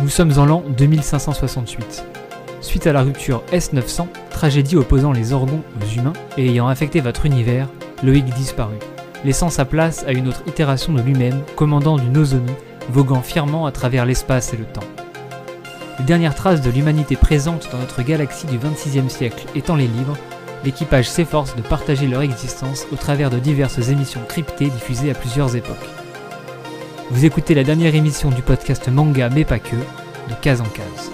Nous sommes en l'an 2568. Suite à la rupture S900, tragédie opposant les orgons aux humains et ayant affecté votre univers, Loïc disparut, laissant sa place à une autre itération de lui-même, commandant du Nozomi, voguant fièrement à travers l'espace et le temps. Les dernières traces de l'humanité présente dans notre galaxie du 26e siècle étant les livres, l'équipage s'efforce de partager leur existence au travers de diverses émissions cryptées diffusées à plusieurs époques. Vous écoutez la dernière émission du podcast Manga mais pas que, de case en case.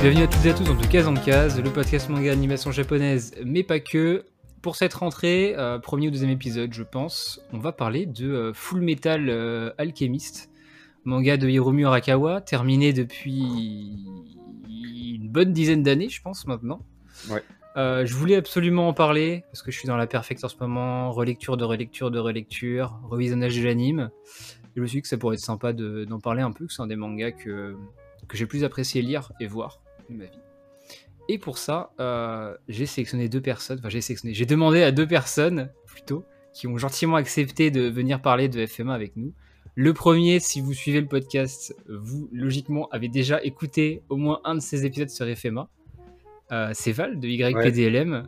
Bienvenue à toutes et à tous dans De Case en Case, le podcast manga animation japonaise, mais pas que. Pour cette rentrée, euh, premier ou deuxième épisode, je pense, on va parler de euh, Full Metal euh, Alchemist, manga de Hiromu Arakawa, terminé depuis une bonne dizaine d'années, je pense, maintenant. Ouais. je voulais absolument en parler, parce que je suis dans la perfecte en ce moment, relecture de relecture de relecture, revisionnage de l'anime. Je me suis dit que ça pourrait être sympa de- d'en parler un peu, que c'est un des mangas que, que j'ai plus apprécié lire et voir de ma vie. Et pour ça, euh, j'ai sélectionné deux personnes, enfin j'ai sélectionné, j'ai demandé à deux personnes, plutôt, qui ont gentiment accepté de venir parler de FMA avec nous. Le premier, si vous suivez le podcast, vous, logiquement, avez déjà écouté au moins un de ces épisodes sur FMA. Euh, c'est Val de YPDLM.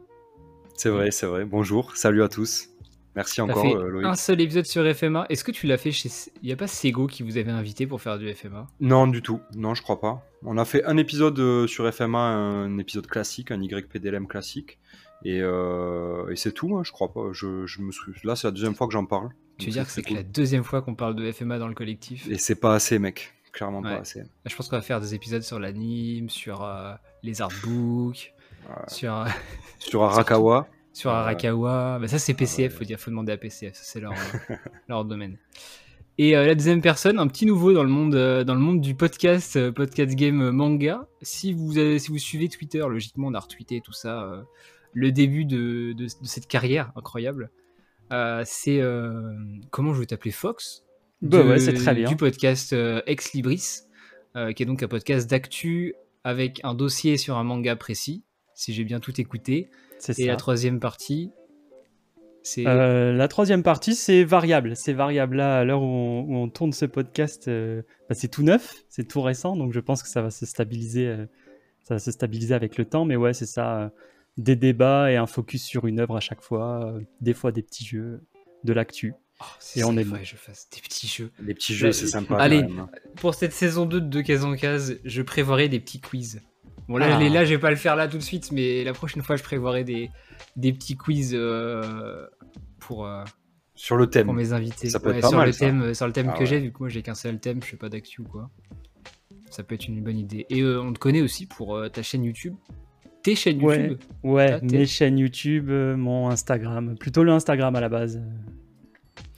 C'est vrai, c'est vrai. Bonjour, salut à tous. Merci encore, fait euh, Loïc. un seul épisode sur FMA. Est-ce que tu l'as fait chez... Il n'y a pas Sego qui vous avait invité pour faire du FMA Non, du tout. Non, je crois pas. On a fait un épisode euh, sur FMA, un épisode classique, un YPDLM classique. Et, euh, et c'est tout, hein, je crois pas. Je, je me suis... Là, c'est la deuxième fois que j'en parle. Tu veux dire que c'est que la deuxième fois qu'on parle de FMA dans le collectif Et c'est pas assez, mec. Clairement Ouais. pas assez. Je pense qu'on va faire des épisodes sur l'anime, sur euh, les artbooks, Ouais. sur, euh, Sur Arakawa, sur. Arakawa. Bah, ça, c'est PCF, ouais. faut dire, faut demander à PCF, ça, c'est leur, euh, leur domaine. Et euh, la deuxième personne, un petit nouveau dans le monde, euh, dans le monde du podcast, euh, podcast game manga. Si vous, avez, si vous suivez Twitter, logiquement, on a retweeté tout ça, le début de, de- de cette carrière incroyable. Euh, c'est euh, comment je vais t'appeler Fox Bah de- ouais, c'est très bien. Du podcast euh, Ex Libris, qui est donc un podcast d'actu avec un dossier sur un manga précis, si j'ai bien tout écouté. C'est Et ça. la troisième partie, c'est. Euh, la troisième partie, c'est variable. C'est variable là, à l'heure où, on, où on tourne ce podcast, euh, bah, c'est tout neuf, c'est tout récent, donc je pense que ça va se stabiliser, euh, ça va se stabiliser avec le temps. Mais ouais, c'est ça, des débats et un focus sur une œuvre à chaque fois, euh, des fois des petits jeux, de l'actu. Oh, c'est et on est que je fasse des petits jeux. les petits jeux, Bah, c'est sympa. allez. quand même, hein. Pour cette saison 2 de Case en Case, je prévoirai des petits quiz. Bon, là, Ah. les- là, je vais pas le faire là tout de suite, mais la prochaine fois, je prévoirai des, des petits quiz euh, pour, euh, Sur le thème. pour mes invités. Ça peut être pas sur, mal, le ça. thème, sur le thème Ah que ouais. j'ai, vu que moi, j'ai qu'un seul thème, je fais pas d'actu ou quoi. Ça peut être une bonne idée. Et euh, on te connaît aussi pour euh, ta chaîne YouTube. Tes chaînes. YouTube. Ouais, Ah, mes chaînes YouTube, euh, mon Instagram, plutôt le Instagram à la base.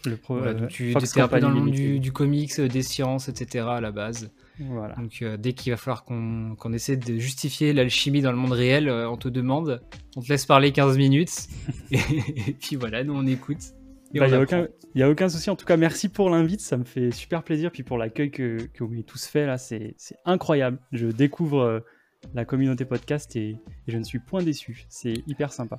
euh, Le pro, Voilà, donc tu étais un peu dans le monde du, comics, euh, des sciences, etc. à la base. Voilà. Donc euh, dès qu'il va falloir qu'on qu'on essaie de justifier l'alchimie dans le monde réel, euh, on te demande, on te laisse parler 15 minutes, et, et puis voilà, nous on écoute. Il on n'y a, aucun- y a aucun souci. En tout cas, merci pour l'invite. Ça me fait super plaisir. Puis pour l'accueil que, que vous m'avez tous fait, là, c'est c'est incroyable. Je découvre euh, la communauté podcast et, et je ne suis point déçu. C'est hyper sympa.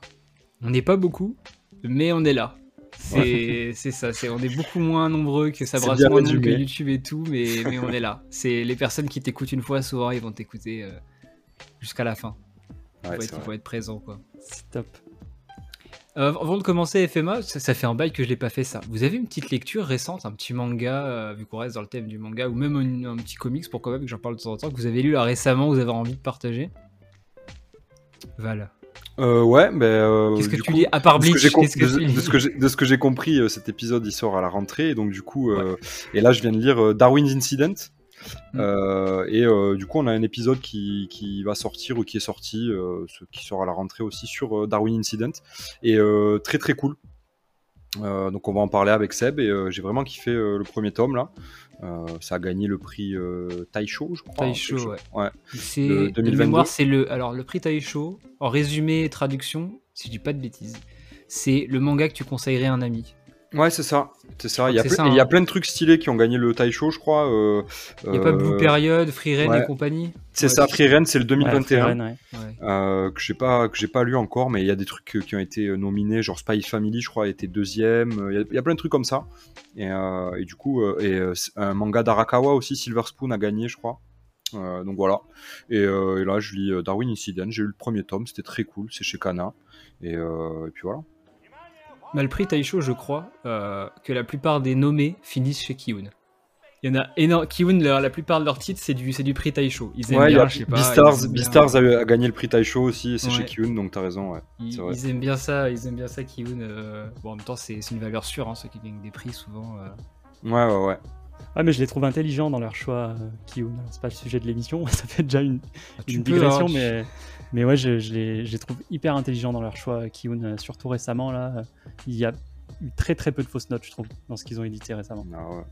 On n'est pas beaucoup, mais on est là. C'est ça, c'est on est beaucoup moins nombreux que ça brasse moins que. YouTube et tout, mais, mais on est là. C'est les personnes qui t'écoutent une fois, souvent ils vont t'écouter euh, jusqu'à la fin. Il faut, être, il faut être présent quoi. C'est top. Euh, avant de commencer FMA, ça, ça fait un bail que je l'ai pas fait ça. Vous avez une petite lecture récente, un petit manga, euh, vu qu'on reste dans le thème du manga, ou même un, un petit comics, pourquoi pas, que j'en parle de temps en temps, que vous avez lu là récemment, vous avez envie de partager? Val. Euh, ouais, ben. euh, Qu'est-ce que tu coup, lis À part Bleach, com- de- ce que j'ai- compris, euh, cet épisode il sort à la rentrée, et donc du coup, et là je viens de lire Darwin's Incident, Mm. euh, et euh, du coup on a un épisode qui, qui va sortir ou qui est sorti, euh, ce qui sort à la rentrée aussi sur Darwin Incident, et très très cool. Donc on va en parler avec Seb, et j'ai vraiment kiffé le premier tome là. Ça a gagné le prix Taisho, je crois. Taisho, ouais. C'est De de 2022. mémoire, c'est le alors le prix Taisho. En résumé et traduction, si je dis pas de bêtises, c'est le manga que tu conseillerais à un ami? Ouais, c'est ça. C'est ça. Il y, a que c'est plein, ça, il y a hein. plein de trucs stylés qui ont gagné le Taisho, je crois. euh, Il n'y a pas Blue euh, Period, Free Ren ouais. et compagnie C'est Ouais, ça, Free Ren, c'est le Ouais, 2021. Freeren, ouais. Ouais. euh, que j'ai pas que j'ai pas lu encore mais il y a des trucs euh, qui ont été euh, nominés genre Spy Family je crois a été deuxième Euh, il y a- il y, a plein de trucs comme ça et, euh, et du coup euh, et euh, un manga d'Arakawa aussi Silver Spoon a gagné je crois Euh, donc voilà et, euh, et là je lis euh, Darwin Incident j'ai eu le premier tome c'était très cool c'est chez Kana et, euh, et puis voilà Mal pris Taisho, je crois, euh, que la plupart des nommés finissent chez Kiun. Il y en a énorme. Kiun, la, la plupart de leurs titres, c'est du, c'est du prix Taisho. Ils aiment ouais bien, a je sais pas. Beastars a, a gagné le prix Taisho aussi et c'est chez. Kyun donc t'as raison ouais Ils, c'est vrai. ils aiment bien ça, ils aiment bien ça, Kiun. euh, Bon, en même temps, c'est c'est une valeur sûre, hein, ceux qui gagnent des prix souvent. euh. ouais ouais ouais Ah, mais je les trouve intelligents dans leur choix, euh, Kiyun. Alors, C'est pas le sujet de l'émission, ça fait déjà une, une peux, digression, hein, tu- mais, mais ouais, je, je les, je les trouve hyper intelligents dans leur choix, Kiyun. euh, Surtout récemment, là, euh, il y a eu très très peu de fausses notes, je trouve, dans ce qu'ils ont édité récemment. Ah ouais.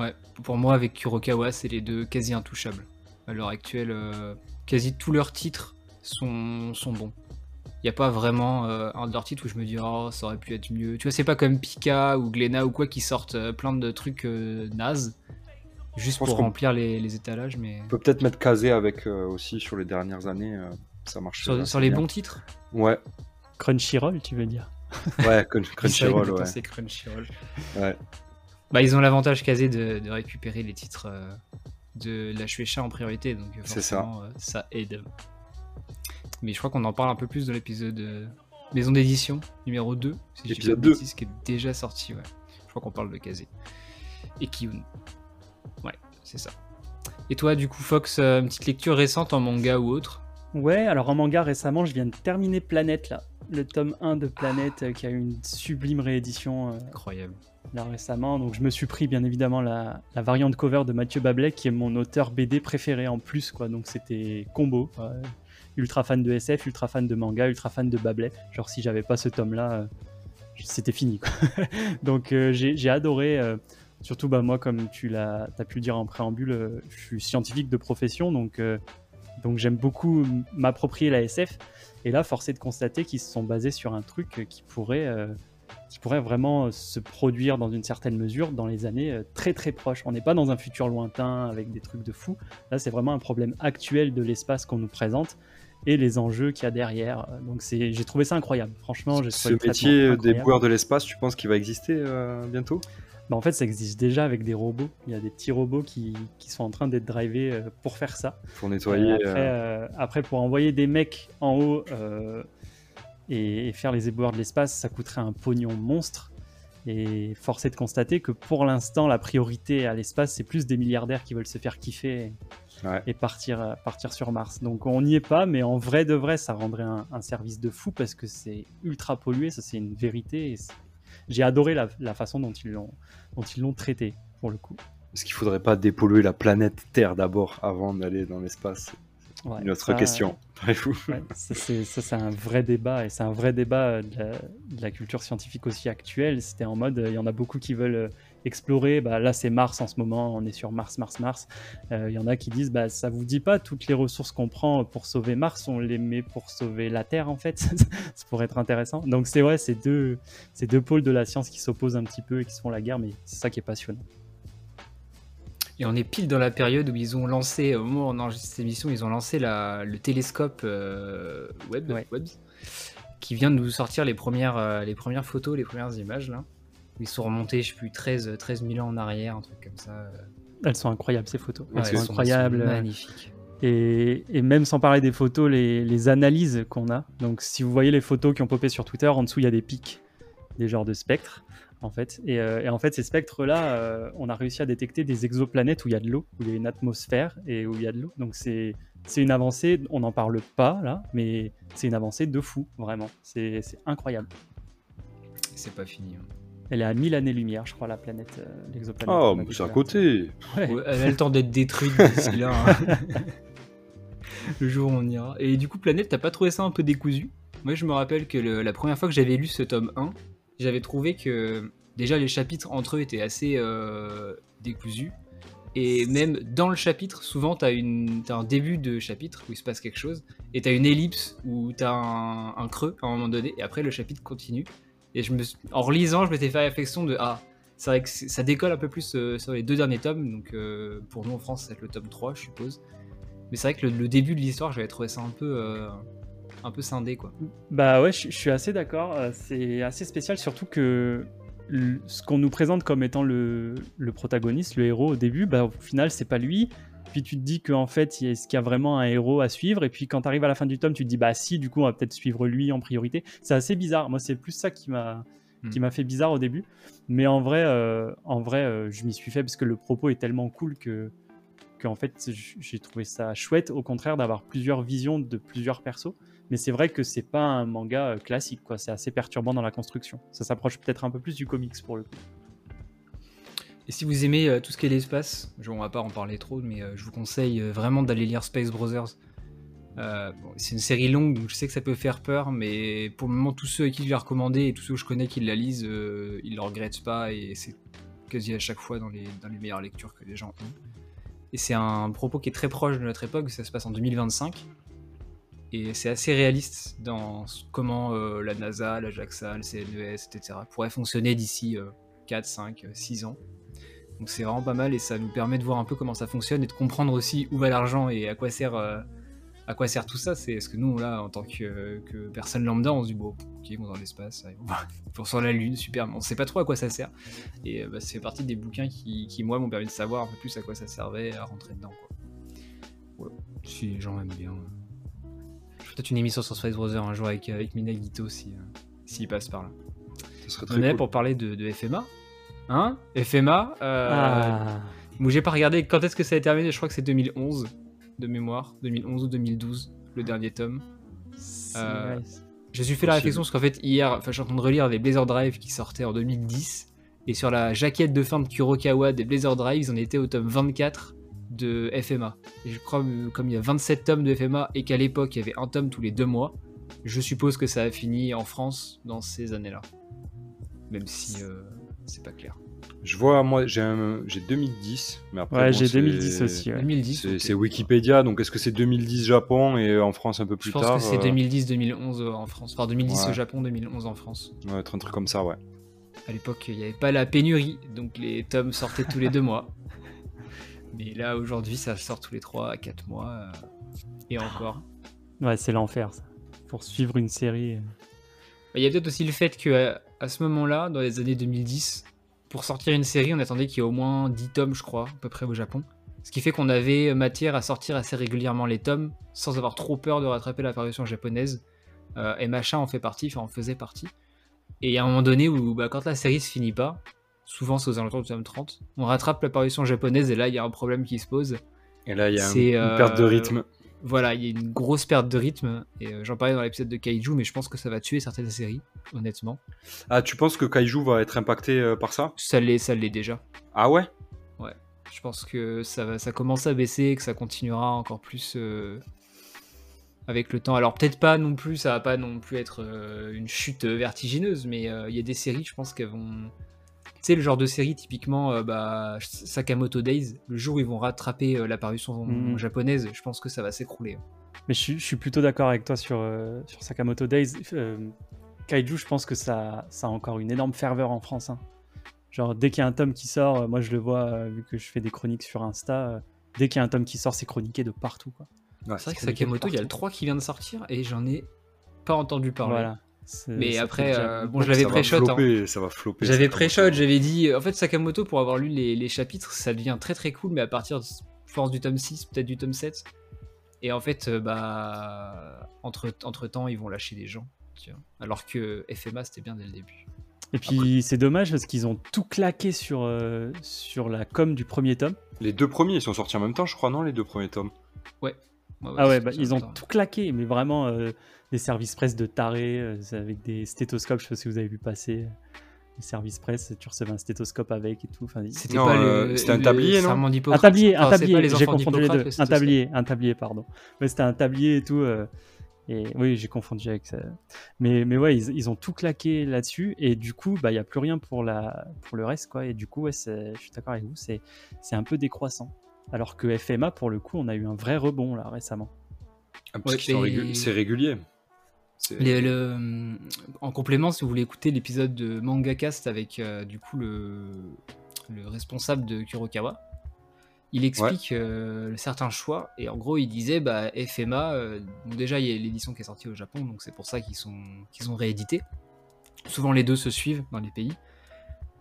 Ouais, pour moi, avec Kurokawa, c'est les deux quasi intouchables. À l'heure actuelle, euh, quasi tous leurs titres sont, sont bons. Il n'y a pas vraiment euh, un de leurs titres où je me dis, oh, ça aurait pu être mieux. Tu vois, c'est pas comme Pika ou Glenna ou quoi qui sortent euh, plein de trucs euh, nazes, juste pour remplir les, les étalages, mais. on peut peut-être mettre Kazé avec euh, aussi sur les dernières années euh, ça marche Sur, les bien. bons titres ouais Crunchyroll, tu veux dire? Ouais Crun- Crunchyroll ouais C'est Crunchyroll. ouais Bah, ils ont l'avantage casé de, de récupérer les titres euh, de la Shueisha en priorité, donc euh, C'est ça. forcément, euh, ça aide. Mais je crois qu'on en parle un peu plus dans l'épisode Maison d'édition numéro 2, si Épisode de 2. bêtises, qui est déjà sorti. Ouais. Je crois qu'on parle de Kazé. Et Kiyun. Ouais, c'est ça. Et toi, du coup, Fox, une petite lecture récente en manga ou autre? Ouais, alors en manga récemment, je viens de terminer Planète, là. Le tome 1 de Planète euh, qui a eu une sublime réédition euh, Incroyable. là récemment. Donc je me suis pris bien évidemment la, la variante cover de Mathieu Bablet qui est mon auteur BD préféré en plus quoi. Donc c'était combo. quoi. Ultra fan de SF, ultra fan de manga, ultra fan de Bablet. Genre si j'avais pas ce tome là, c'était fini quoi. Donc euh, j'ai adoré. euh, surtout bah moi comme tu l'as as pu le dire en préambule, euh, je suis scientifique de profession donc euh, donc j'aime beaucoup m'approprier la SF. Et là, force est de constater qu'ils se sont basés sur un truc qui pourrait, euh, qui pourrait vraiment euh, se produire dans une certaine mesure dans les années euh, très très proches. On n'est pas dans un futur lointain avec des trucs de fou. Là, c'est vraiment un problème actuel de l'espace qu'on nous présente et les enjeux qu'il y a derrière. Donc c'est, j'ai trouvé ça incroyable. Franchement, j'ai Ce trouvé traitement métier des boueurs de l'espace, tu penses qu'il va exister euh, bientôt? Bah, en fait, ça existe déjà avec des robots. Il y a des petits robots qui, qui sont en train d'être drivés euh, pour faire ça. Pour nettoyer. Euh, après, euh, après, pour envoyer des mecs en haut et, et faire les éboueurs de l'espace, ça coûterait un pognon monstre. Et force est de constater que pour l'instant, la priorité à l'espace, c'est plus des milliardaires qui veulent se faire kiffer Ouais. et partir, partir sur Mars. Donc on n'y est pas, mais en vrai de vrai, ça rendrait un, un service de fou parce que c'est ultra pollué, ça c'est une vérité. et J'ai adoré la, la façon dont ils l'ont dont ils l'ont traité, pour le coup. Est-ce qu'il faudrait pas dépolluer la planète Terre d'abord avant d'aller dans l'espace Ouais, Une autre ça, question. Bref. Ouais, ça, c'est ça, c'est un vrai débat et c'est un vrai débat euh, de la, de la culture scientifique aussi actuelle. C'était en mode, euh, il y en a beaucoup qui veulent euh, explorer. Bah, là, c'est Mars en ce moment, on est sur Mars, Mars, Mars. Euh, Il y en a qui disent, bah, ça vous dit pas toutes les ressources qu'on prend pour sauver Mars, on les met pour sauver la Terre en fait. ça pourrait être intéressant. Donc c'est vrai, c'est deux, deux pôles de la science qui s'opposent un petit peu et qui se font la guerre, mais c'est ça qui est passionnant. Et on est pile dans la période où ils ont lancé, au moment où on enregistre cette émission, ils ont lancé la, le télescope euh, web, Ouais. Webs, qui vient de nous sortir les premières, euh, les premières photos, les premières images là. Ils sont remontés, je sais plus, 13, 13 000 ans en arrière, un truc comme ça. Elles sont incroyables ces photos. Elles Ouais, sont elles sont- incroyables. magnifiques. Et, et même sans parler des photos, les, les analyses qu'on a. Donc, si vous voyez les photos qui ont popé sur Twitter, en dessous, il y a des pics, des genres de spectres, en fait. Et, euh, et en fait, ces spectres-là, euh, on a réussi à détecter des exoplanètes où il y a de l'eau, où il y a une atmosphère et où il y a de l'eau. Donc, c'est c'est une avancée, on n'en parle pas là, mais c'est une avancée de fou, vraiment. C'est c'est incroyable. C'est pas fini. hein. Elle est à 1000 années-lumière, je crois, la planète, euh, l'exoplanète. Oh, qu'on a mais c'est à côté. Ouais. Ouais, elle a le temps d'être détruite d'ici là. hein. le jour où on ira. Et du coup, Planète, t'as pas trouvé ça un peu décousu? Moi, je me rappelle que le- la première fois que j'avais lu ce tome 1, j'avais trouvé que déjà les chapitres entre eux étaient assez euh, décousus. Et même dans le chapitre, souvent t'as une- t'as un début de chapitre où il se passe quelque chose, et t'as une ellipse où t'as un, un creux à un moment donné, et après le chapitre continue. Et en relisant, je m'étais fait la réflexion de ah, c'est vrai que ça décolle un peu plus euh, sur les deux derniers tomes. Donc euh, pour nous en France, c'est le tome 3, je suppose. Mais c'est vrai que le, début de l'histoire, j'avais trouvé ça un peu, euh, un peu scindé quoi. Bah ouais, je, suis assez d'accord. C'est assez spécial, surtout que ce qu'on nous présente comme étant le, le, protagoniste, le héros au début, bah au final c'est pas lui. Puis tu te dis qu'en fait, est-ce qu'il y a vraiment un héros à suivre? Et puis quand tu arrives à la fin du tome, tu te dis bah si, du coup on va peut-être suivre lui en priorité. C'est assez bizarre. Moi c'est plus ça qui m'a qui hmm. m'a fait bizarre au début. Mais en vrai, euh, en vrai, euh, je m'y suis fait parce que le propos est tellement cool que qu'en fait j'ai trouvé ça chouette. Au contraire d'avoir plusieurs visions de plusieurs persos. Mais c'est vrai que c'est pas un manga euh, classique, quoi. C'est assez perturbant dans la construction. Ça s'approche peut-être un peu plus du comics pour le coup. Et si vous aimez tout ce qui est l'espace, on va pas en parler trop, mais je vous conseille vraiment d'aller lire Space Brothers. Euh, c'est une série longue, donc je sais que ça peut faire peur, mais pour le moment, tous ceux à qui je l'ai recommandé et tous ceux que je connais qui la lisent, euh, ils ne le regrettent pas et c'est quasi à chaque fois dans les, dans les meilleures lectures que les gens ont. Et c'est un propos qui est très proche de notre époque, ça se passe en 2025. Et c'est assez réaliste dans comment euh, la NASA, la JAXA, le CNES, etc. pourraient fonctionner d'ici 4, 5, 6 ans. Donc c'est vraiment pas mal et ça nous permet de voir un peu comment ça fonctionne et de comprendre aussi où va l'argent et à quoi sert à quoi sert tout ça C'est ce que nous, là, en tant que, personne lambda, on se dit, bon, ok, on est dans l'espace, on sur la Lune, super, mais on sait pas trop à quoi ça sert. Et euh, bah, ça fait partie des bouquins qui, moi, m'ont permis de savoir un peu plus à quoi ça servait, à rentrer dedans. Quoi. si les gens aiment bien. Je ferai peut-être une émission sur Space Brother un jour avec, avec Minagito si, euh, s'il passe par là. Serait très on est pour parler de, FMA. Hein FMA euh, ah. j'ai pas regardé quand est-ce que ça a terminé, je crois que c'est 2011 de mémoire, 2011 ou 2012, le dernier tome. Euh, je suis fait la réflexion parce qu'en fait, hier, enfin, je suis en train de relire des Blazer Drive qui sortaient en 2010. Et sur la jaquette de fin de Kurokawa des Blazer Drive, ils en étaient au tome 24 de FMA. Et je crois, euh, comme il y a 27 tomes de FMA et qu'à l'époque, il y avait un tome tous les deux mois, je suppose que ça a fini en France dans ces années-là. Même si euh, c'est pas clair. Je vois, moi, j'ai 2010, mais après. Ouais, j'ai 2010 aussi. 2010. C'est Wikipédia, donc est-ce que c'est 2010 Japon et en France un peu plus tard Je pense que c'est 2010-2011 euh, en France. Enfin, 2010 au Japon, 2011 en France. Ouais, être un truc comme ça, ouais. À l'époque, il n'y avait pas la pénurie, donc les tomes sortaient tous les deux mois. Mais là, aujourd'hui, ça sort tous les 3 à 4 mois. Euh, et encore. Ouais, c'est l'enfer, ça. Pour suivre une série. Euh. Il y a peut-être aussi le fait que à ce moment-là, dans les années 2010, pour sortir une série, on attendait qu'il y ait au moins 10 tomes, je crois, à peu près au Japon. Ce qui fait qu'on avait matière à sortir assez régulièrement les tomes, sans avoir trop peur de rattraper la parution japonaise. Euh, et machin en fait partie, enfin en faisait partie. Et il y a un moment donné où, bah, quand la série se finit pas, souvent c'est aux alentours du tome 30, on rattrape la parution japonaise et là il y a un problème qui se pose. Et là il y a une perte de euh, rythme voilà, il y a une grosse perte de rythme. Et euh, j'en parlais dans l'épisode de Kaiju, mais je pense que ça va tuer certaines séries, honnêtement. Ah, tu penses que Kaiju va être impacté euh, par ça? Ça l'est, ça l'est déjà. Ah ouais? Ouais. Je pense que ça, va, ça commence à baisser, que ça continuera encore plus euh, avec le temps. Alors peut-être pas non plus, ça va pas non plus être une chute vertigineuse, mais il y a des séries, je pense qu'elles vont sais, le genre de série, typiquement, euh, bah, Sakamoto Days, le jour où ils vont rattraper euh, l'apparition mm. japonaise, je pense que ça va s'écrouler. Mais je, suis plutôt d'accord avec toi sur, euh, sur Sakamoto Days. Kaiju, je pense que ça, ça a encore une énorme ferveur en France. Hein. Genre, dès qu'il y a un tome qui sort, moi je le vois, vu que je fais des chroniques sur Insta, dès qu'il y a un tome qui sort, c'est chroniqué de partout. Quoi. c'est vrai que Sakamoto, il y a le 3 qui vient de sortir et j'en ai pas entendu parler. Voilà. Mais après, euh, bon, je l'avais pré-shot. Hein. Ça va flopper. J'avais pré-shot, j'avais dit. En fait, Sakamoto, pour avoir lu les, chapitres, ça devient très très cool, mais à partir de force du tome 6, peut-être du tome 7. Et en fait, euh, bah, entre, entre temps, ils vont lâcher des gens. Alors que FMA, c'était bien dès le début. Et puis c'est dommage parce qu'ils ont tout claqué sur, euh, sur la com du premier tome. Les deux premiers, ils sont sortis en même temps, je crois, non Les deux premiers tomes? Ouais. Ah ouais, bah, ils ont tout claqué, mais vraiment des services presse de taré euh, avec des stéthoscopes. Je sais pas si vous avez vu passer les services presse, tu recevais un stéthoscope avec et tout. Enfin, c'était pas le, c'était un tablier, non Un tablier, un tablier. J'ai confondu les deux. Un tablier, un tablier, pardon. Mais c'était un tablier et tout. Euh, et oui, j'ai confondu avec ça. Mais, mais ouais, ils, ont tout claqué là-dessus. Et du coup, bah, il n'y a plus rien pour, la, pour le reste. Quoi. Et du coup, ouais, je suis d'accord avec vous, c'est un peu décroissant. Alors que FMA, pour le coup, on a eu un vrai rebond là récemment. Ah, c'est régulier. C'est- Les- le- en complément, si vous voulez écouter l'épisode de MangaCast avec euh, du coup le, le responsable de Kurokawa, il explique euh, certains choix et en gros il disait bah FMA, euh, bon, déjà il y a l'édition qui est sortie au Japon donc c'est pour ça qu'ils sont qu'ils ont réédité. Souvent les deux se suivent dans les pays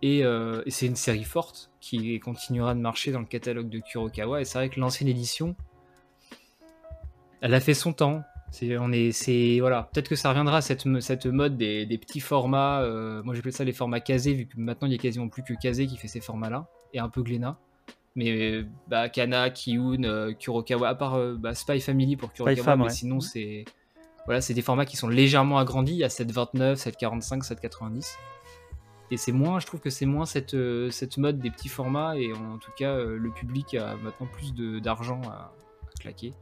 et, euh, et c'est une série forte qui continuera de marcher dans le catalogue de Kurokawa et c'est vrai que l'ancienne édition elle a fait son temps. C'est, on est, c'est, voilà. Peut-être que ça reviendra, cette, cette mode des, des petits formats. euh, moi, j'appelle ça les formats casés, vu que maintenant, il y a quasiment plus que Kazé qui fait ces formats-là, et un peu Glénat. Mais bah, Kana, Kiyun, euh, Kurokawa, à part euh, bah, Spy Family pour Kurokawa, mais ouais. sinon, c'est, voilà, c'est des formats qui sont légèrement agrandis à 7,29, 7,45, 7,90. Et c'est moins, je trouve que c'est moins cette, euh, cette mode des petits formats, et en tout cas, euh, le public a maintenant plus d'argent à, à claquer.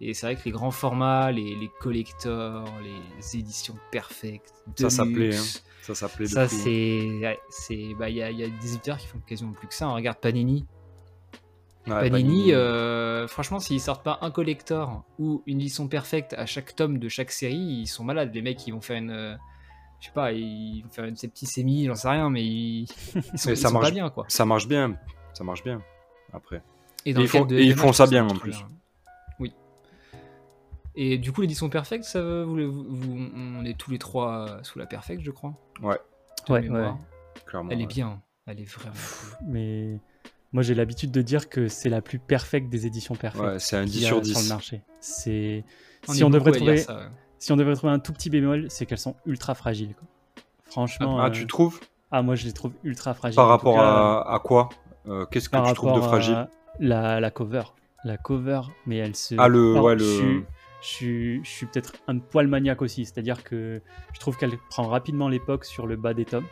Et c'est vrai que les grands formats, les, les collectors, les éditions perfectes, Ça, deluxe, Ça s'appelait de Ça, hein. c'est. c'est- bah, Il y, a, il y a des éditeurs qui font quasiment plus que ça. hein. Regarde Panini. Ouais, Panini, euh, franchement, s'ils sortent pas un collector ou une édition perfecte à chaque tome de chaque série, ils sont malades. Les mecs, ils vont faire une. Je sais pas, ils vont faire une septicémie, j'en sais rien, mais ils, ils sont, Mais ils ça sont marche- pas bien, quoi. Ça marche bien. Ça marche bien. Après. Et, ils font- cas de et ils FMA, font je ça bien, en plus. Oui. Et du coup, l'édition perfecte, ça, vous, vous- vous- on est tous les trois sous la perfecte, je crois. Ouais. Ouais, ouais. Clairement. Elle est ouais. bien. Elle est vraiment cool. Mais moi, j'ai l'habitude de dire que c'est la plus perfecte des éditions perfectes. Ouais, c'est un qu'il 10 y a sur sur le 10. marché. C'est si on devrait trouver ça, ouais. Si on devrait trouver un tout petit bémol, c'est qu'elles sont ultra fragiles. quoi. Franchement, Ah, euh, tu trouves? Ah, moi je les trouve ultra fragiles. Par rapport cas, à, à quoi? Euh, Qu'est-ce que par tu trouves de fragile? la, la cover. La cover, mais elle se. Ah, le- Alors, ouais, Je le- suis, je suis, je suis peut-être un poil maniaque aussi, c'est-à-dire que je trouve qu'elle prend rapidement l'époque sur le bas des tomes.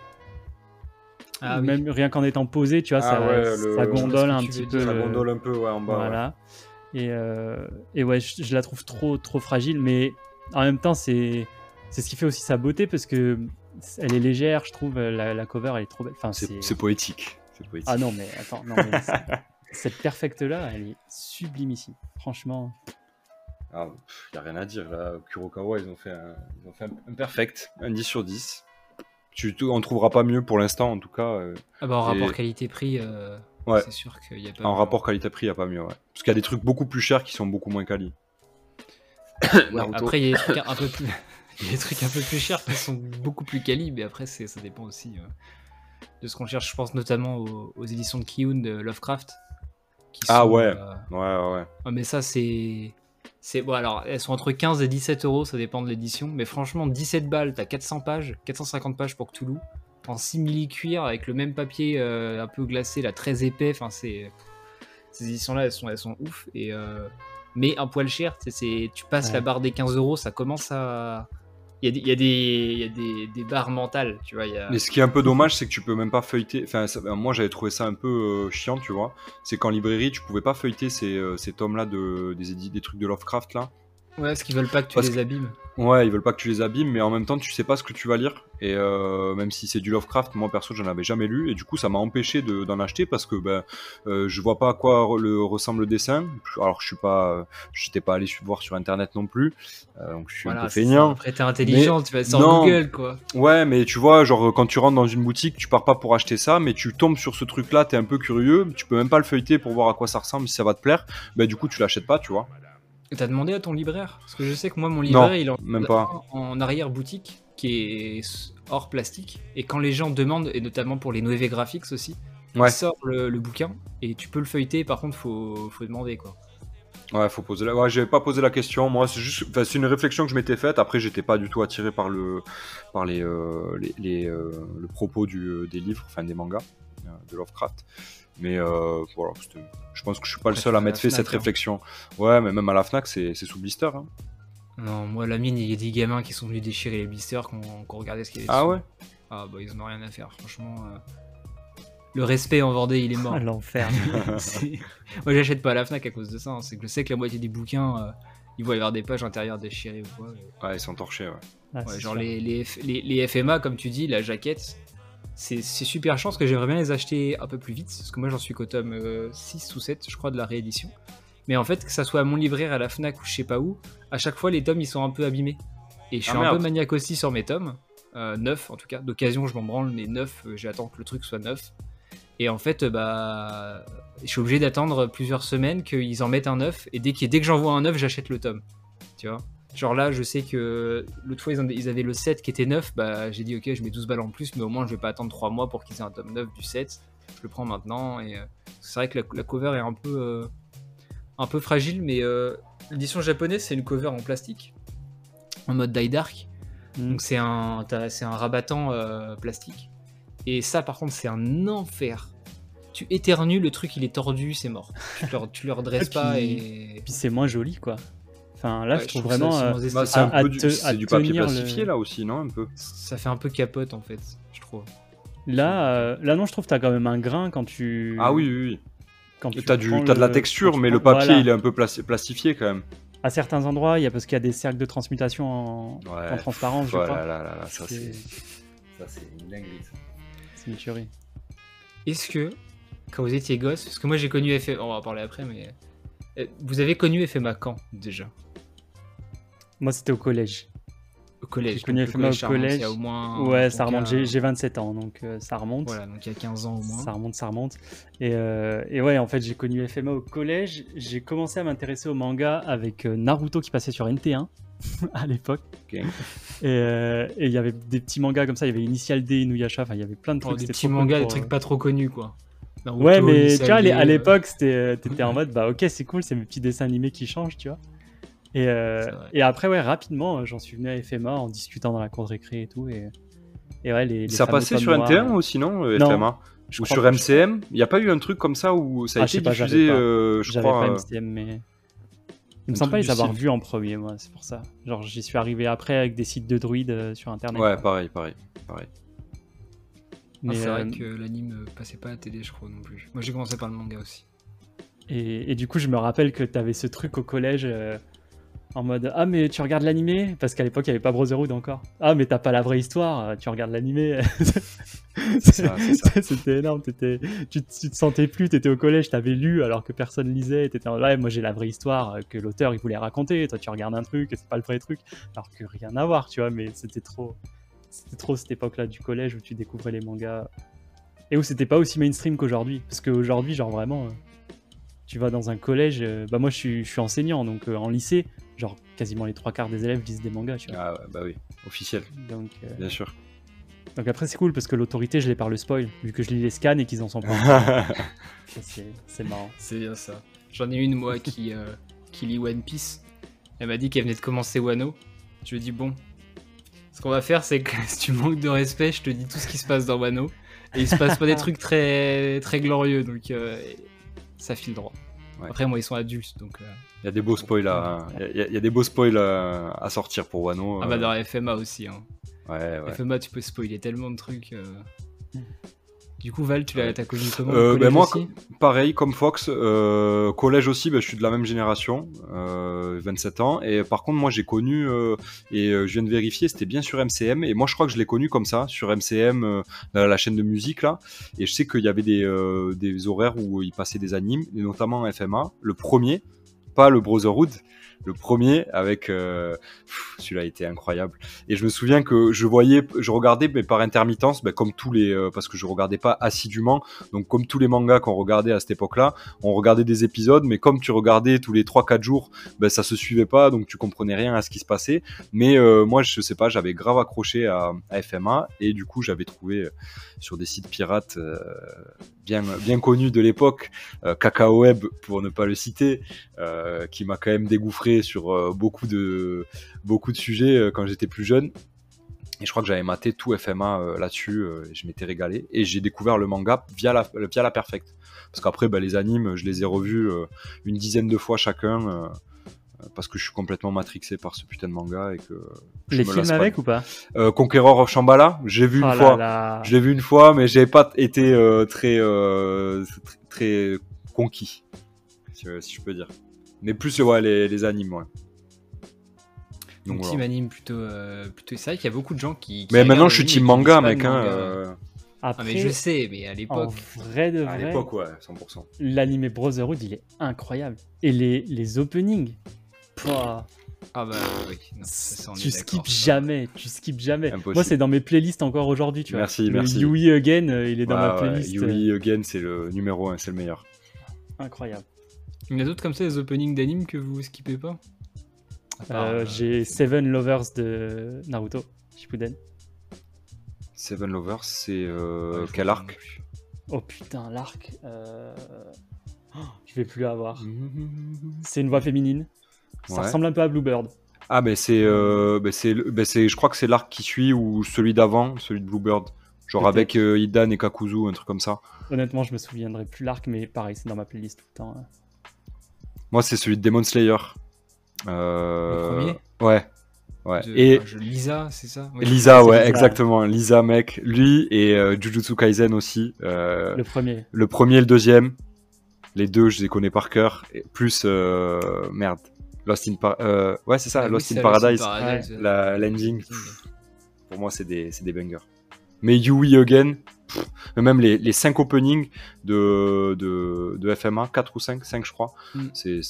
Ah oui. Même rien qu'en étant posé, tu vois, Ah ça, ouais, le- ça je gondole un petit peu. Ça le- gondole un peu ouais, en bas. ouais. voilà. Et, euh, et ouais, je, je la trouve trop, trop fragile, mais en même temps, c'est c'est ce qui fait aussi sa beauté parce que elle est légère, je trouve. La, la cover, elle est trop belle. Enfin, C'est poétique. C'est poétique. Ah non, mais attends, non, mais cette perfecte là, elle est sublimissime. Franchement, Ah, Il n'y a rien à dire. Là, Kurokawa, ils ont fait un, ils ont fait un, un perfect, un 10 sur 10. Tu, on trouvera pas mieux pour l'instant, en tout cas. euh, Ah bah, en Et- rapport qualité-prix, euh, Ouais. c'est sûr qu'il y a pas. en rapport qualité-prix, il n'y a pas mieux. Ouais. Parce qu'il y a des trucs beaucoup plus chers qui sont beaucoup moins quali. Ouais, après, il y a des trucs un peu plus. il y a des trucs un peu plus chers qui sont beaucoup plus quali, mais après, c'est- ça dépend aussi euh, de ce qu'on cherche. Je pense notamment aux, aux éditions de Kiyun de Lovecraft. qui Ah sont, ouais. euh, Ouais, ouais, ouais. Ah, mais ça, c'est. C'est bon, alors elles sont entre 15 et 17 euros, ça dépend de l'édition. Mais franchement, 17 balles, t'as 400 pages, 450 pages pour Cthulhu, en simili cuir avec le même papier euh, un peu glacé, là, très épais. Enfin, c'est. Ces éditions-là, elles sont, elles sont ouf. Et, euh, Mais un poil cher, c'est, c'est- tu passes Ouais. la barre des 15 euros, ça commence à. Il y a des, il y a des, il y a des, des barres mentales, tu vois. Y a... Mais ce qui est un peu dommage, c'est que tu peux même pas feuilleter. Enfin, ça- moi, j'avais trouvé ça un peu euh, chiant, tu vois. C'est qu'en librairie, tu pouvais pas feuilleter ces, euh, ces tomes-là de, des, édits- des trucs de Lovecraft, là. Ouais, parce qu'ils veulent pas que tu Parce les que- abîmes. Ouais, ils veulent pas que tu les abîmes, mais en même temps, tu sais pas ce que tu vas lire. Et euh, même si c'est du Lovecraft, moi perso, j'en avais jamais lu. Et du coup, ça m'a empêché de- d'en acheter parce que ben, euh, je vois pas à quoi le ressemble le dessin. Alors, je suis pas, j'étais pas allé voir sur internet non plus. Euh, donc, je suis un peu ça. feignant. Après, t'es intelligent, tu vas sur non. Google, quoi. Ouais, mais tu vois, genre quand tu rentres dans une boutique, tu pars pas pour acheter ça, mais tu tombes sur ce truc-là, t'es un peu curieux, tu peux même pas le feuilleter pour voir à quoi ça ressemble, si ça va te plaire. Bah, du coup, tu l'achètes pas, tu vois. T'as demandé à ton libraire? Parce que je sais que moi, mon libraire, il en même pas. en arrière boutique qui est hors plastique. Et quand les gens demandent, et notamment pour les Noévé Graphics aussi, Ouais. il sort le, le bouquin et tu peux le feuilleter. Par contre, faut, faut demander quoi. Ouais, faut poser la. Ouais, j'avais pas posé la question. Moi, c'est juste. Enfin, c'est une réflexion que je m'étais faite. Après, j'étais pas du tout attiré par le, par les, euh, les, les, euh, le propos du, des livres, enfin des mangas euh, de Lovecraft. Mais euh, voilà, je pense que je suis pas le seul à m'être fait Fnac, cette hein. réflexion. Ouais, mais même à la Fnac, c'est c'est sous blister. hein. Non, moi, la mienne, il y a des gamins qui sont venus déchirer les blisters quand on regardait ce qu'il y avait Ah dessus. ouais? Ah bah, ils en ont rien à faire, franchement. euh, Le respect en Vendée, il est mort. Ah, l'enfer. Moi, j'achète pas à la Fnac à cause de ça. hein. C'est que je sais que la moitié des bouquins, euh, ils vont y avoir des pages intérieures déchirées ou quoi. Ouais, ils sont torchés, ouais. Ah, Ouais, genre les, les, F- les- les FMA, comme tu dis, la jaquette, c'est super chiant parce que j'aimerais bien les acheter un peu plus vite. Parce que moi, j'en suis qu'au tome euh, 6 ou 7, je crois, de la réédition. Mais en fait, que ça soit à mon libraire, à la Fnac ou je sais pas où, à chaque fois, les tomes, ils sont un peu abîmés. Et je Ah, suis un merde. peu maniaque aussi sur mes tomes. Euh, neuf en tout cas. D'occasion, je m'en branle, mais neuf, euh, j'attends que le truc soit neuf. Et en fait, euh, bah, je suis obligé d'attendre plusieurs semaines qu'ils en mettent un neuf. Et dès, qu'il- dès que j'envoie un neuf, j'achète le tome. Tu vois? Genre là, je sais que l'autre fois, ils, en- ils avaient le 7 qui était neuf. Bah, j'ai dit, ok, je mets 12 balles en plus, mais au moins, je vais pas attendre 3 mois pour qu'ils aient un tome 9 du 7. Je le prends maintenant. Et euh, c'est vrai que la, la cover est un peu, euh, un peu fragile, mais euh, l'édition japonaise, c'est une cover en plastique, en mode die dark. Mm. Donc c'est un, c'est un rabattant euh, plastique. Et ça, par contre, c'est un enfer. Tu éternues, le truc il est tordu, c'est mort. Tu le, tu le redresses Et pas puis-. Et puis c'est moins joli, quoi. Enfin, là, Ouais, je trouve trouve ça vraiment. euh, Bah, c'est un à peu du, du papier tenir le- plastifié là aussi, non un peu? Ça fait un peu capote en fait, je trouve. là, euh, là, non, je trouve que t'as quand même un grain quand tu. Ah oui, oui, Quand oui. tu T'as du, t'as de la texture, quand tu mais prends- le papier voilà. il est un peu plas- plastifié quand même. À certains endroits, il y a parce qu'il y a des cercles de transmutation en, Ouais. en transparence, je Oh crois. là là là là, ça C'est- c'est, ça c'est une dinguerie. ça. C'est une tuerie. Est-ce que, quand vous étiez gosse, parce que moi j'ai connu FMA, on va en parler après, mais. euh, Vous avez connu FMA quand déjà? Moi, c'était au collège. Au collège. J'ai connu donc le FMA au remonte collège. Il y a au moins. ouais, ça remonte. J'ai j'ai 27 ans, donc euh, ça remonte. Voilà, donc il y a 15 ans au moins. Ça remonte, ça remonte. Et, euh, et ouais, en fait, j'ai connu FMA au collège. J'ai commencé à m'intéresser au manga avec euh, Naruto qui passait sur NT1 à l'époque. Ok. Et euh, il y avait des petits mangas comme ça. Il y avait Initial D, Inuyasha. Enfin, il y avait plein de Oh, trucs. des petits mangas, des trucs pas trop connus quoi. Naruto, Ouais, mais tu vois, à l'époque, t'étais en mode, bah ok, c'est cool, c'est mes petits dessins animés qui changent, tu vois. Et, euh, C'est et après, ouais, rapidement, euh, j'en suis venu à FMA en discutant dans la cour de récré et tout. Et, et ouais, les, les Ça passait sur noirs, NT1 euh, aussi, non, euh, Non, FMA je Ou sur MCM Il n'y a pas eu un truc comme ça où ça a Ah, je été diffusé, pas. euh, je J'avais crois. pas MCM, mais. Il me semble pas les avoir vus en premier, moi, c'est pour ça. Genre, j'y suis arrivé après avec des sites de druides euh, sur internet. Ouais, pareil, pareil. pareil. Ah, Mais, c'est euh, vrai que l'anime euh, passait pas à la télé, je crois non plus. Moi j'ai commencé par le manga aussi. Et, et du coup, je me rappelle que t'avais ce truc au collège euh, en mode Ah, mais tu regardes l'animé? Parce qu'à l'époque, il n'y avait pas Brotherhood encore. Ah, mais t'as pas la vraie histoire, tu regardes l'animé. C'était énorme. t'étais- Tu, tu te sentais plus, t'étais au collège, t'avais lu alors que personne lisait. T'étais en ouais, moi j'ai la vraie histoire euh, que l'auteur il voulait raconter. Toi, tu regardes un truc et c'est pas le vrai truc. Alors que rien à voir, tu vois, mais c'était trop. C'était trop cette époque-là du collège où tu découvrais les mangas. Et où c'était pas aussi mainstream qu'aujourd'hui. Parce qu'aujourd'hui, genre vraiment. euh, tu vas dans un collège, euh, bah moi je suis, je suis enseignant, donc en lycée, genre quasiment les trois quarts des élèves lisent des mangas, tu vois. Ah ouais, bah oui, officiel, Donc, euh, bien sûr. donc après c'est cool parce que l'autorité je l'ai par le spoil, vu que je lis les scans et qu'ils en sont pas. C'est c'est marrant. C'est bien ça. J'en ai une moi qui, euh, qui lit One Piece. Elle m'a dit qu'elle venait de commencer Wano. Je lui ai dit bon. Ce qu'on va faire c'est que si tu manques de respect, je te dis tout ce qui se passe dans Wano. Et il se passe pas des trucs très, très glorieux, donc euh, ça file droit. Ouais. Après moi ils sont adultes, donc... euh, Il y a des beaux spoils à, il y a- il y a des beaux spoils à, à sortir pour Wano. Ah bah euh, dans la FMA aussi. Hein. Ouais, ouais. FMA tu peux spoiler tellement de trucs. euh. Du coup Val, tu l'as Ouais. connu comment Euh, ben moi, aussi? Pareil, comme Fox, euh, collège aussi, ben, je suis de la même génération, euh, 27 ans. Et par contre, moi, j'ai connu, euh, et euh, je viens de vérifier, c'était bien sur MCM. Et moi, je crois que je l'ai connu comme ça, sur MCM, euh, la chaîne de musique, là. Et je sais qu'il y avait des, euh, des horaires où il passait des animes, et notamment FMA. Le premier, pas le Brotherhood, le premier avec euh, celui-là était incroyable. Et je me souviens que je voyais je regardais mais par intermittence ben, comme tous les euh, parce que je regardais pas assidûment donc comme tous les mangas qu'on regardait à cette époque-là on regardait des épisodes mais comme tu regardais tous les 3 4 jours ben ça se suivait pas donc tu comprenais rien à ce qui se passait. Mais euh, moi je sais pas j'avais grave accroché à, à FMA et du coup j'avais trouvé sur des sites pirates euh, bien bien connus de l'époque euh, Cacao Web pour ne pas le citer euh, qui m'a quand même dégoufré sur euh, beaucoup de beaucoup de sujets euh, quand j'étais plus jeune. Et je crois que j'avais maté tout FMA euh, là-dessus, euh, je m'étais régalé. Et j'ai découvert le manga via la, via la Perfect. Parce qu'après, bah, les animes, je les ai revus euh, une dizaine de fois chacun, euh, parce que je suis complètement matrixé par ce putain de manga. Et que je Les me films pas. avec ou pas Euh, Conqueror of Shambhala, j'ai vu Oh une là fois. là. Je l'ai vu une fois, mais j'ai pas été euh, très, euh, très très conquis, si, euh, si je peux dire. Mais plus ouais, les, les animes, ouais. Donc, Donc voilà. team anime plutôt, euh, plutôt... C'est vrai qu'il y a beaucoup de gens qui... qui Mais maintenant, je suis team manga, mec. Hein, euh, Ah Après, mais je sais, mais à en l'époque... vrai de à vrai, l'époque, ouais, 100%. l'anime Brotherhood, il est incroyable. Et les, les openings, Ah bah oui. non, ça, ça, on est tu skips jamais, tu skips jamais. Impossible. Moi, c'est dans mes playlists encore aujourd'hui, tu vois. Merci, Le merci. Yui Again, euh, il est dans ma ouais, playlist. Yui Again, c'est le numéro 1, c'est le meilleur. euh, incroyable. Il y en a d'autres comme ça, des openings d'anime que vous skippez pas? Euh, euh, J'ai Seven Lovers de Naruto, Shippuden. Seven Lovers, c'est euh, ouais, quel arc? Oh putain, l'arc. euh, oh, je vais plus l'avoir. C'est une voix féminine. Ça Ouais. ressemble un peu à Bluebird. Ah, mais c'est, euh, bah, c'est, bah, je crois que c'est l'arc qui suit ou celui d'avant, celui de Bluebird. Genre Peut-être. avec euh, Idan et Kakuzu, un truc comme ça. Honnêtement, je me souviendrai plus l'arc, mais pareil, c'est dans ma playlist tout le temps. hein. Moi, c'est celui de Demon Slayer. Euh, Le Ouais. Ouais. de- Et je- Lisa, c'est ça? Ouais, Lisa, c'est ouais, Lisa. exactement. Lisa, mec. Lui et euh, Jujutsu Kaisen aussi. Euh, Le premier. Le premier et le deuxième. Les deux, je les connais par cœur. Et plus, euh, merde. Lost in Par- euh, Ouais, c'est ça, Ah oui, Lost c'est in Lost Paradise. Paradise, La euh, l'ending. Pour moi, c'est des, c'est des bangers. Mais Yui Again, pff, mais même les, les 5 openings de, de, de FMA, 4 ou 5, 5 je crois, Mm. c'est,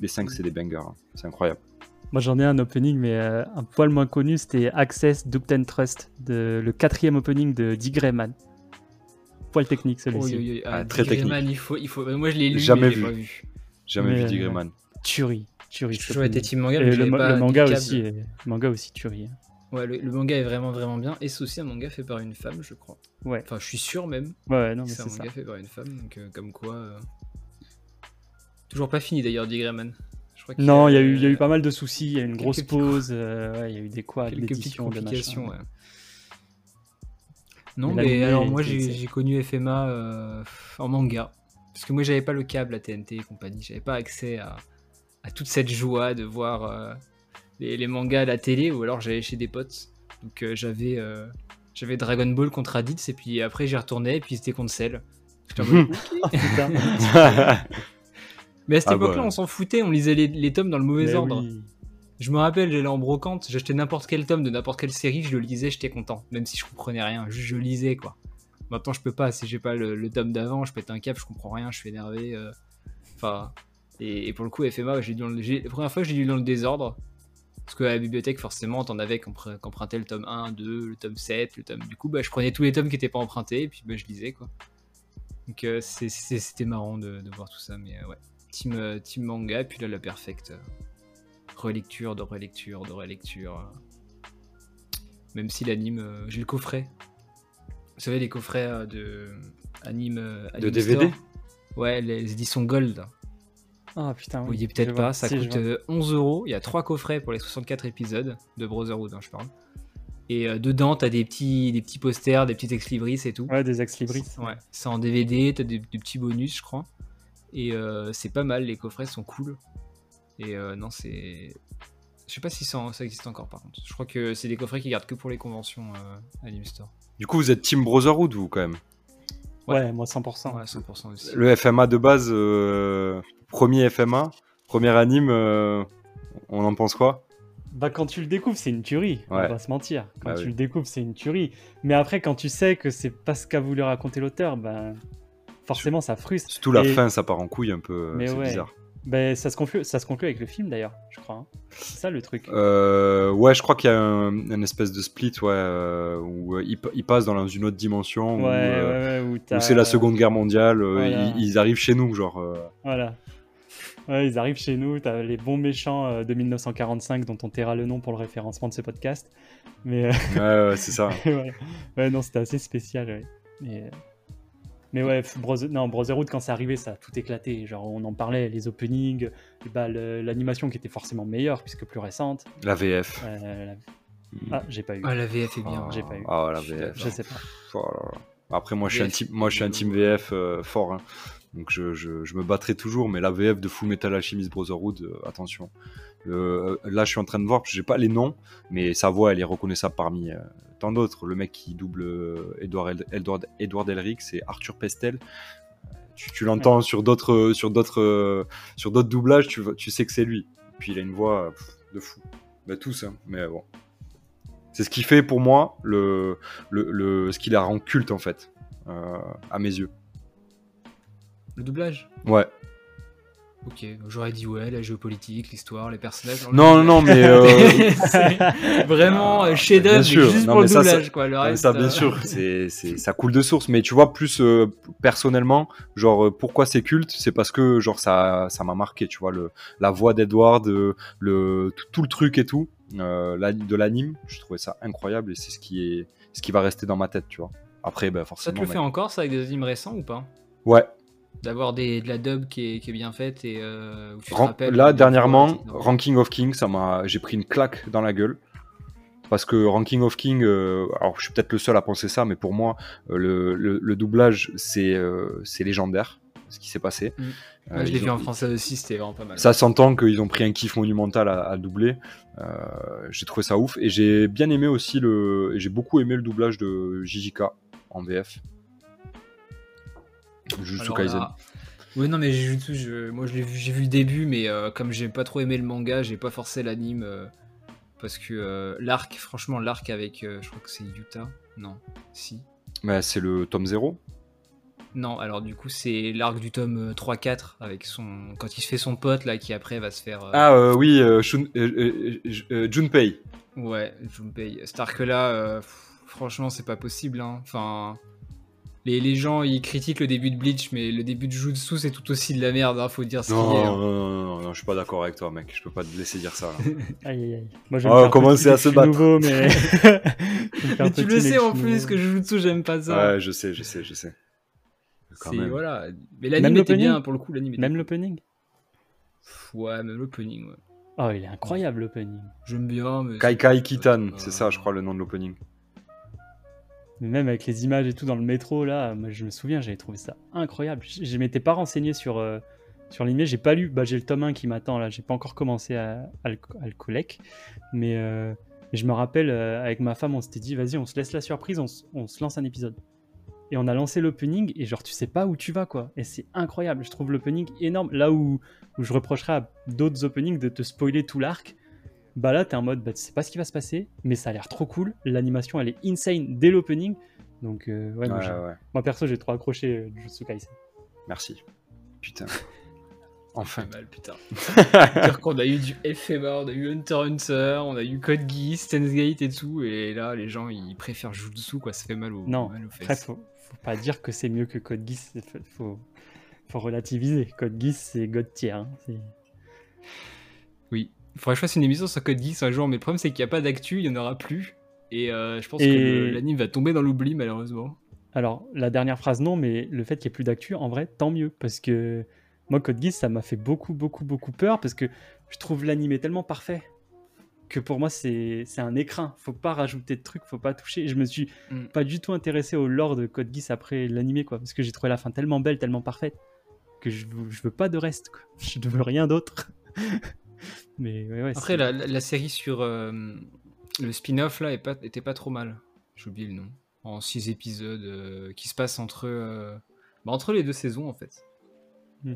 les 5 c'est des bangers. hein. C'est incroyable. Moi, j'en ai un opening, mais euh, un poil moins connu. C'était Access Duct and Trust, de, le quatrième opening de Dick Grayman. Poil technique Oh, celui-ci. yo, yo, yo, Ah, ah, très Dick Grayman, il faut, il faut... Moi, je l'ai lu, Jamais mais vu. pas vu. Jamais Mais, vu euh, Dick Grayman. Tuerie. Tuerie. J'ai cet toujours été opening. team manga, Et le, ma- le manga aussi, est- le manga aussi tuerie. Ouais, le, le manga est vraiment vraiment bien et c'est aussi un manga fait par une femme, je crois. Ouais. Enfin, je suis sûr même Ouais, ouais, non, mais c'est un ça. manga fait par une femme, donc euh, comme quoi. euh, Toujours pas fini d'ailleurs, qu'il Non, il y, a eu- il y a eu pas mal de soucis, il y a eu une quelques grosse petits- pause, euh, ouais, il y a eu des quoi, quelques petites d'édition, de complications. ouais. Non, Mais alors moi j'ai connu FMA euh, en manga. Parce que moi j'avais pas le câble à TNT et compagnie, j'avais pas accès à, à toute cette joie de voir euh, les, les mangas à la télé ou alors j'allais chez des potes. Donc euh, j'avais euh, j'avais Dragon Ball contre Raditz et puis après j'y retournais et puis c'était contre Cell. Ah, putain. mais à cette Ah époque-là bah. on s'en foutait, on lisait les, les tomes dans le mauvais Mais ordre. oui. Je me rappelle, j'allais en brocante, j'achetais n'importe quel tome de n'importe quelle série, je le lisais, j'étais content, même si je comprenais rien, juste je lisais quoi. Maintenant je peux pas, si j'ai pas le, le tome d'avant, je pète un cap, je comprends rien, je suis énervé. euh, Enfin, et, et pour le coup FMA, j'ai la première fois j'ai lu dans le désordre, parce que à la bibliothèque forcément t'en avais empruntaient le tome 1, 2, le tome 7, le tome... Du coup bah, je prenais tous les tomes qui étaient pas empruntés, et puis bah, je lisais quoi. Donc euh, c'était marrant de, de voir tout ça, mais euh, ouais. Team, euh, team manga, et puis là la perfecte. relecture, de relecture, de relecture. Même si l'anime, euh, j'ai le coffret. Vous savez, les coffrets de anime. De DVD? Store. Ouais, les éditions Gold. Ah putain, Vous oui. voyez je peut-être pas, ça Si, coûte vois. euh, 11 euros. Il y a trois coffrets pour les 64 épisodes de Brotherhood, hein, je parle. Et euh, dedans, t'as des petits, des petits posters, des petits ex-libris et tout. Ouais, des ex-libris. Ouais, c'est en DVD, t'as des, des petits bonus, je crois. Et euh, c'est pas mal, les coffrets sont cool. Et euh, non, c'est. Je sais pas si ça, ça existe encore par contre. Je crois que c'est des coffrets qui gardent que pour les conventions euh, Anime Store. Du coup, vous êtes Team Brotherhood, vous, quand même. Ouais, moi 100%. Ouais, 100% aussi. Le FMA de base, euh, premier FMA, premier anime, euh, on en pense quoi? Bah quand tu le découvres, c'est une tuerie. On va pas se mentir. Quand Bah tu oui. le découvres, c'est une tuerie. Mais après, quand tu sais que c'est pas ce qu'a voulu raconter l'auteur, ben forcément ça frustre. Surtout la Et- fin, ça part en couille un peu, euh, Mais c'est ouais. bizarre. Ben ça se conclut, ça se conclut avec le film d'ailleurs, je crois. hein. C'est ça le truc. Euh, ouais, je crois qu'il y a un, un espèce de split, ouais, euh, où euh, ils, ils passent dans une autre dimension, où, ouais, ouais, ouais, où, où t'as- c'est la Seconde Guerre mondiale, Voilà. ils, ils arrivent chez nous, genre. Voilà. Ouais, ils arrivent chez nous, t'as les bons méchants euh, de 1945 dont on taira le nom pour le référencement de ce podcast. Mais euh, ouais, ouais, c'est ça. ouais. Ouais, non, c'était assez spécial. Ouais. Mais, euh, mais ouais, Brother- non, Brotherhood, quand c'est arrivé, ça a tout éclaté. Genre, on en parlait, les openings, bah, le- l'animation qui était forcément meilleure puisque plus récente. La VF. Euh, la- Ah, j'ai pas eu. Ah, la VF est bien. Ah, j'ai pas eu. Ah, la VF. Je sais pas. Oh là là. Après, moi, je suis un team, moi, je suis un team VF euh, fort. hein. Donc, je, je, je me battrai toujours. Mais la VF de Full Metal Alchemist Brotherhood, euh, attention. Euh, là, je suis en train de voir, j'ai pas les noms, mais sa voix, elle est reconnaissable parmi euh, tant d'autres. Le mec qui double Edouard, El- Edouard, Edouard Elric, c'est Arthur Pestel. Tu, tu l'entends sur d'autres sur d'autres sur d'autres doublages, tu, tu sais que c'est lui. Puis il a une voix pff, de fou. Bah, tous, hein, mais bon. C'est ce qui fait pour moi le, le, le- ce qui la rend culte en fait, à mes yeux. Le doublage Ouais. Ok, j'aurais dit ouais, la géopolitique, l'histoire, les personnages. Non, non, non, mais. euh, vraiment Ah, sûr. juste Non, pour le mais ça, ça- quoi. Le reste, ça, bien euh, sûr, c'est, ça coule de source. Mais tu vois, plus euh, personnellement, genre, pourquoi c'est culte C'est parce que, genre, ça, ça m'a marqué, tu vois, le, la voix d'Edward, le, tout, tout le truc et tout, euh, de l'anime, je trouvais ça incroyable et c'est ce qui, est, ce qui va rester dans ma tête, tu vois. Après, ben, Ça forcément. te le fait mec. encore, ça, avec des animes récents ou pas? Ouais, D'avoir de la dub qui est, qui est bien faite et euh, où tu te Ran- rappelles. là, dernièrement, fois, Ranking of King, ça m'a, j'ai pris une claque dans la gueule. Parce que Ranking of King, euh, alors je suis peut-être le seul à penser ça, mais pour moi, euh, le, le- le doublage, c'est, euh, c'est légendaire, ce qui s'est passé. Mm. Euh, Ouais, je l'ai vu ont- en français aussi, c'était vraiment pas mal. Ça s'entend qu'ils ont pris un kiff monumental à, à doubler. J'ai trouvé ça ouf. Et j'ai bien aimé aussi le. J'ai beaucoup aimé le doublage de JJK en VF. Jujutsu Kaisen. là- Oui, non, mais Jujutsu, je... moi je l'ai vu, j'ai vu le début, mais euh, comme j'ai pas trop aimé le manga, j'ai pas forcé l'anime. euh, parce que euh, l'arc, franchement, l'arc avec. je crois que c'est Yuta. Non, si. Mais c'est le tome 0. Non, alors du coup, c'est l'arc du tome euh, 3-4 avec son. Quand il se fait son pote là, qui après va se faire. Ah oui, Shun- Junpei. Ouais, Junpei. Cet arc-là, euh, pff, franchement, c'est pas possible. hein. Enfin, les, les gens, ils critiquent le début de Bleach, mais le début de Jutsu, c'est tout aussi de la merde. hein, faut dire ce Non, qu'il est. non, hein. non, non, non, je suis pas d'accord avec toi, mec. Je peux pas te laisser dire ça. Là. Aïe aïe aïe. Moi, je vais me faire commencer à se je battre. nouveau, mais. Je tu le sais je en plus que Jujutsu, j'aime pas ça. Ouais, je sais, je sais, je sais. Quand C'est- même. voilà. Mais l'anime était bien pour le coup. L'anime était Même l'opening Ouais, même l'opening. Ouais. Oh, il est incroyable l'opening. J'aime bien. Mais Kai c'est- Kai Kitan, euh, c'est ça, je crois, le nom de l'opening. Même avec les images et tout dans le métro, là, moi, je me souviens, j'avais trouvé ça incroyable. Je, m'étais pas renseigné sur, euh, sur j'ai pas lu, bah, j'ai le tome 1 qui m'attend là, j'ai pas encore commencé à, le, à. Mais euh, je me rappelle, euh, avec ma femme, on s'était dit, vas-y, on se laisse la surprise, on se lance un épisode. Et on a lancé l'opening, et genre, tu sais pas où tu vas, quoi. Et c'est incroyable, je trouve l'opening énorme. Là où, où je reprocherais à d'autres openings de te spoiler tout l'arc, bah là, t'es en mode, bah, tu sais pas ce qui va se passer, mais ça a l'air trop cool. L'animation, elle est insane dès l'opening. Donc, euh, ouais, moi, Ouais, j'ai- ouais. moi, perso, j'ai trop accroché euh, Jujutsu Kaisen. Merci. Putain. Enfin. Fait mal, putain. dire qu'on a eu du FMA, on a eu Hunter x Hunter, on a eu Code Geass, Gate et tout, et là les gens ils préfèrent Jutsu quoi, ça fait mal au, Non, mal aux fesses. Après, faut, faut pas dire que c'est mieux que Code Geass. Faut, faut, faut relativiser. Code Geass, c'est God tier. hein. Oui, il faudrait que je fasse une émission sur Code Geass un jour, mais le problème c'est qu'il n'y a pas d'actu, il n'y en aura plus, et euh, je pense que Et- l'anime va tomber dans l'oubli malheureusement. Alors, la dernière phrase, non, mais le fait qu'il n'y ait plus d'actu, en vrai, tant mieux. Parce que moi, Code Geass, ça m'a fait beaucoup, beaucoup, beaucoup peur. Parce que je trouve l'animé tellement parfait que pour moi, c'est un écrin. Faut pas rajouter de trucs, faut pas toucher. Je me suis Mm. pas du tout intéressé au lore de Code Geass après l'animé, quoi. Parce que j'ai trouvé la fin tellement belle, tellement parfaite que je, veux- je veux pas de reste, quoi. Je ne veux rien d'autre. mais ouais, ouais, Après la, la- la série sur euh, le spin-off là est pas, était pas trop mal, j'ai oublié le nom, en 6 épisodes euh, qui se passent entre, euh, bah, entre les deux saisons en fait. Mm.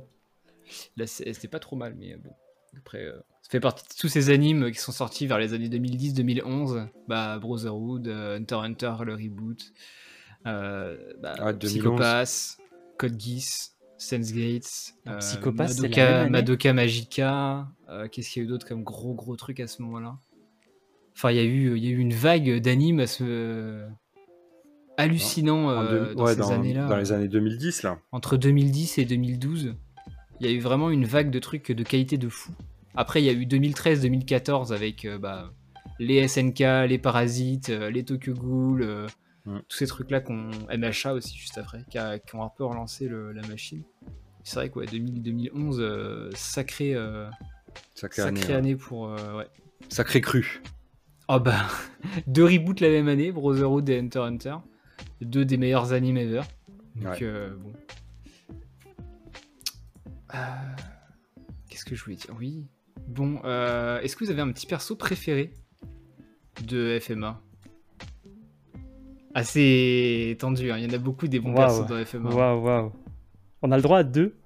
Là c'est- c'était pas trop mal, mais euh, bon, après euh, ça fait partie de tous ces animes qui sont sortis vers les années 2010-2011, bah Brotherhood, euh, Hunter x Hunter, le reboot, euh, bah, Ah, 2011. Psychopass, Code Geass. Sense Gates, euh, la Madoka, Madoka Magica, euh, qu'est-ce qu'il y a eu d'autre comme gros gros truc à ce moment-là? Enfin, il y a eu, il y a eu une vague d'animes à ce hallucinant euh, deux- dans ouais, ces années-là. dans les années 2010, là. Entre 2010 et 2012, il y a eu vraiment une vague de trucs de qualité de fou. Après, il y a eu 2013-2014 avec euh, bah, les SNK, les Parasites, euh, les Tokyo Ghoul, Mm. tous ces trucs-là qu'on MHA aussi juste après, qui, a- qui ont un peu relancé le- la machine. C'est vrai que ouais, 2000 2011, euh, sacré, euh, Sacrée sacrée année. année, ouais. pour euh, ouais. Sacré cru. Oh bah, deux reboots la même année, Brotherhood et Hunter Hunter. Deux des meilleurs animes ever. Donc, euh, bon. Qu'est-ce que je voulais dire? Oui. Bon, est-ce que vous avez un petit perso préféré de FMA Assez tendu, hein, il y en a beaucoup des bons persos dans FMA. Waouh, waouh. On a le droit à deux?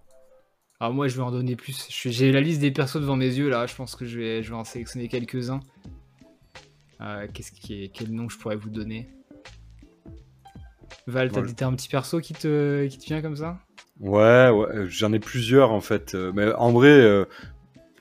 Alors moi je vais en donner plus. J'ai la liste des persos devant mes yeux là, je pense que je vais, je vais en sélectionner quelques-uns. Euh, Qu'est-ce qui est, quel nom je pourrais vous donner? Val, t'as Voilà. un petit perso qui te, qui te vient comme ça? Ouais, ouais, euh, j'en ai plusieurs en fait. Euh, Mais en vrai, euh,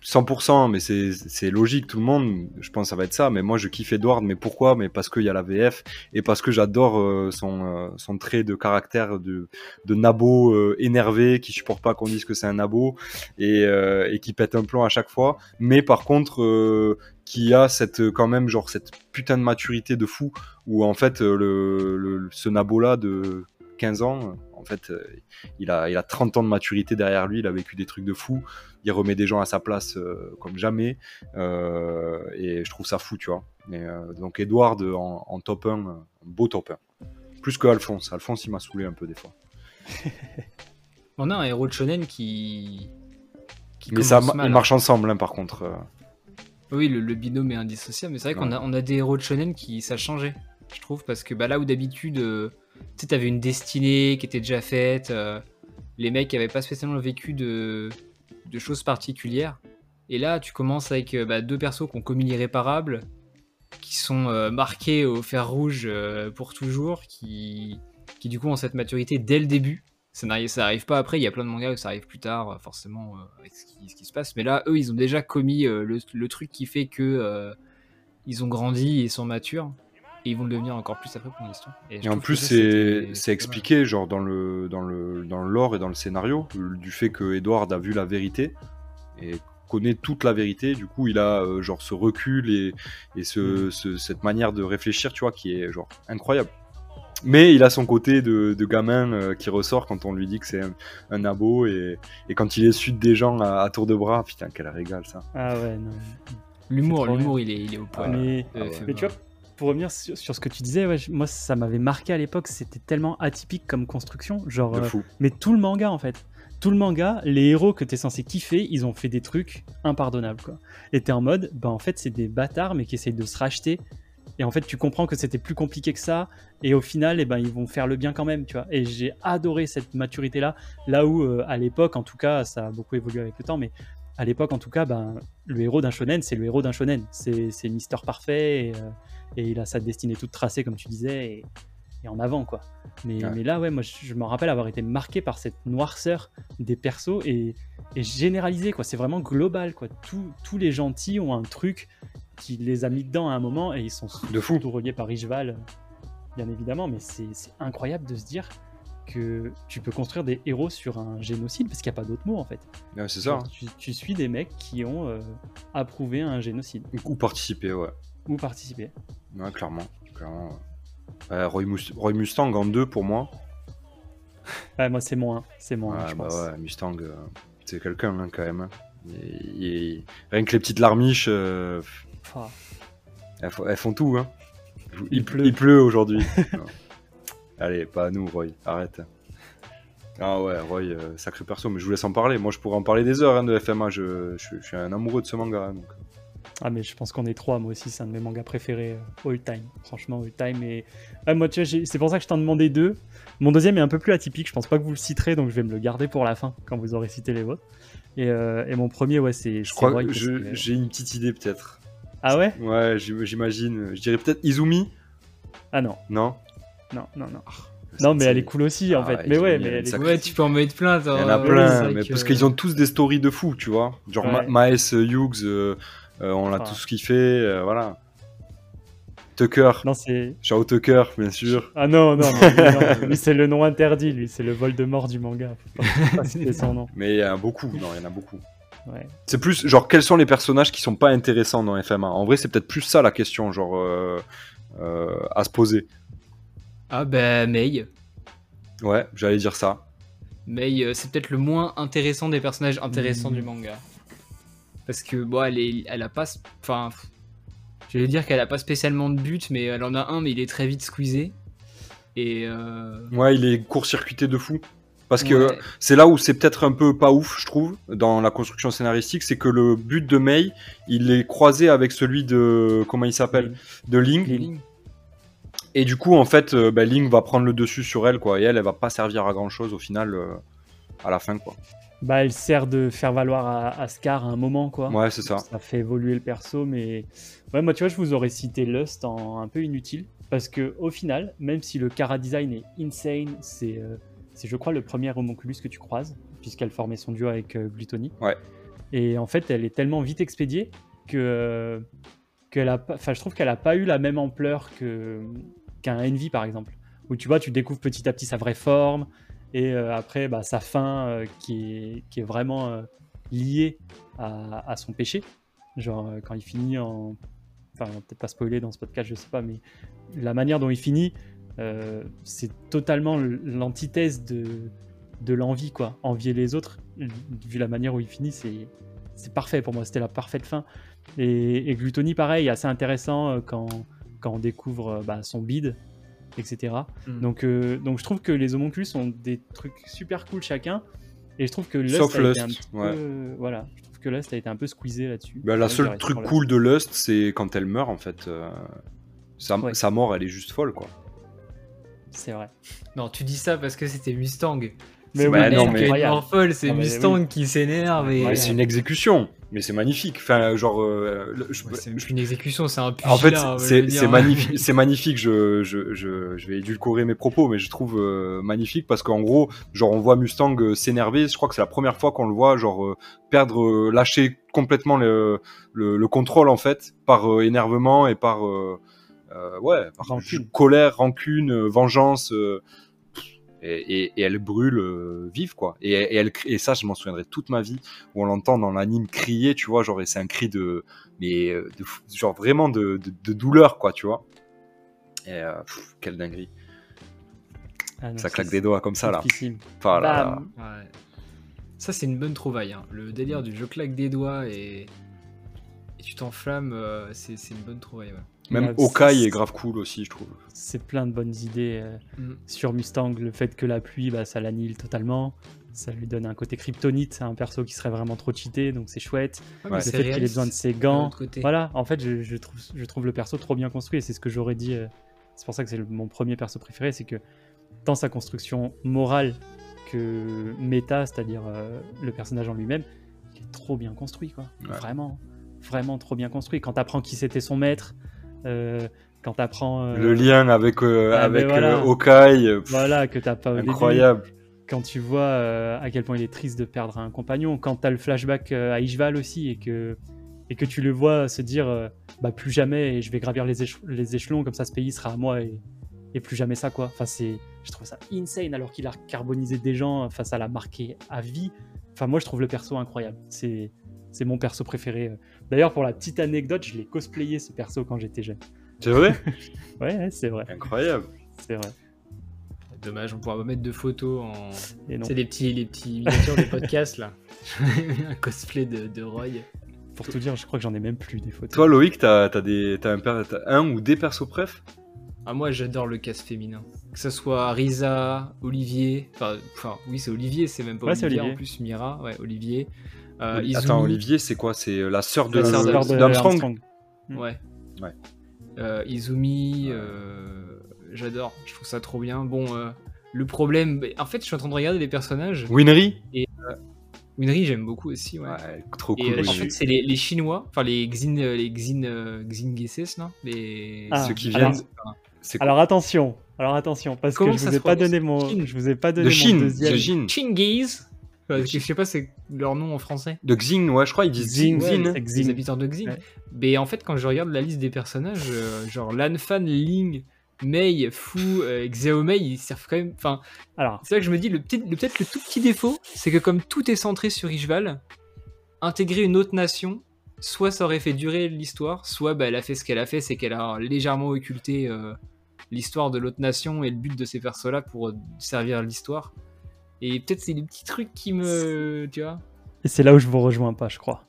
100%, mais c'est logique, tout le monde, je pense que ça va être ça. Mais moi, je kiffe Edward, mais pourquoi? Mais parce qu'il y a la VF et parce que j'adore euh, son, euh, son trait de caractère de, de nabo euh, énervé qui supporte pas qu'on dise que c'est un nabo et, qui pète un plomb à chaque fois. Mais par contre, qui a cette quand même genre cette putain de maturité de fou où en fait le, le ce nabo là de 15 ans, en fait, il a, il a 30 ans de maturité derrière lui, il a vécu des trucs de fou, il remet des gens à sa place euh, comme jamais, euh, et je trouve ça fou, tu vois. Et, euh, donc Edward en, en top 1, un beau top 1. Plus que Alphonse. Alphonse, il m'a saoulé un peu des fois. On a un héros de shonen qui. qui Mais ça, mal, ils hein. marchent ensemble, hein, par contre. Oui, le, le binôme est indissociable, mais c'est vrai qu'on a, on a des héros de shonen qui ça changé, je trouve, parce que bah, là où d'habitude, euh, tu sais, t'avais une destinée qui était déjà faite, euh, les mecs avaient pas spécialement vécu de, de choses particulières, et là tu commences avec euh, bah, deux persos qui ont commis l'irréparable, qui sont euh, marqués au fer rouge euh, pour toujours, qui, qui du coup ont cette maturité dès le début. Ça n'arrive, pas après, il y a plein de mangas où ça arrive plus tard, forcément, avec ce qui, se passe. Mais là, eux, ils ont déjà commis le, truc qui fait que ils ont grandi et sont matures. Et ils vont le devenir encore plus après pour l'histoire. je Et en plus, c'est expliqué, genre dans le, dans, le, dans le lore et dans le scénario, euh, du fait que Edward a vu la vérité et connaît toute la vérité. Du coup, il a euh, genre ce recul et, et ce, ce- cette manière de réfléchir, tu vois, qui est genre incroyable. Mais il a son côté de, de gamin euh, qui ressort quand on lui dit que c'est un, un abo et, et quand il insulte des gens à, à tour de bras. Putain, quel régal ça. Ah ouais, non. L'humour, l'humour, il est, il est au point. mais, Ah ouais. mais tu vois, pour revenir sur, sur ce que tu disais, ouais, je- moi ça m'avait marqué à l'époque, c'était tellement atypique comme construction. Genre, De euh, mais tout le manga en fait. Tout le manga, les héros que t'es censé kiffer, ils ont fait des trucs impardonnables quoi. Et t'es en mode, bah en fait c'est des bâtards mais qui essayent de se racheter. Et en fait tu comprends que c'était plus compliqué que ça. Et au final, eh ben, ils vont faire le bien quand même, tu vois. Et j'ai adoré cette maturité là. Là où euh, à l'époque, en tout cas, ça a beaucoup évolué avec le temps, mais à l'époque en tout cas, ben, le héros d'un shonen, c'est le héros d'un shonen. C'est Mister Parfait et, euh, et il a sa destinée toute tracée comme tu disais. Et, et en avant quoi. Mais, Ouais. mais là, ouais, moi je, me rappelle avoir été marqué par cette noirceur des persos et, et généralisé quoi. C'est vraiment global quoi. Tous- tous les gentils ont un truc qui les a mis dedans à un moment et ils sont De fou. surtout reliés par Ishval, bien évidemment. Mais c'est incroyable de se dire que tu peux construire des héros sur un génocide parce qu'il n'y a pas d'autre mot en fait. Ouais, c'est ça. Genre, tu, tu suis des mecs qui ont euh, approuvé un génocide Ou participer, ouais. ou participé. Ouais, clairement. clairement. Ouais, Roy, Mus- Roy Mustang en deux pour moi. Ouais, moi c'est moins, c'est moins, Ouais, je bah pense. ouais, Mustang, euh, c'est quelqu'un hein, quand même. hein. Rien que les petites larmiches, euh, Ah, elles, font- elles font tout. Hein. Il Il, pleut. il pleut aujourd'hui. Allez, pas à nous, Roy, arrête. Ah ouais, Roy, euh, sacré perso, mais je vous laisse en parler. Moi, je pourrais en parler des heures hein, de FMA. Je, je- je suis un amoureux de ce manga. hein, donc. Ah mais je pense qu'on est trois, moi aussi c'est un de mes mangas préférés euh, all time, franchement all time. Et ouais, moi tu vois, c'est pour ça que je t'en demandais deux. Mon deuxième est un peu plus atypique, je pense pas que vous le citerez, donc je vais me le garder pour la fin quand vous aurez cité les vôtres. Et, euh, et mon premier ouais c'est. Je crois Roy que j'ai une petite idée peut-être. Ah ouais? Ouais, j'im- j'imagine. Je dirais peut-être Izumi. Ah non, Non? Non, non, non. Non mais elle est cool aussi en Ah fait. ouais, mais ouais, mais elle est Ouais, tu peux en mettre plein. Il y en a plein, c'est mais que- parce qu'ils ont tous des stories de fou, tu vois. Genre Ouais. Maes Hughes, euh, euh, on l'a Ah. tous kiffé, euh, voilà. Tucker, Non c'est. Shao Tucker, bien sûr. Ah non, non, non, lui, c'est le nom interdit, lui c'est le vol de mort du manga. Faut pas, faut pas citer son nom. Mais il y en a beaucoup, non, il y en a beaucoup. Ouais. C'est plus, genre, quels sont les personnages qui sont pas intéressants dans FMA En vrai, c'est peut-être plus ça la question, genre, euh, euh, à se poser. Ah bah Mei. Ouais, j'allais dire ça. Mei, euh, c'est peut-être le moins intéressant des personnages intéressants du manga. Parce que bon, elle, est, elle a pas. Enfin. J'allais dire qu'elle a pas spécialement de but, mais elle en a un, mais il est très vite squeezé. Et. euh, Ouais, il est court-circuité de fou. Parce que ouais. c'est là où c'est peut-être un peu pas ouf, je trouve, dans la construction scénaristique, c'est que le but de Mei, il est croisé avec celui de. Comment il s'appelle? De Ling. Ling. Et du coup, en fait, euh, bah, Ling va prendre le dessus sur elle, quoi. Et elle, elle va pas servir à grand chose au final, euh, à la fin, quoi. Bah elle sert de faire valoir à, à Scar à un moment quoi. Ouais, c'est ça. Ça fait évoluer le perso, mais ouais, moi tu vois, je vous aurais cité Lust en un peu inutile parce que au final, même si le Kara design est insane, c'est euh, c'est je crois le premier homonculus que tu croises, puisqu'elle formait son duo avec euh, Gluttony. Ouais. Et en fait, elle est tellement vite expédiée que, qu'elle a enfin, je trouve qu'elle a pas eu la même ampleur que, qu'un Envy par exemple, où tu vois, tu découvres petit à petit sa vraie forme, et euh, après bah, sa fin euh, qui, est, qui est vraiment euh, liée à, à son péché. Genre quand il finit en. Enfin, peut-être pas spoiler dans ce podcast, je sais pas, mais la manière dont il finit, c'est totalement l'antithèse de, de l'envie, quoi. Envier les autres, vu la manière où il finit, c'est, c'est parfait pour moi, c'était la parfaite fin. Et, et Gluttony, pareil, assez intéressant euh, quand, quand on découvre euh, bah, son bide, etc. Mm. Donc, euh, donc je trouve que les homonculus ont des trucs super cool chacun. Et je trouve que Lust Sauf a été un petit ouais. peu, voilà, je trouve que Lust a été un peu squeezé là-dessus. Bah, la seule truc cool de Lust, c'est quand elle meurt, en fait. euh, sa, Ouais. sa mort, elle est juste folle, quoi. C'est vrai. Non, tu dis ça parce que c'était Mustang. Mais c'est oui, non, mais- folle, c'est Mustang qui s'énerve et. Mais Ouais. c'est une exécution, mais c'est magnifique. Enfin, genre, euh, le- je- Ouais, c'est une exécution, c'est un pugilat. En fait, c'est magnifique. C'est magnifique. Je, je, je, je vais édulcorer mes propos, mais je trouve euh, magnifique parce qu'en gros, genre, on voit Mustang euh, s'énerver. Je crois que c'est la première fois qu'on le voit, genre, perdre, lâcher complètement le, le, le contrôle en fait, par euh, énervement et par, euh, euh, ouais, par Rancune. colère, rancune, euh, vengeance. Et, et- et elle brûle euh, vive quoi. Et, et elle et ça, je m'en souviendrai toute ma vie où on l'entend dans l'anime crier, tu vois, genre et c'est un cri de, mais euh, de genre vraiment de, de, de douleur quoi, tu vois. Et euh, pff, quelle dinguerie. Ah non, ça c'est- claque des doigts comme ça là. Enfin, là, là. Ouais. Ça, c'est une bonne trouvaille. hein. Le délire du je claque des doigts et, et tu t'enflammes, euh, c'est c'est une bonne trouvaille. ouais. Même Okai est grave cool aussi, je trouve. C'est plein de bonnes idées euh, Mm. sur Mustang. Le fait que la pluie, bah, ça l'annihile totalement. Ça lui donne un côté kryptonite, un perso qui serait vraiment trop cheaté, donc c'est chouette. Ouais, mais le fait qu'il ait besoin de ses gants. Voilà, en fait, je, je trouve, je trouve le perso trop bien construit et c'est ce que j'aurais dit. euh, c'est pour ça que c'est le- mon premier perso préféré, c'est que tant sa construction morale que méta, c'est-à-dire euh, le personnage en lui-même, il est trop bien construit, quoi. Ouais. Vraiment, vraiment trop bien construit. Quand t'apprends qui c'était son maître, euh, quand t'apprends euh, Le lien avec, euh, ah, avec voilà. euh, euh, voilà, que t'as pas au début. incroyable. quand tu vois euh, à quel point il est triste de perdre un compagnon, quand tu as le flashback euh, à Ishval aussi et que, et que tu le vois se dire euh, bah, plus jamais et je vais gravir les, éche- les échelons, comme ça ce pays sera à moi et, et plus jamais ça quoi. Enfin, c'est, je trouve ça insane alors qu'il a carbonisé des gens, enfin, ça l'a marqué à vie. Enfin, moi je trouve le perso incroyable. C'est, c'est mon perso préféré. D'ailleurs, pour la petite anecdote, je l'ai cosplayé ce perso quand j'étais jeune. C'est vrai Ouais, c'est vrai, Incroyable. c'est vrai. Dommage, on pourra pas mettre de photos en. C'est les petits, les petits miniatures des podcasts là. un cosplay de, de Roy. pour tout dire, je crois que j'en ai même plus des photos. Toi, Loïc, t'as as des, t'as un, un ou des persos préf Ah, moi j'adore le cast féminin. Que ce soit Risa, Olivier. Enfin, oui, c'est Olivier, c'est même pas Ouais, c'est Olivier, Olivier. en plus, Mira. Ouais, Olivier. Euh, Izumi. Attends, Olivier, c'est quoi? C'est la sœur de, La sœur de- de d'Armstrong. Ouais. Ouais. Euh, Izumi, euh, j'adore, je trouve ça trop bien. Bon, euh, le problème, en fait, je suis en train de regarder les personnages. Winry Winry, j'aime beaucoup aussi, ouais. Ouais, trop Et cool. euh, en fait, c'est les, les Chinois, enfin les Xin, euh, les Xin, euh, Xingeses, là, les Ah, Ceux qui alors- viennent. Alors attention, alors attention, parce Comment que je vous ai pas donné mon, Chine. je vous ai pas donné de mon Chine. deuxième. De Chine. Chingiz. Je sais pas c'est leur nom en français. De Xing, ouais, je crois, ils disent Xing, Xing. ouais, Les habitants de Xin. Ouais. Mais en fait, quand je regarde la liste des personnages, euh, genre Lan Fan, Ling, Mei, Fu, euh, Xiaomei, ils servent quand même. Enfin, Alors, c'est là que je me dis, le petit- le- peut-être le tout petit défaut, c'est que comme tout est centré sur Ishval, intégrer une autre nation, soit ça aurait fait durer l'histoire, soit bah, elle a fait ce qu'elle a fait, c'est qu'elle a légèrement occulté euh, l'histoire de l'autre nation et le but de ces persos-là pour euh, servir l'histoire. Et peut-être c'est les petits trucs qui me. Tu vois et c'est là où je vous rejoins pas, je crois.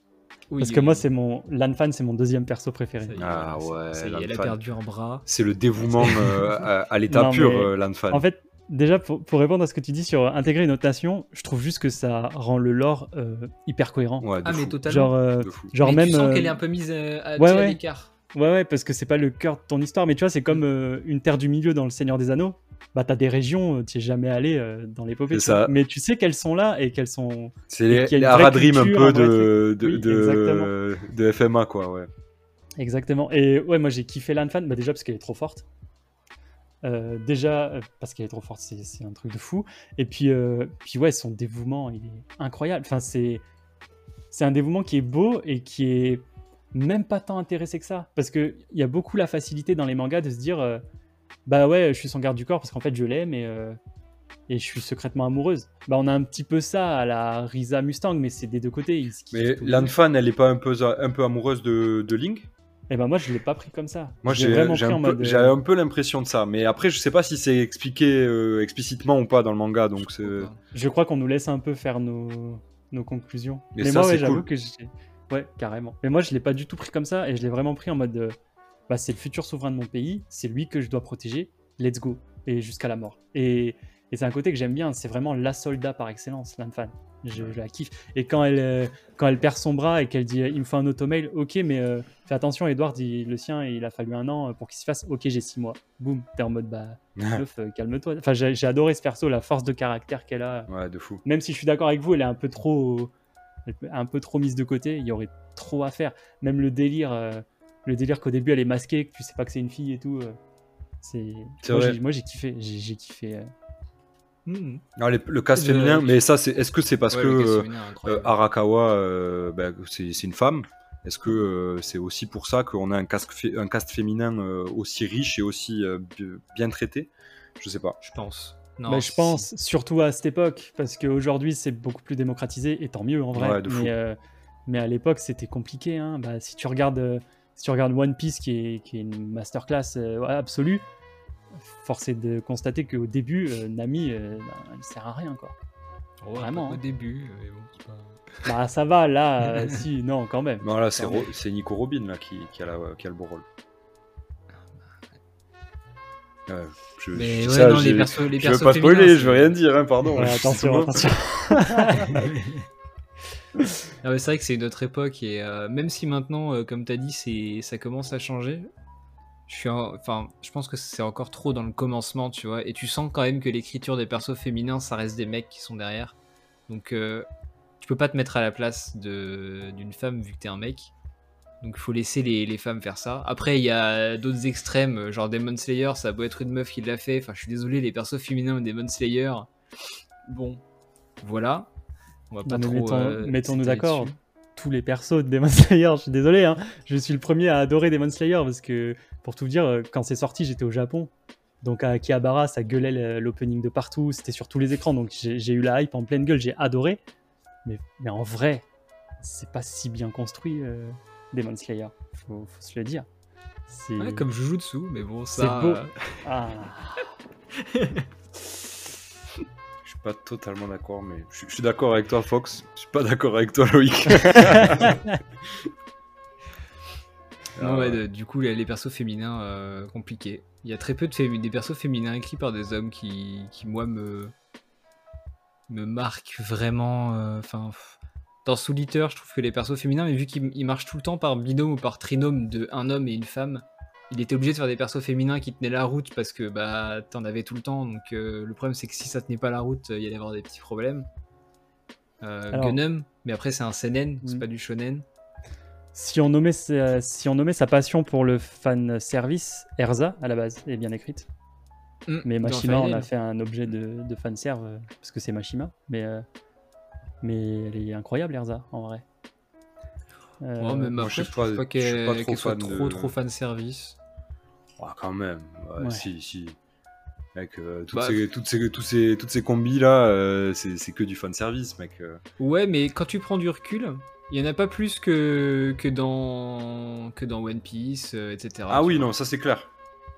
Oui, Parce que oui. moi, c'est mon Lanfan, c'est mon deuxième perso préféré. Est, Ah ouais, est, elle a perdu un bras. C'est le dévouement euh, à, à l'état Non, pur, mais- euh, Lanfan. En fait, déjà pour, pour répondre à ce que tu dis sur intégrer une autre nation, je trouve juste que ça rend le lore euh, hyper cohérent. ouais, de Ah, mais totalement. Genre, euh, de fou. genre Mais même. tu sens euh, qu'elle est un peu mise euh, à, ouais, à l'écart. Ouais, ouais, parce que c'est pas le cœur de ton histoire, mais tu vois, c'est comme euh, une terre du milieu dans Le Seigneur des Anneaux. Bah, t'as des régions, tu es jamais allé euh, dans l'épopée. Mais tu sais qu'elles sont là et qu'elles sont. C'est les, a les Haradrim un peu de, de, Oui, de, de FMA, quoi, ouais. Exactement. Et ouais, moi j'ai kiffé Lanfan, bah, déjà parce qu'elle est trop forte. Euh, déjà, euh, parce qu'elle est trop forte, c'est un truc de fou. Et puis, euh, puis ouais, son dévouement, il est incroyable. Enfin, c'est c'est un dévouement qui est beau et qui est même pas tant intéressé que ça. Parce qu'il y a beaucoup la facilité dans les mangas de se dire euh, Bah ouais, je suis son garde du corps parce qu'en fait, je l'aime et, euh, et je suis secrètement amoureuse. Bah, on a un petit peu ça à la Risa Mustang, mais c'est des deux côtés. ils Mais. Lanfan, elle est pas un peu, un peu amoureuse de, de Link Et ben moi, je l'ai pas pris comme ça. Moi, j'ai vraiment j'ai pris un, euh, un peu l'impression de ça. Mais après, je sais pas si c'est expliqué euh, explicitement ou pas dans le manga. Donc. Je crois qu'on nous laisse un peu faire nos, nos conclusions. Mais Mais ça, moi, ouais, j'avoue cool. que j'ai. Ouais, carrément. Mais moi, je l'ai pas du tout pris comme ça et je l'ai vraiment pris en mode. euh, bah, c'est le futur souverain de mon pays, c'est lui que je dois protéger, let's go. Et jusqu'à la mort. Et, et c'est un côté que j'aime bien, c'est vraiment la soldat par excellence, Lanfan. Je, je la kiffe. Et quand elle, euh, quand elle perd son bras et qu'elle dit il me faut un automail, ok, mais euh, fais attention, Edward, il- le sien, il a fallu un an pour qu'il se fasse, ok, j'ai six mois. Boum, t'es en mode bah, meuf, calme-toi. Enfin, j'ai adoré ce perso, la force de caractère qu'elle a ouais, de fou. même si je suis d'accord avec vous, elle est un peu trop, un peu trop mise de côté. Il y aurait trop à faire. Même le délire, euh, le délire qu'au début elle est masquée, que tu sais pas que c'est une fille et tout. euh, c'est. Moi, j'ai- kiffé, j'ai j'ai kiffé. euh. Ah, les- le cast Le- féminin, mais ça, c'est. Est-ce que c'est parce Ouais, que féminin. Arakawa, euh, bah, c'est une femme? Est-ce que euh, c'est aussi pour ça qu'on a un cast, fé- un cast féminin euh, aussi riche et aussi euh, bi- bien traité? Je sais pas. Je pense. Non, Bah, je pense surtout à cette époque, parce qu'aujourd'hui c'est beaucoup plus démocratisé et tant mieux en vrai. Ouais, mais, euh, mais à l'époque c'était compliqué. hein. Bah, si tu regardes, euh, si tu regardes One Piece qui est, qui est une masterclass euh, absolue, force est de constater qu'au début euh, Nami, euh, bah, il sert à rien quoi. Vraiment, Au hein. début, euh, mais bon, c'est pas- Bah ça va là, euh, si non quand même. Non, là, c'est Pardon. Ro- c'est Nico Robin là, qui, qui a la- qui a le beau rôle. Je, Mais je- ouais, ça, non, les j'ai- persos, les je veux pas spoiler, c'est- je veux rien dire, hein, pardon. Ouais, attention, attention. C'est vrai que c'est une autre époque et euh, même si maintenant, euh, comme tu as dit, c'est ça commence à changer. Je suis, en- enfin, je pense que c'est encore trop dans le commencement, tu vois. Et tu sens quand même que l'écriture des persos féminins, ça reste des mecs qui sont derrière. Donc, euh, tu peux pas te mettre à la place de d'une femme vu que t'es un mec. Donc, il faut laisser les, les femmes faire ça. Après, il y a d'autres extrêmes, euh, genre Demon Slayer, ça a beau être une meuf qui l'a fait. Enfin, je suis désolé, les persos féminins de Demon Slayer. Bon, voilà. On va pas Non, trop. mettons- euh, mettons-nous d'accord. Tous les persos de Demon Slayer, je suis désolé, hein. je suis le premier à adorer Demon Slayer parce que, pour tout vous dire, euh, quand c'est sorti, j'étais au Japon. Donc à Akihabara, ça gueulait l'opening de partout, c'était sur tous les écrans, donc j'ai j'ai eu la hype en pleine gueule, j'ai adoré. Mais, mais en vrai, c'est pas si bien construit, euh, Demon Slayer, faut, faut se le dire. C'est Ouais, comme Jujutsu, mais bon, c'est ça. beau. euh, Ah. Je suis pas totalement d'accord, mais je, suis- je suis d'accord avec toi, Fox. Je suis pas d'accord avec toi, Loïc. Non, ouais, ouais. de- du coup, les, les persos féminins, euh, compliqués. Il y a très peu de fémi- des persos féminins écrits par des hommes qui, qui moi, me, me marquent vraiment. euh, Enfin. Dans Soul Eater, je trouve que les persos féminins, mais vu qu'ils ils marchent tout le temps par binôme ou par trinôme de un homme et une femme, il était obligé de faire des persos féminins qui tenaient la route parce que bah t'en avais tout le temps. Donc euh, le problème, c'est que si ça tenait pas la route, il y allait avoir des petits problèmes. Euh, Alors- Gunnum, mais après c'est un seinen, c'est Mm. pas du shonen. Si on, nommait sa, si on nommait sa passion pour le fan service, Erza, à la base, est bien écrite. Mm, Mais Mashima en a fait un objet de, de fanserve, euh, parce que c'est Mashima. Mais, euh, mais elle est incroyable, Erza, en vrai. Euh, Ouais, même après, je je sais pas- pas je suis pas qu'elle trop qu'elle soit fan trop, de- trop fan service. Ah, quand même. Ouais, Ouais. Si, si. Mec, euh, toutes, Bah, ces, toutes, ces, tous ces, toutes ces combis là, euh, c'est que du fan service, mec. euh. Ouais, mais quand tu prends du recul, il y en a pas plus que, que, dans, que dans One Piece, euh, etc. Ah oui, vois. non, ça c'est clair.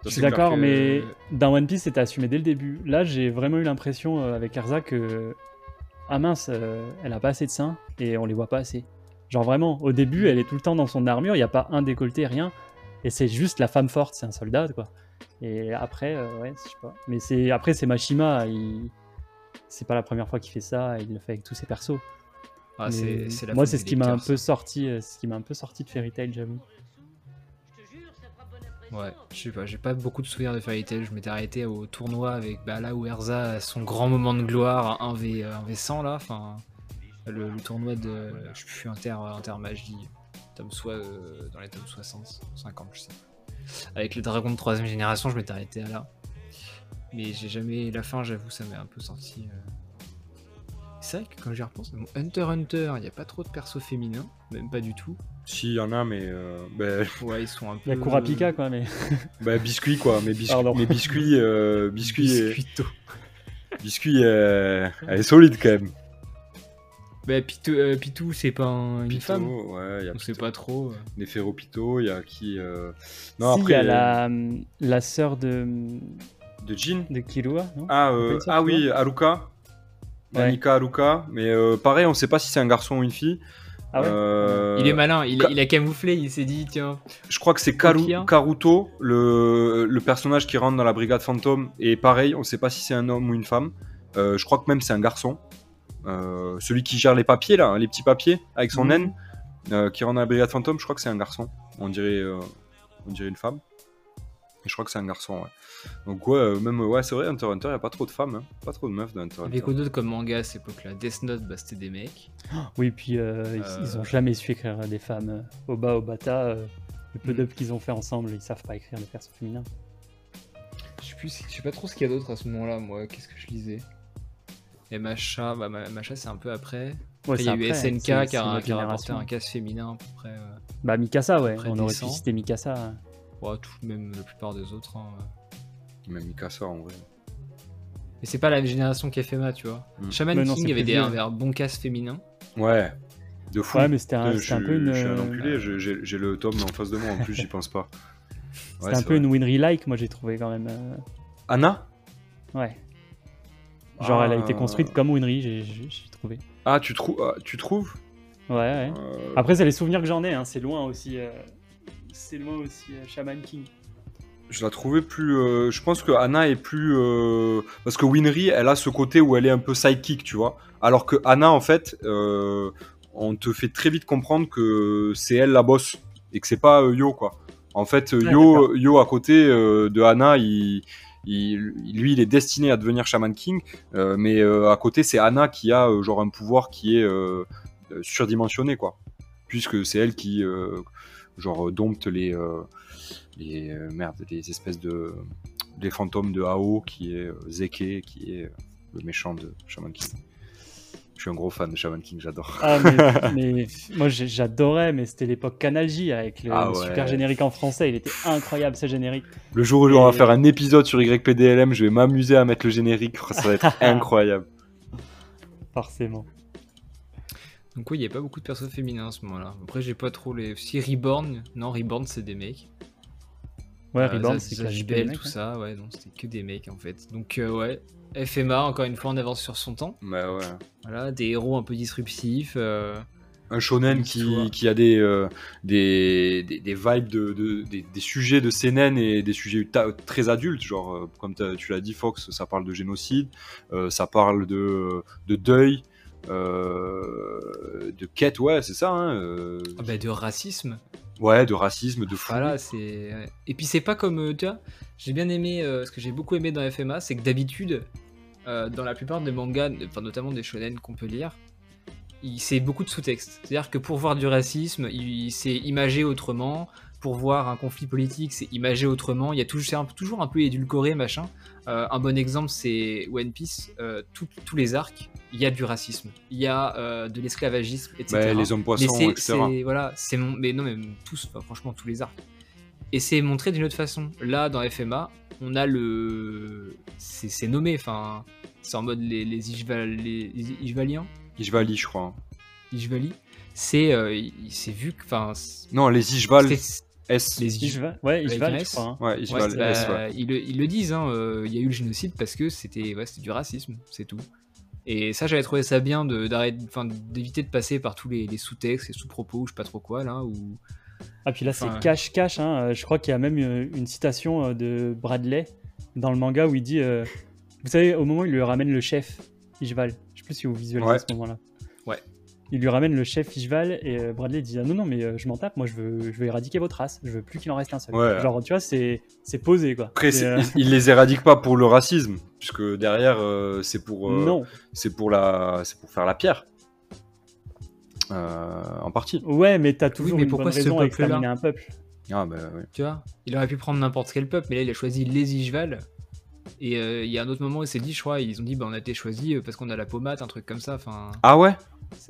Ça, Je suis d'accord, que- mais dans One Piece, c'était assumé dès le début. Là, j'ai vraiment eu l'impression euh, avec Erza que. Ah mince, euh, elle a pas assez de seins et on les voit pas assez. Genre vraiment, au début, elle est tout le temps dans son armure, il n'y a pas un décolleté, rien. Et c'est juste la femme forte, c'est un soldat, quoi. Et après, euh, ouais, je sais pas. Mais c'est après, c'est Mashima, il... c'est pas la première fois qu'il fait ça, il le fait avec tous ses persos. Ah, Mais c'est- c'est la Moi, c'est ce qui m'a un peu sorti, euh, ce qui m'a un peu sorti de Fairy Tail, j'avoue. Ouais, je sais pas, j'ai pas beaucoup de souvenirs de Fairy Tail. Je m'étais arrêté au tournoi avec bah, là où Erza a son grand moment de gloire, 1v, euh, 1v100 là, enfin le, le tournoi de je sais plus inter inter magie, tome soit euh, dans les tomes 60, 50, je sais. pas. Avec les dragons de troisième génération, je m'étais arrêté à là. Mais j'ai jamais. La fin, j'avoue, ça m'est un peu sorti. euh. C'est vrai que quand j'y repense, bon, Hunter x Hunter, il n'y a pas trop de persos féminins, même pas du tout. Si, il y en a, mais. euh, ben, Ouais, ils sont un peu. Il y a Kurapika, quoi, mais. ben, biscuit, quoi. Mais, biscuit, Pardon. mais biscuit, euh, biscuit, est- Biscuito. biscuit euh, elle est solide quand même. Bah, Pitou, euh, Pitou, c'est pas un- une Pito, femme. ouais, il y a On sait Pito. pas trop. euh. Néferopito, il y a qui euh, Non, si, après. il y a la, la sœur de, De Jin de Killua, non? Ah, euh, ça, ah oui, Haruka. Ouais. Nanika Haruka. Mais euh, pareil, on sait pas si c'est un garçon ou une fille. Ah ouais Euh, Il est malin, il, a- Ka- il a camouflé, il s'est dit, tiens. Je crois que c'est Karu-. Karuto, le, le personnage qui rentre dans la brigade fantôme. Et pareil, on sait pas si c'est un homme ou une femme. Euh, je crois que même c'est un garçon. Euh, celui qui gère les papiers, là, les petits papiers, avec son Mhm. naine, euh, qui rentre dans la brigade fantôme, je crois que c'est un garçon. On dirait, euh, on dirait une femme. Et je crois que c'est un garçon, ouais. Donc ouais, euh, même, ouais, c'est vrai, Hunter x Hunter, il a pas trop de femmes, hein. pas trop de meufs dans Hunter Il y x avait quoi Hunter. d'autre comme manga à cette époque-là Death Note, bah, c'était des mecs. Oui, puis euh, ils- Euh. ils ont jamais su écrire des femmes. Oba, Obata, euh, le peu Mhm. d'œuvres qu'ils ont fait ensemble, ils savent pas écrire des persos féminins. Je sais plus, je sais pas trop ce qu'il y a d'autre à ce moment-là, moi. Qu'est-ce que je lisais Et Macha, bah, Ma- Macha c'est un peu après. Ouais, Après, il y a c'est eu après, SNK qui a, qui a rapporté génération. un casse féminin à peu près. euh, Bah, Mikasa, ouais, on aurait pu citer Mikasa. Ouais, tout, même la plupart des autres. hein, euh. Même Mikasa, en vrai. Mais c'est pas la génération FMA, tu vois. Mm. Shaman non, King c'est avait plus des, un, un bon casse féminin. Ouais, de fou. Ouais, mais c'était un, Je, c'était un peu une. je suis un euh, enculé, j'ai le tome en face de moi, en plus, j'y pense pas. C'était Ouais, un c'est peu vrai. une Winry-like, moi j'ai trouvé quand même. euh, Anna? Ouais. Genre, elle a été Ah. construite comme Winry, j'ai trouvé. Ah, tu, trou- ah, tu trouves? Ouais, ouais. Euh, Après, c'est les souvenirs que j'en ai, hein, c'est loin aussi. euh, C'est loin aussi, euh, Shaman King. Je la trouvais plus. euh, je pense que Anna est plus. euh, parce que Winry, elle a ce côté où elle est un peu sidekick, tu vois. Alors que Anna, en fait, euh, on te fait très vite comprendre que c'est elle la boss et que c'est pas euh, Yo, quoi. En fait, Ouais, Yo, Yo à côté euh, de Anna, il, il- lui, il est destiné à devenir Shaman King, euh, mais euh, à côté, c'est Anna qui a euh, genre un pouvoir qui est surdimensionné, quoi. Puisque c'est elle qui, euh, genre, dompte les. euh, les euh, merde, les espèces de les fantômes de Ao qui est euh, Zeke qui est euh, le méchant de Shaman King. Je suis un gros fan de Shaman King, j'adore. Ah, mais, mais moi j'adorais, mais c'était l'époque Canal J avec le, Ah le ouais. super générique en français, il était incroyable ce générique. Le jour où on va faire un épisode sur YPDLM, je vais m'amuser à mettre le générique, ça va être incroyable. Forcément. Donc oui, il n'y a pas beaucoup de persos féminins à ce moment-là. Après, j'ai pas trop les... Si Reborn, non, Reborn c'est des mecs. Ouais, Euh, Reborn, c'est mecs, tout ouais. ça, ouais, non, c'était que des mecs en fait. Donc euh, ouais, FMA, encore une fois, en avance sur son temps. Bah ouais. Voilà, des héros un peu disruptifs. euh, Un shonen qui, a des, euh, des, des, des vibes, de, de- des, des sujets de CNN et des sujets ta- très adultes, genre euh, comme tu l'as dit Fox, ça parle de génocide, euh, ça parle de, de deuil, euh, de quête, ouais c'est ça, hein, euh, ah bah, de racisme. ouais, de racisme, de fou. Voilà, c'est. Et puis c'est pas comme. euh, tu vois, j'ai bien aimé. euh, ce que j'ai beaucoup aimé dans FMA, c'est que d'habitude, euh, dans la plupart des mangas, enfin notamment des shonen qu'on peut lire, c'est beaucoup de sous-texte. C'est-à-dire que pour voir du racisme, il, c'est imagé autrement. Pour voir un conflit politique, c'est imagé autrement. Il y a toujours, c'est un- toujours un peu édulcoré, machin. Euh, un bon exemple, c'est One Piece. Euh, tout- tous les arcs, il y a du racisme. Il y a euh, de l'esclavagisme, etc. Bah, les hommes poissons, c'est, etc. c'est- voilà, c'est mon, mais non, mais tous, enfin, franchement, tous les arcs. Et c'est montré d'une autre façon. Là, dans FMA, on a le, c'est, c'est nommé, enfin, c'est en mode les, les, Ishval- les, Ishvaliens, Ishvali, je crois. hein. Ishvali. C'est, euh, c'est vu que, enfin, c'est- Non, les c'est- S. les Ish- Ishva- Ouais, Avec Ishval, un je S. crois. hein. Ouais, Ouais, Ishval S, ouais. ils, le, ils le disent, hein, euh, il y a eu le génocide parce que c'était du racisme, c'est tout. Et ça, j'avais trouvé ça bien d'éviter de passer par tous les, les sous-textes, les sous-propos, ou je sais pas trop quoi, là, ou... Ah, puis là, c'est cash-cash. Hein. euh, Je crois qu'il y a même euh, une citation de Bradley dans le manga où il dit euh, Vous savez, au moment où il lui ramène le chef Ishval, je sais plus si vous visualisez Ouais. ce moment-là. Il lui ramène le chef Ishval et euh, Bradley dit ah, Non, non, mais euh, je m'en tape, moi je veux, je veux éradiquer votre race, je veux plus qu'il en reste un seul. Ouais. Genre, tu vois, c'est c'est posé quoi. Après, euh, ils, ils les éradiquent pas pour le racisme, puisque derrière, euh, c'est pour, euh, Non, c'est pour la, c'est pour faire la pierre. Euh, en partie. ouais, mais t'as toujours mais une pourquoi bonne ce raison à exterminer un peuple. Ah bah ouais. Tu vois Il aurait pu prendre n'importe quel peuple, mais là, il a choisi les Ishval. Et euh, il y a un autre moment où c'est dit, je crois, ils ont dit, bah, on a été choisi parce qu'on a la pommade, un truc comme ça. Enfin, Ah ouais,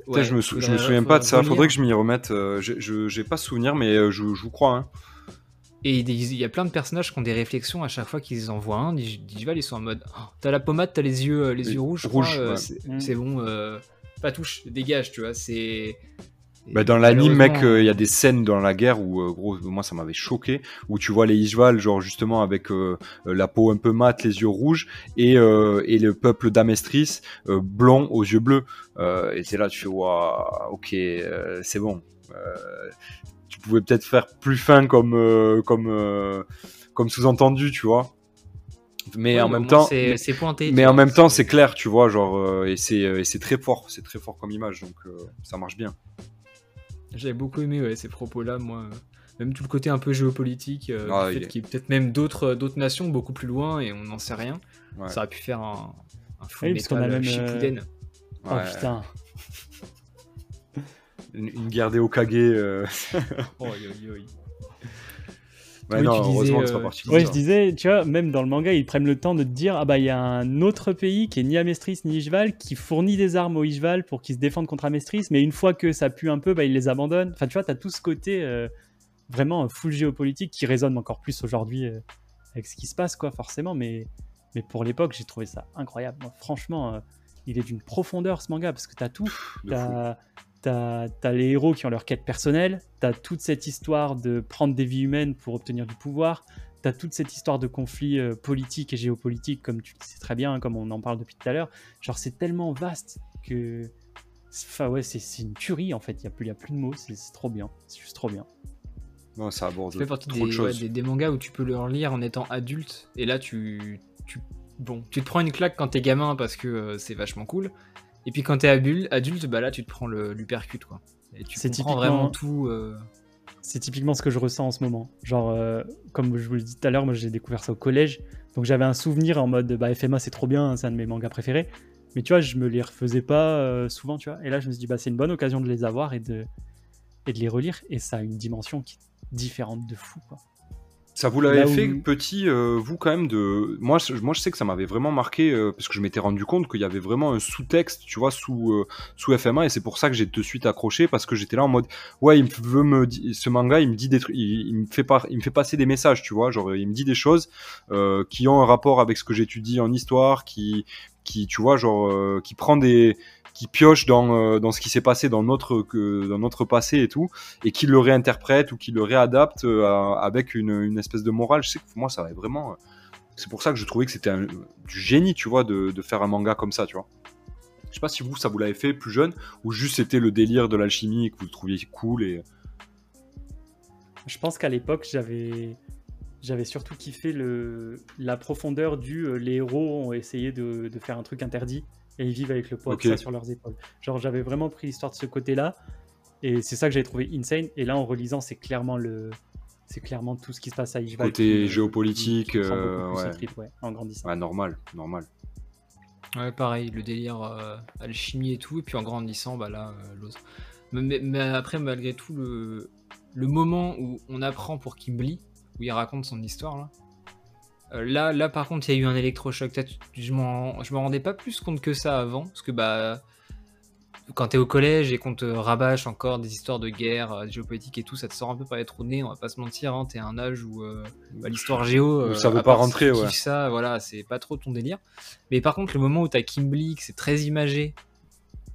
ouais, je, me sou- je faudrait- me souviens pas de ça. Faudrait que je m'y remette. euh, j'ai- je j'ai pas souvenir, mais euh, je, je vous crois. Hein. Et il y a plein de personnages qui ont des réflexions à chaque fois qu'ils en voient un. Dig- Digival, ils sont en mode, Oh, t'as la pommade, t'as les yeux, euh, les Les yeux rouges, ouais. c'est Mm. c'est bon, euh, pas touche, dégage, tu vois. C'est. Bah, dans l'anime, mec, euh, il y a des scènes dans la guerre où, euh, gros, moi ça m'avait choqué, où tu vois les Ishval, genre justement avec euh, la peau un peu mate, les yeux rouges, et, et le peuple d'Amestris, blond aux yeux bleus. Et c'est là, tu fais, waouh, ok, c'est bon. Tu pouvais peut-être faire plus fin comme, comme, comme sous-entendu, tu vois. Mais Ouais, en même temps, mais- en même temps, c'est clair, tu vois, genre, et c'est et c'est très fort, c'est très fort comme image, donc ça marche bien. J'avais beaucoup aimé ouais, ces propos-là, moi. Même tout le côté un peu géopolitique, euh, Ah, du il fait est- qu'il y ait peut-être même d'autres d'autres nations beaucoup plus loin et on n'en sait rien. Ouais. Ça aurait pu faire un, un full Oui, parce qu'on a metal même, Shippuden. Oh Ouais, putain. une, une guerre des Hokage. euh, Oh, yo, yo, yo. Ouais, Oui, non, disais, heureusement euh, pas parti. comme Ouais, je disais, tu vois, même dans le manga, ils prennent le temps de te dire ah bah il y a un autre pays qui est ni Amestris ni Ishval qui fournit des armes aux Ishval pour qu'ils se défendent contre Amestris, mais une fois que ça pue un peu, bah ils les abandonnent. Enfin, tu vois, t'as tout ce côté euh, vraiment full géopolitique qui résonne encore plus aujourd'hui euh, avec ce qui se passe, quoi, forcément. Mais, mais pour l'époque, j'ai trouvé ça incroyable. Moi, franchement, euh, il est d'une profondeur ce manga parce que t'as tout. T'as les héros qui ont leur quête personnelle, t'as toute cette histoire de prendre des vies humaines pour obtenir du pouvoir, t'as toute cette histoire de conflit euh, politique et géopolitique, comme tu le sais très bien, comme on en parle depuis tout à l'heure. Genre, c'est tellement vaste que. Enfin, ouais, c'est une tuerie en fait, il n'y a, plus- y a plus de mots, c'est c'est trop bien, c'est juste trop bien. Non, ça aborde Ça fait partie trop des, de choses. ouais, des, des mangas où tu peux le relire en étant adulte. Et là, tu, tu, bon, tu te prends une claque quand t'es gamin parce que euh, c'est vachement cool. Et puis quand t'es adulte, bah là, tu te prends le- l'hypercute, quoi. Et tu comprends typiquement- vraiment tout. euh, C'est typiquement ce que je ressens en ce moment. Genre, euh, comme je vous l'ai dit tout à l'heure, moi j'ai découvert ça au collège. Donc j'avais un souvenir en mode bah, FMA c'est trop bien, c'est un de mes mangas préférés. Mais tu vois, je me les refaisais pas euh, souvent, tu vois. Et là, je me suis dit bah, c'est une bonne occasion de les avoir et de, et de les relire. Et ça a une dimension qui est différente de fou, quoi. Ça vous où- fait petit, euh, vous quand même de. Moi, je- moi, je sais que ça m'avait vraiment marqué euh, parce que je m'étais rendu compte qu'il y avait vraiment un sous-texte, tu vois, sous euh, sous FMA, et c'est pour ça que j'ai de suite accroché parce que j'étais là en mode, ouais, il me veut me, ce manga, il me dit des trucs, il, il me fait pas, il me fait passer des messages, tu vois, genre il me dit des choses euh, qui ont un rapport avec ce que j'étudie en histoire, qui, qui, tu vois, genre euh, qui prend des qui pioche dans, euh, dans ce qui s'est passé dans notre, dans notre passé et tout, et qui le réinterprète ou qui le réadapte euh, avec une, une espèce de morale. Moi, ça va vraiment. euh, C'est pour ça que je trouvais que c'était du génie, tu vois, de, de faire un manga comme ça, tu vois. Je sais pas si vous, ça vous l'avez fait plus jeune, ou juste c'était le délire de l'alchimie que vous trouviez cool et. Je pense qu'à l'époque, j'avais. J'avais surtout kiffé le, la profondeur du les héros ont essayé de, de faire un truc interdit et ils vivent avec le poids Ok. de ça sur leurs épaules. Genre j'avais vraiment pris l'histoire de ce côté-là et c'est ça que j'avais trouvé insane. Et là en relisant, c'est clairement le c'est clairement tout ce qui se passe à Ishval. Côté qui géopolitique, qui prend euh, ouais. trip, ouais, en grandissant. Ouais, normal, normal. Ouais, pareil, le délire euh, alchimie et tout, et puis en grandissant, bah là, euh, l'autre. Mais, mais- mais après, malgré tout, le, le moment où on apprend pour Kimberly, où il raconte son histoire, là, euh, là, là par contre, il y a eu un électrochoc. Je m'en je me rendais pas plus compte que ça avant, parce que bah, quand t'es au collège et qu'on te rabâche encore des histoires de guerre, euh, géopolitique et tout, ça te sort un peu par les trous de nez, on va pas se mentir, hein, t'es à un âge où euh, bah, l'histoire géo. Où ça veut pas rentrer, ouais. ça, voilà, c'est pas trop ton délire. Mais par contre, le moment où t'as Kimberly, que c'est très imagé,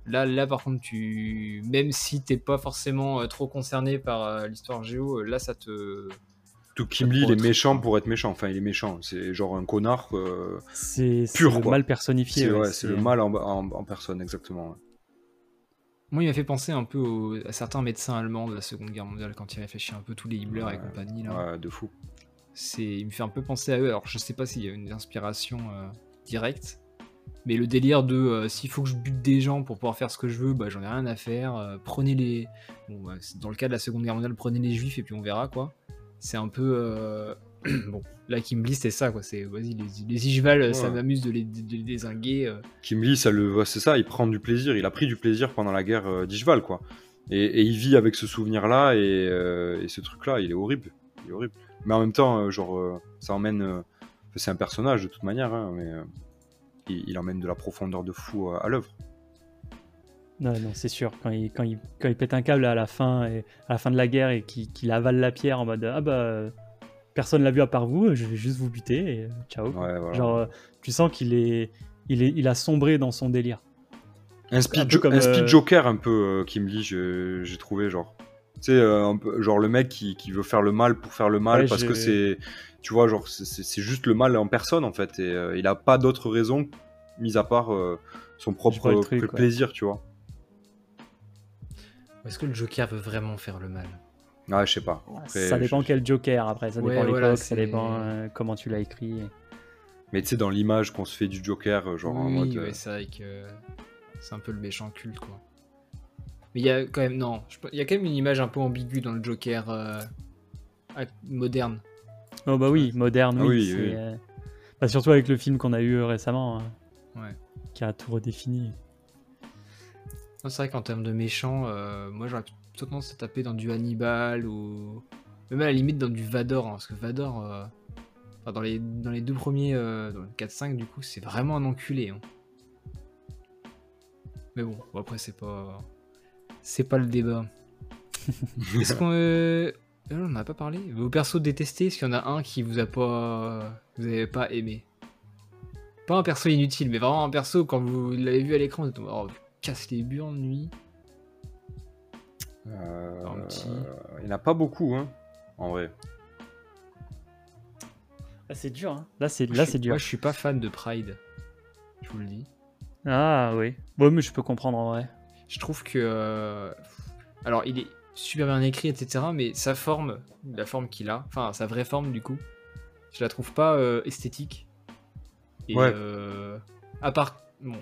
là, là par contre, tu, même si t'es pas forcément euh, trop concerné par euh, l'histoire géo, euh, là, ça te, Tout Kimli, il est méchant pour être méchant. Enfin, il est méchant. C'est genre un connard. euh, C'est c'est Pur, le quoi. mal personnifié. C'est ouais, ouais, c'est le mal en, en- en personne, exactement. ouais. Moi, il m'a fait penser un peu au- à certains médecins allemands de la Seconde Guerre mondiale quand il réfléchit un peu tous les Himmler et compagnie. Là. Ouais, de fou. C'est, il me fait un peu penser à eux. Alors, je sais pas s'il y a une inspiration euh, directe, mais le délire de euh, s'il faut que je bute des gens pour pouvoir faire ce que je veux, bah j'en ai rien à faire. euh, prenez les, bon, bah, dans le cas de la Seconde Guerre mondiale, prenez les Juifs et puis on verra quoi. C'est un peu euh, bon. Là, dit c'est ça quoi. C'est vas-y les, les Ishval, ça m'amuse de les, de les désinguer. euh. Ça le, c'est ça, il prend du plaisir. Il a pris du plaisir pendant la guerre euh, d'Ishval, quoi. Et, et il vit avec ce souvenir-là et, euh, et ce truc-là, il est horrible. Il est horrible. Mais en même temps, euh, genre, euh, ça emmène. euh, C'est un personnage de toute manière, hein, mais euh, il, il emmène de la profondeur de fou à, à l'œuvre. Non, non, c'est sûr. Quand il, quand, il, quand il pète un câble à la fin, et, à la fin de la guerre et qu'il qu'il avale la pierre en mode Ah bah, personne l'a vu à part vous, je vais juste vous buter et euh, ciao. Ouais, voilà. Genre, euh, tu sens qu'il est, il est, il a sombré dans son délire. un speed, un peu jo- comme, un speed euh, joker un peu, Kim Lee, je- j'ai trouvé genre. Tu sais, un peu- genre le mec qui, qui veut faire le mal pour faire le mal Ouais, parce que j'ai- c'est. Tu vois, genre, c'est- c'est c'est juste le mal en personne en fait. Et il a pas d'autre raison, mis à part son propre truc, ouais. plaisir, tu vois. Est-ce que le Joker veut vraiment faire le mal? Ouais, je sais pas. Après, ça dépend je- quel Joker après, ça Ouais, dépend l'époque, voilà, ça dépend euh, comment tu l'as écrit. Mais tu sais, dans l'image qu'on se fait du Joker, euh, genre en Oui, mode. euh, ouais, c'est vrai que c'est un peu le méchant culte, quoi. Mais il y a quand même, non, il y a quand même une image un peu ambiguë dans le Joker euh, ac- moderne. Oh bah oui, moderne, Ah oui. oui, euh, bah, surtout avec le film qu'on a eu récemment, hein, Ouais. qui a tout redéfini. C'est vrai qu'en termes de méchant, euh, moi j'aurais plutôt tendance à taper dans du Hannibal ou même à la limite dans du Vador, hein, parce que Vador, euh, enfin, dans, les, dans les deux premiers, euh, dans le 4-5 du coup, c'est vraiment un enculé. hein. Mais bon, bon, après c'est pas, c'est pas le débat. Est-ce qu'on, on en a pas parlé? Vos persos détestés, est-ce qu'il y en a un qui vous a pas, vous avez pas aimé? Pas un perso inutile, mais vraiment un perso quand vous l'avez vu à l'écran, vous êtes oh, casse les burnes lui. euh, Un petit. Il n'y en a pas beaucoup, hein, en vrai. Ah, c'est dur, hein. Là, c'est, là, je suis- c'est dur. Moi, je suis pas fan de Pride. Je vous le dis. Ah oui. Bon, mais je peux comprendre en vrai. Je trouve que. euh, Alors, il est super bien écrit, etc. Mais sa forme, la forme qu'il a, enfin, sa vraie forme, du coup, je la trouve pas euh, esthétique. Et, Ouais. euh, À part. Bon.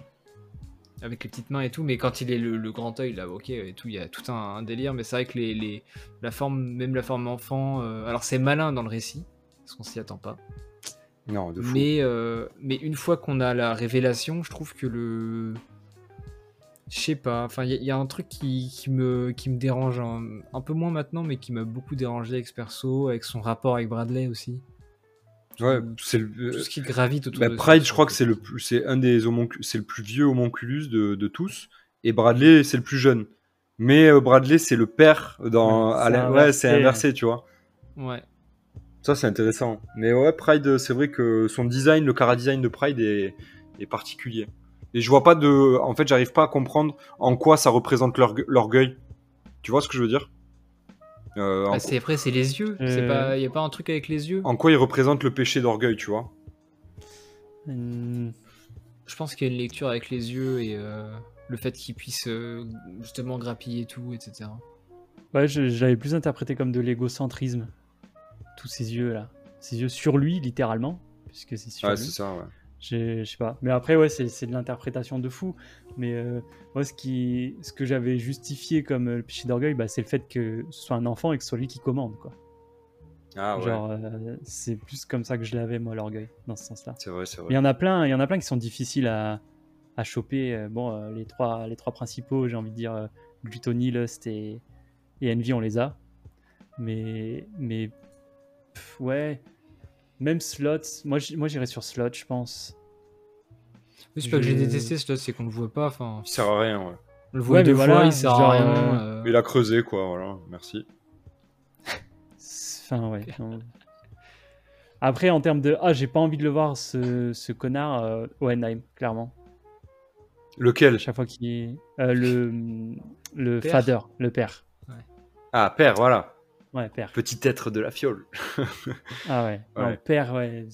Avec les petites mains et tout, mais quand il est le, le grand œil, là, ok, et tout, il y a tout un, un délire, mais c'est vrai que les, les- la forme, même la forme enfant, euh, alors c'est malin dans le récit, parce qu'on s'y attend pas. Non, de fou. Mais, euh, mais une fois qu'on a la révélation, je trouve que le. Je sais pas, enfin, il y, a- il y a un truc qui, qui me, qui me dérange un, un peu moins maintenant, mais qui m'a beaucoup dérangé avec ce perso, avec son rapport avec Bradley aussi. Ouais, c'est le. Tout ce qui gravite autour Bah, de Pride, je crois que c'est le plus, c'est un des c'est le plus vieux homonculus de, de tous, et Bradley c'est le plus jeune. Mais euh, Bradley c'est le père dans, Ouais, c'est ouais, inversé. tu vois. Ouais. Ça c'est intéressant. Mais ouais, Pride, c'est vrai que son design, le cara design de Pride est, est particulier. Et je vois pas de, en fait, j'arrive pas à comprendre en quoi ça représente l'orgue- l'orgueil. Tu vois ce que je veux dire? Euh, Bah, c'est après, c'est les yeux. C'est Euh. pas, y a pas un truc avec les yeux. en quoi il représente le péché d'orgueil, tu vois? Hmm, Je pense qu'il y a une lecture avec les yeux et euh, le fait qu'il puisse euh, justement grappiller tout, etc. Ouais, je, je l'avais plus interprété comme de l'égocentrisme. Tous ces yeux là. Ces yeux sur lui, littéralement. Puisque c'est sur Ouais, lui. c'est ça, ouais. Je sais pas. Mais après, ouais, c'est de l'interprétation de fou. Mais euh, moi, ce, qui, ce que j'avais justifié comme euh, le péché d'orgueil, bah, c'est le fait que ce soit un enfant et que ce soit lui qui commande. Quoi. Ah ouais, Genre, euh, c'est plus comme ça que je l'avais, moi, l'orgueil, dans ce sens-là. c'est vrai, c'est Il vrai. y en a plein, il y en a plein qui sont difficiles à, à choper. Euh, Bon, euh, les trois, les trois principaux, j'ai envie de dire euh, Gluttony, Lust et, et Envy, on les a. Mais, mais pff, ouais, même Slot, moi, j'irais sur Slot, je pense. Mais c'est pas que j'ai détesté ce c'est qu'on le voit pas. Enfin, Il sert à rien, ouais. on le voit Ouais, deux fois, voilà, il sert à rien. euh, euh, Il a creusé, quoi, voilà, merci. Enfin, ouais. non. Après, en termes de. Ah, j'ai pas envie de le voir, ce, ce connard, euh, Owenheim, clairement. Lequel? Chaque fois qu'il. euh, le le Père? fader, le père. Ah, père, voilà. Ouais, père. Petit être de la fiole. Ah ouais. Non, Ouais. père, ouais.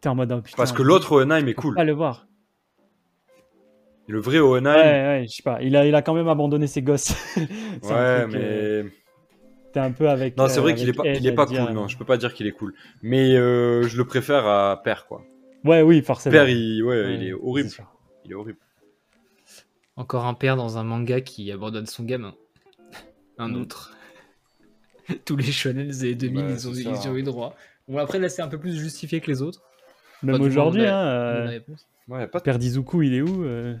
T'es en mode. oh, putain, Parce que l'autre Owenheim est cool. pas le voir. Le vrai Ouais, Owenheim, ouais, je sais pas. Il a, il a quand même abandonné ses gosses. Ouais, truc, euh, mais. T'es un peu avec. Non, c'est euh, vrai qu'il est pas, Ed il est pas dire, cool, euh, non, je peux pas dire qu'il est cool. Mais euh, je le préfère à père, quoi. Ouais, oui, forcément. Père, il, ouais, Ouais, il est horrible. Il est horrible. Encore un père dans un manga qui abandonne son gamin. Un Mm. autre. Tous les shonen des 2000, Ouais, ils, ont, ils ont eu droit. Bon, après, là, c'est un peu plus justifié que les autres. Même Enfin, aujourd'hui, hein, euh, la réponse. Ouais, pas de... Père d'Izuku, il est où euh?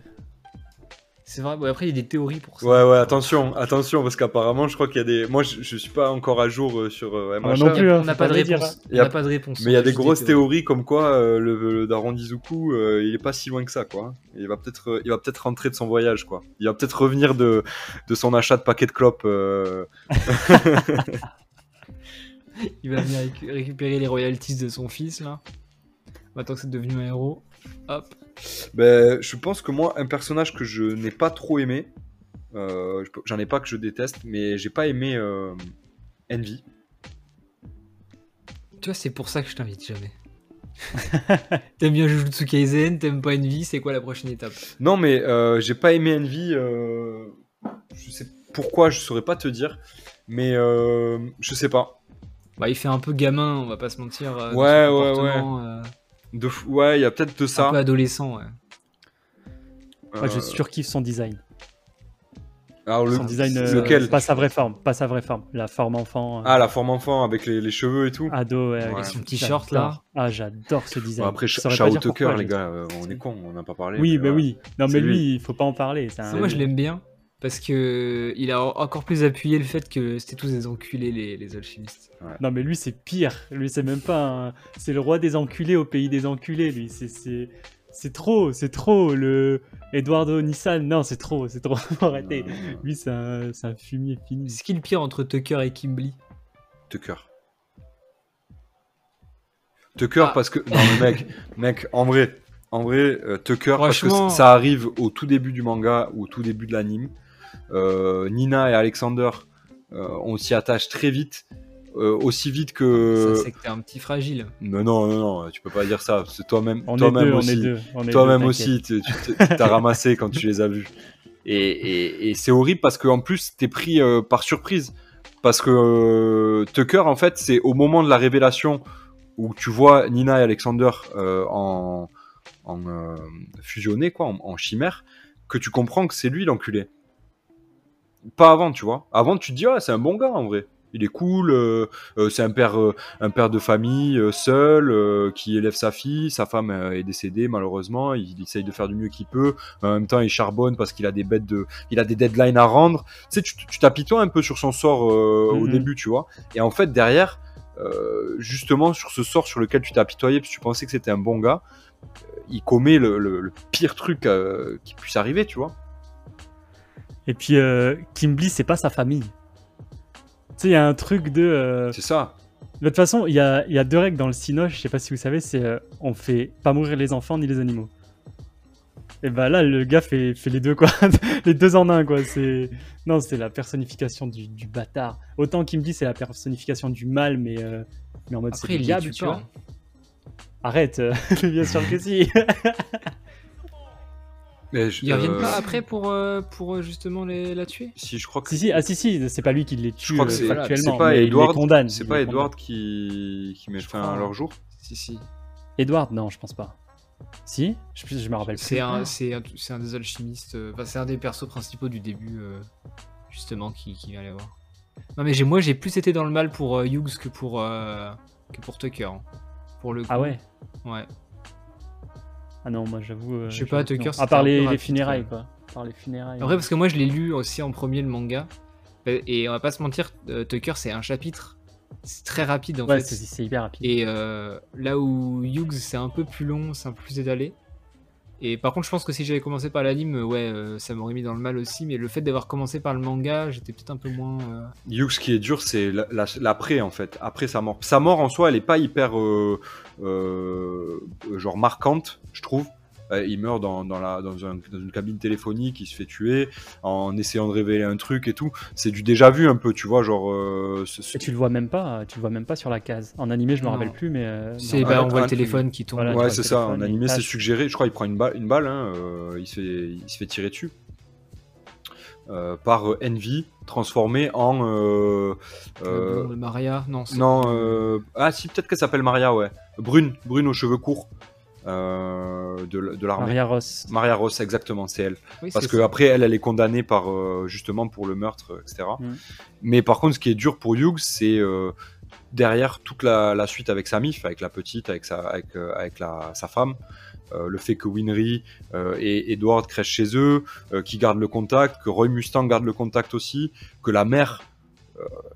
C'est vrai, bon, après il y a des théories pour ça. Ouais, ouais, attention, attention, parce qu'apparemment, je crois qu'il y a des. Moi, je, je suis pas encore à jour euh, sur euh, Ah, MHA, non plus, hein, on n'a pas de pas le dire, réponse. A- On n'a pas de réponse. mais il y a des grosses théories comme quoi euh, le, le Daron d'Izuku, euh, il est pas si loin que ça, quoi. Il va peut-être, euh, il va peut-être rentrer de son voyage, quoi. Il va peut-être revenir de, de son achat de paquets de clopes. euh, Il va venir récu- récupérer les royalties de son fils là. Maintenant que c'est devenu un héros. Hop. Ben, je pense que moi, un personnage que je n'ai pas trop aimé, euh, j'en ai pas que je déteste, mais j'ai pas aimé euh, Envy. Tu vois, c'est pour ça que je t'invite jamais. t'aimes bien Jujutsu Kaisen, t'aimes pas Envy, c'est quoi la prochaine étape? Non, mais euh, j'ai pas aimé Envy. je sais pourquoi, je saurais pas te dire, mais je sais pas. Bah, il fait un peu gamin, on va pas se mentir. Ouais, ouais, euh, De ouais, il y a peut-être de un ça. peu adolescent, ouais. Moi, je surkiffe son design. alors le, Son design, euh, lequel? pas sa vraie forme, pas sa vraie forme, la forme enfant. euh, Ah, la forme enfant avec les, les cheveux et tout. ado, ouais, Ouais. avec son petit short, là. Ah, j'adore ce design. Bon, après, pas Shao Tucker, les gars, euh, on est con, on n'a pas parlé. Oui, mais bah ouais. oui. Non, mais lui. il faut pas en parler. c'est un- moi, je l'aime bien. Parce que il a encore plus appuyé le fait que c'était tous des enculés, les, les alchimistes. Non, mais lui, c'est pire. Lui, c'est même pas. un- C'est le roi des enculés au pays des enculés, lui. C'est. c'est... C'est trop, c'est trop, le Eduardo Nissan, non, c'est trop, c'est trop. Euh, Lui, c'est un, c'est un fumier fini. C'est qui le pire entre Tucker et Kimberly? Tucker. Tucker Ah. parce que non mais mec, mec en vrai, en vrai euh, Tucker parce que ça arrive au tout début du manga ou au tout début de l'anime. Euh, Nina et Alexander, euh, on s'y attache très vite, euh, aussi vite que. Ça, c'est que t'es un petit fragile. non non non non, tu peux pas dire ça. C'est toi-même, On est toi-même aussi. est deux. on est Toi-même deux, aussi, tu t'as ramassé quand tu les as vus. Et, et- et c'est horrible parce qu'en plus, t'es pris euh, par surprise. Parce que euh, Tucker, en fait, c'est au moment de la révélation où tu vois Nina et Alexander euh, en, en euh, fusionnés, quoi, en, en chimère, que tu comprends que c'est lui l'enculé. Pas avant, tu vois. Avant, tu te dis, ah, c'est un bon gars en vrai. Il est cool, euh, euh, c'est un père, euh, un père de famille seul qui élève sa fille. Sa femme est décédée malheureusement. Il, essaye de faire du mieux qu'il peut. En même temps, il charbonne parce qu'il a des bêtes de, il a des deadlines à rendre. Tu sais, tu tu t'apitoies un peu sur son sort au Mhm. début, tu vois. Et en fait, derrière, justement sur ce sort sur lequel tu t'es apitoyé parce que tu pensais que c'était un bon gars, il commet le, le- le pire truc qui puisse arriver, tu vois. Et puis, euh, Kimberly, c'est pas sa famille. Tu sais, il y a un truc de. euh, C'est ça. De toute façon, il y a, y a deux règles dans le Sinoche, je sais pas si vous savez, c'est euh, on fait pas mourir les enfants ni les animaux. Et bah là, le gars fait, fait les deux, quoi. les deux en un, quoi. C'est... Non, c'est la personnification du, du bâtard. Autant dit, c'est la personnification du mal, mais, euh, mais en mode c'est le il diable, tu vois. Arrête, euh, bien sûr que si. Mais je- Ils reviennent euh, pas après pour, euh, pour euh, justement les, la tuer Si je crois que si, si, ah si, si, c'est pas lui qui les Je tue crois que euh, c'est factuellement, c'est pas mais il les Edward. condamne. C'est il pas Edward qui qui met Je fin crois, à leur jour. Si, si. Edward, non, je pense pas. Si? Je, je me rappelle plus. C'est un, c'est un, des alchimistes. euh, Enfin, c'est un des persos principaux du début, euh, justement, qui, qui vient les voir. Non, mais j'ai, moi, j'ai plus été dans le mal pour euh, Hughes que pour, euh, que pour Tucker. hein. Pour le coup. Ah ouais? Ouais. Ah non, moi j'avoue. euh, Je sais pas, Tucker, À part les, les funérailles, quoi. À part les funérailles. Après, parce que moi, je l'ai lu aussi en premier, le manga. Euh, Et on va pas se mentir, euh, Tucker, c'est un chapitre. C'est très rapide, en Ouais, fait. c'est c'est hyper rapide. Et euh, là où Hughes c'est un peu plus long, c'est un peu plus étalé. Et par contre, je pense que si j'avais commencé par l'anime, ouais, euh, ça m'aurait mis dans le mal aussi. Mais le fait d'avoir commencé par le manga, j'étais peut-être un peu moins. euh, ce qui est dur, c'est la- la- l'après en fait, après sa mort. Sa mort en soi, elle est pas hyper euh, euh, genre marquante, je trouve. Euh, il meurt dans, dans, la, dans, un- dans une cabine téléphonique, il se fait tuer en essayant de révéler un truc et tout. C'est du déjà vu un peu, tu vois, genre. euh, Et tu le vois même pas, tu le vois même pas sur la case. En animé, je me rappelle plus, mais. euh, C'est bah, ah, on voit le téléphone qui tombe. voilà, Ouais, c'est ça. En animé, c'est suggéré. Je crois qu'il prend une balle, une balle hein, euh, il, se fait, il se fait tirer dessus. Euh, par euh, Envy, transformé en. euh, Euh, euh, Maria, non. c'est- non, euh, ah si, peut-être qu'elle s'appelle Maria, ouais. Brune, brune aux cheveux courts euh, de, de l'armée. Maria Ross. Maria Ross, exactement, c'est elle. Oui, Parce que ça. après, elle, elle est condamnée par euh, justement pour le meurtre, etc. Mm. Mais par contre, ce qui est dur pour Hughes, c'est euh, derrière toute la, la suite avec sa mif, avec la petite, avec sa, avec, euh, avec la, sa femme. Euh, le fait que Winry euh, et Edward crèchent chez eux, euh, qu'ils gardent le contact, que Roy Mustang garde le contact aussi, que la mère,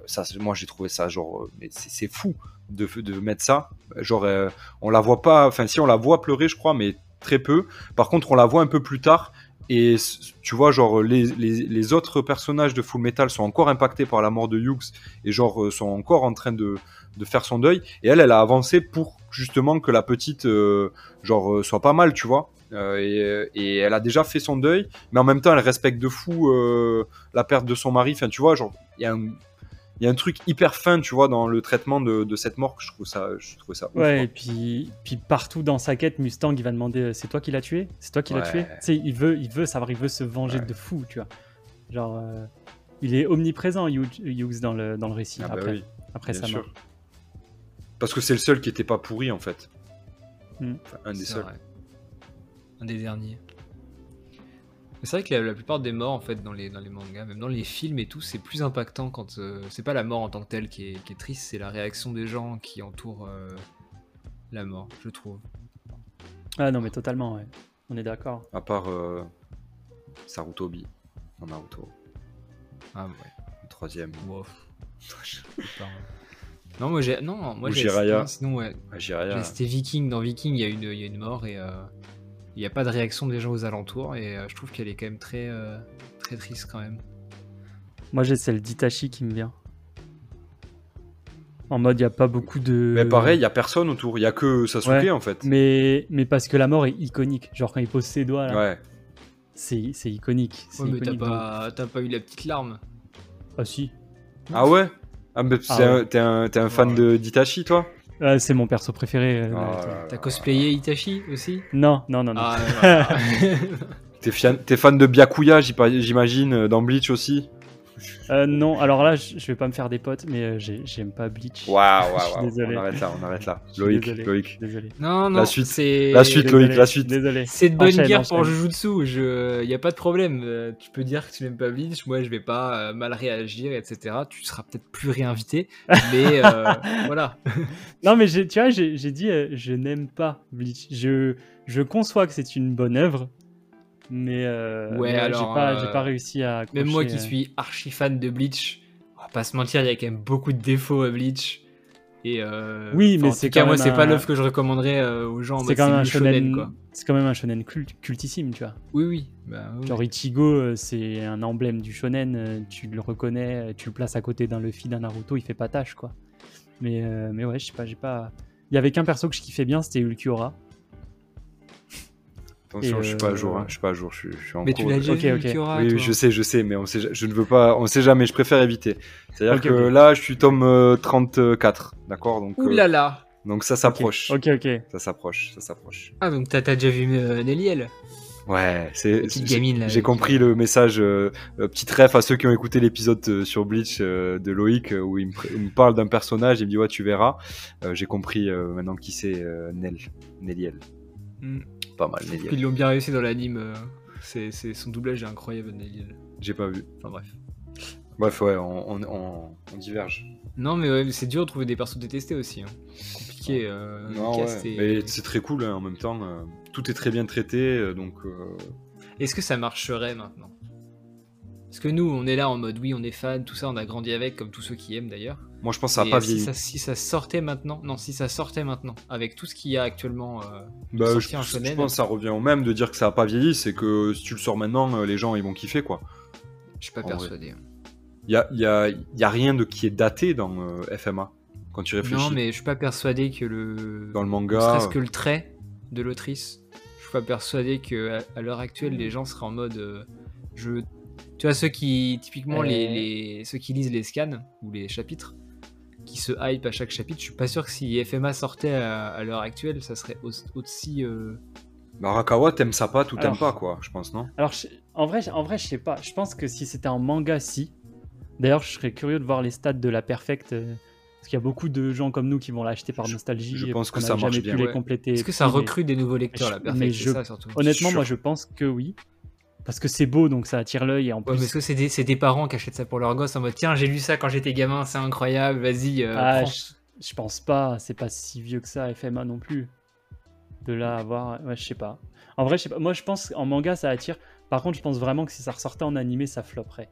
ça, c'est- moi j'ai trouvé ça genre, euh, mais c'est fou de, de mettre ça. Genre, euh, on la voit pas, enfin si on la voit pleurer, je crois, mais très peu. Par contre, on la voit un peu plus tard. Et tu vois, genre, les, les, les autres personnages de Full Metal sont encore impactés par la mort de Hughes et, genre, euh, sont encore en train de, de faire son deuil. Et elle, elle a avancé pour justement que la petite, euh, genre, euh, soit pas mal, tu vois. Euh, et, elle a déjà fait son deuil, mais en même temps, elle respecte de fou euh, la perte de son mari. Enfin, tu vois, genre, il y a un. Il y a un truc hyper fin, tu vois, dans le traitement de, de cette mort. que Je trouve ça, je trouve ça ouf, Ouais, quoi. et puis, puis partout dans sa quête, Mustang, il va demander euh, c'est toi qui l'as tué? C'est toi qui l'as Ouais. tué Tu sais, il veut, il veut savoir, il veut se venger Ouais. de fou, tu vois. Genre, euh, il est omniprésent, Hughes, dans le, dans le récit, Ah bah après, oui. après Bien sa sûr. mort. Parce que c'est le seul qui était pas pourri en fait. Hmm. Enfin, un des seuls. vrai. Un des derniers. Mais C'est vrai que la, la plupart des morts, en fait, dans les, dans les mangas, même dans les films et tout, c'est plus impactant quand. euh, c'est pas la mort en tant que telle qui est, qui est triste, c'est la réaction des gens qui entourent euh, la mort, je trouve. Ah non, mais totalement, ouais. On est d'accord. À part euh, Sarutobi en Naruto. Ah ouais. Le troisième. Wow. Non, moi j'ai. Non, moi Ou j'ai. Sinon, ouais. J'ai- C'était Viking. Dans Viking, il y, a une- il y a une mort et euh, il n'y a pas de réaction des gens aux alentours. Et euh, je trouve qu'elle est quand même très, euh, très triste quand même. Moi, j'ai celle d'Itachi qui me vient. En mode, il n'y a pas beaucoup de. Mais pareil, il y a personne autour. Il y a que Sasuke Ouais. en fait. Mais, mais parce que la mort est iconique. Genre, quand il pose ses doigts, là, Ouais. c'est c'est iconique. C'est Ouais, mais t'as pas, t'as pas eu la petite larme. Ah, si. Ah ouais? Ah, mais Ah c'est un- ouais. t'es un, t'es un fan Ouais. de d'Itachi toi? Ah, c'est mon perso préféré. euh, Ah là. T'as cosplayé Itachi aussi? Non, non, non, non. Ah. T'es fian- t'es fan de Byakuya, j'imagine, euh, dans Bleach aussi? Euh, non, alors là, je vais pas me faire des potes, mais euh, j'ai- j'aime pas Bleach. Waouh, waouh, désolé. On arrête là, on arrête là. Loïc, désolé. Loïc. Désolé. non, non, La suite. c'est. La suite, Désolé, Loïc, la suite. Désolé. C'est de bonne Enchaîne, guerre pour enchaîne. Jujutsu, je... y a pas de problème. Euh, Tu peux dire que tu n'aimes pas Bleach, moi je vais pas euh, mal réagir, etc. Tu seras peut-être plus réinvité, mais euh, voilà. Non, mais tu vois, j'ai j'ai dit, euh, je n'aime pas Bleach. Je, je conçois que c'est une bonne œuvre, mais, euh, Ouais, mais alors, j'ai pas, euh, j'ai pas réussi à. Même moi accrocher, qui euh, suis archi fan de Bleach, on va pas se mentir, il y a quand même beaucoup de défauts à Bleach. Et euh, Oui, mais en c'est tout cas, quand moi, c'est pas l'œuvre que je recommanderais euh, aux gens. en C'est quand même un shonen, quoi. c'est quand même un shonen cult- cultissime, tu vois. Oui, oui. Bah, oui. Genre Ichigo, c'est un emblème du shonen, tu le reconnais, tu le places à côté d'un Luffy, d'un Naruto, il fait pas tâche, quoi. Mais, euh, mais ouais, je sais pas, j'ai pas. Il y avait qu'un perso que je kiffais bien, c'était Ulquiorra. Attention, Et, je suis pas à euh, jour, hein, je suis pas à jour, je suis, je suis en Mais tu cours l'as de- déjà Ok, vu, ok. Ulquiorra, Oui, oui, toi je sais, je sais, mais on sait, je ne veux pas, on sait jamais, je préfère éviter. C'est-à-dire que là, je suis tome euh, 34, d'accord donc, euh, Ouh là là donc ça s'approche. Ok, ok. Ça s'approche, ça s'approche. Ah, donc t'as déjà vu euh, Nelliel Ouais, c'est. Petite j'ai- gamine, là, J'ai avec- compris le message. Euh, euh, petite ref à ceux qui ont écouté l'épisode euh, sur Bleach euh, de Loïc euh, où il me, pr- il me parle d'un personnage. Il me dit ouais, tu verras. Euh, j'ai compris euh, maintenant qui c'est euh, Nel, Neliel. Pas mal Neliel. Ils l'ont bien réussi dans l'anime. euh, c'est c'est- son doublage est incroyable. J'ai pas vu. Enfin bref. Bref, ouais, on, on, on- on diverge. Non, mais ouais, c'est dur de trouver des persos détestés aussi. hein. Compliqué. Euh, Non, ouais, mais c'est très cool hein, en même temps. euh, tout est très bien traité, donc. euh, Est-ce que ça marcherait maintenant? Parce que nous, on est là en mode oui, on est fan, tout ça, on a grandi avec, comme tous ceux qui aiment d'ailleurs. Moi, je pense que ça a Et, pas euh, si vieilli. ça, si ça sortait maintenant, non, si ça sortait maintenant, avec tout ce qu'il y a actuellement, euh, Bah, je, pense que ça revient au même de dire que ça a pas vieilli. C'est que si tu le sors maintenant, euh, les gens ils vont kiffer quoi. je suis pas en persuadé. Il y a, y a- y a rien de qui est daté dans euh, FMA quand tu réfléchis. Non, mais je suis pas persuadé que le. Dans le Ne manga. serait-ce que le trait de l'autrice. Je suis pas persuadé que à, à l'heure actuelle, les gens seraient en mode. euh, je... Tu vois, ceux qui. Typiquement, les, les- ceux qui lisent les scans ou les chapitres, qui se hype à chaque chapitre, je suis pas sûr que si FMA sortait à, à l'heure actuelle, ça serait au- aussi. euh, Bah, Arakawa, t'aimes ça pas, tout t'aimes pas, quoi, je pense, non? Alors, je- en, vrai, en vrai, je sais pas. Je pense que si c'était un manga, si. D'ailleurs, je serais curieux de voir les stats de la Perfect. euh, parce qu'il y a beaucoup de gens comme nous qui vont l'acheter par Je- nostalgie. je pense que ça marche jamais bien. pu les Ouais. compléter. Est-ce que ça recrute des nouveaux lecteurs, je- la mais perfect je- C'est ça surtout? Honnêtement, moi, je pense que oui. Parce que c'est beau, donc ça attire l'œil. Et en Ouais, plus, mais est-ce que c'est des, parents qui achètent ça pour leur gosse en mode tiens, j'ai lu ça quand j'étais gamin, c'est incroyable, vas-y, euh, Ah, je, je pense pas, c'est pas si vieux que ça, FMA non plus. De là à avoir. Ouais, je sais pas. En vrai, je sais pas. Moi, je pense en manga, ça attire. Par contre, je pense vraiment que si ça ressortait en animé, ça flopperait.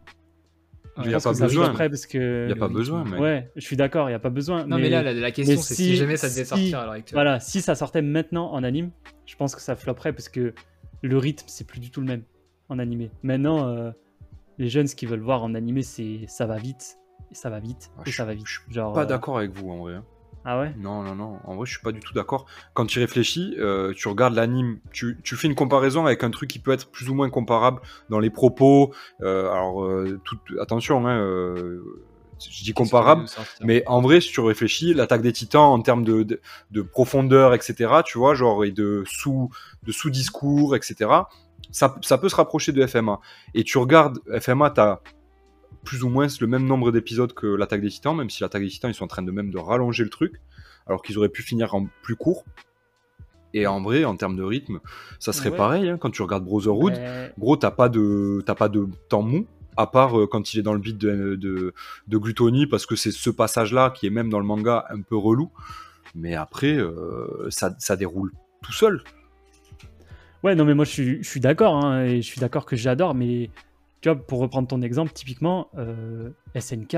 Il Je y a pense pas que ça besoin. parce que. Il y a pas besoin, mec. Ouais, je suis d'accord, il y a pas besoin. Non, mais, là, la, la question, mais c'est si, si- jamais ça devait si- sortir à l'heure actuelle. Voilà, si ça sortait maintenant en anime, je pense que ça flopperait parce que le rythme, c'est plus du tout le même en animé. Maintenant, euh, les jeunes, ce qu'ils veulent voir en animé, c'est ça va vite, et ça va vite, Ah, et je ça suis- va vite. je Genre, Pas euh, d'accord avec vous en vrai. hein. Ah ouais? Non, non, non. En vrai, je suis pas du tout d'accord. Quand tu réfléchis, euh, tu regardes l'anime, tu, tu fais une comparaison avec un truc qui peut être plus ou moins comparable dans les propos. euh, alors, euh, tout- attention, hein, euh, je dis comparable, mais en vrai, si tu réfléchis, l'attaque des titans en termes de, de, de profondeur, etc., tu vois, genre, et de sous, de sous-discours, etc., ça, ça peut se rapprocher de FMA. Et tu regardes FMA, t'as plus ou moins le même nombre d'épisodes que l'attaque des titans, même si l'attaque des titans, ils sont en train de même de rallonger le truc, alors qu'ils auraient pu finir en plus court. Et en vrai, en termes de rythme, ça serait Ouais. pareil, hein, quand tu regardes Brotherhood, Mais- Gros, t'as pas de pas de temps mou, à part euh, quand il est dans le beat de, de, de glutonie, parce que c'est ce passage-là qui est même dans le manga un peu relou. Mais après, euh, ça, ça déroule tout seul. Ouais, non, mais moi je suis, je suis d'accord, hein, et je suis d'accord que j'adore, mais tu vois, pour reprendre ton exemple, typiquement, euh, SNK,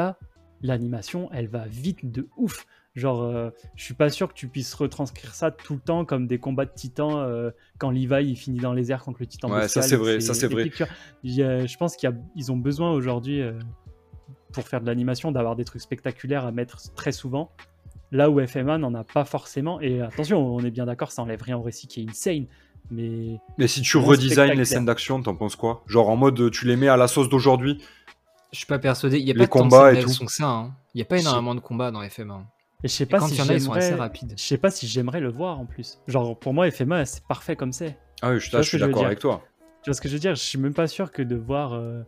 l'animation, elle va vite de ouf. Genre, euh, je suis pas sûr que tu puisses retranscrire ça tout le temps comme des combats de titans euh, quand Levi il finit dans les airs contre le titan. Ouais, ça, bestial, c'est vrai, ça, c'est vrai. a- je pense qu'ils ont besoin aujourd'hui, pour faire de l'animation, d'avoir des trucs spectaculaires à mettre très souvent. Là où FMA n'en a pas forcément. Et attention, on est bien d'accord, ça enlève rien au récit qui est insane. Mais Mais si tu redesignes les scènes d'action, t'en penses quoi? Genre en mode tu les mets à la sauce d'aujourd'hui? Je suis pas persuadé. Il y a Les pas tant de combats scènes et tout. d'action que ça. hein. Il y a pas énormément de combats dans FM1. Et je sais pas quand si il y en a, ils sont assez j'aimerais- rapides. Je sais pas si j'aimerais le voir en plus. Genre pour moi FMA c'est parfait comme c'est. Ah oui, je, suis que je veux d'accord avec toi. Tu vois ce que je veux dire? Je suis même pas sûr que de voir euh,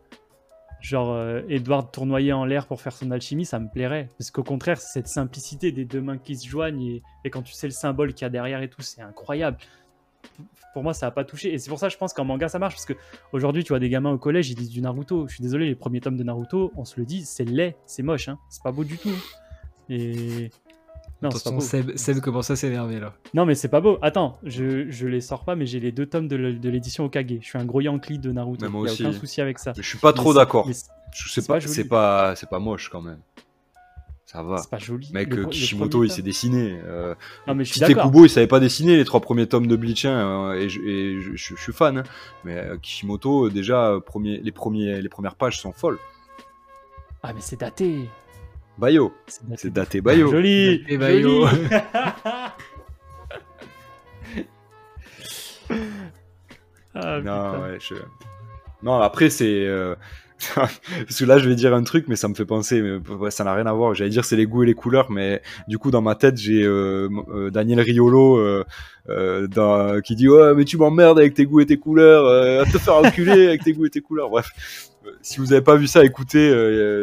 genre euh, Edward tournoyer en l'air pour faire son alchimie, ça me plairait. Parce qu'au contraire, c'est cette simplicité des deux mains qui se joignent et, et quand tu sais le symbole qu'il y a derrière et tout, c'est incroyable. Pour moi, ça a pas touché. Et c'est pour ça, je pense qu'en manga, ça marche. Parce que aujourd'hui, tu vois des gamins au collège, ils disent du Naruto. Je suis désolé, les premiers tomes de Naruto, on se le dit, c'est laid, c'est moche. Hein. C'est pas beau du tout. Et. Non, c'est Attention, beau. Seb, Seb commence à s'énerver là? Non, mais c'est pas beau. Attends, je, je les sors pas, mais j'ai les deux tomes de l'édition Okage. Je suis un gros Yankee de Naruto. Mais moi y a aussi. aucun souci avec ça. Mais je suis pas trop d'accord. Je sais c'est pas, c'est pas, c'est pas moche quand même. Ça va. C'est pas joli. Mec, Le pro- le Kishimoto, il s'est dessiné. Euh, Non, mais je suis Tite d'accord. Kubo, il savait pas dessiner les trois premiers tomes de Bleach, hein, et, je, et je- je- je suis fan. hein. Mais euh, Kishimoto, déjà, premier, les, premiers, les premières pages sont folles. Ah, mais c'est daté. Bayo, C'est daté. Bayo. Joli. Et Bayo. joli. ah, Non, putain. ouais, je- non, après, c'est. euh, Parce que là, je vais dire un truc, mais ça me fait penser, mais ça n'a rien à voir. J'allais dire c'est les goûts et les couleurs, mais du coup, dans ma tête, j'ai euh, euh, Daniel Riolo euh, dans- qui dit Ouais, mais tu m'emmerdes avec tes goûts et tes couleurs, à te faire enculer avec tes goûts et tes couleurs. Bref, si vous avez pas vu ça, écoutez,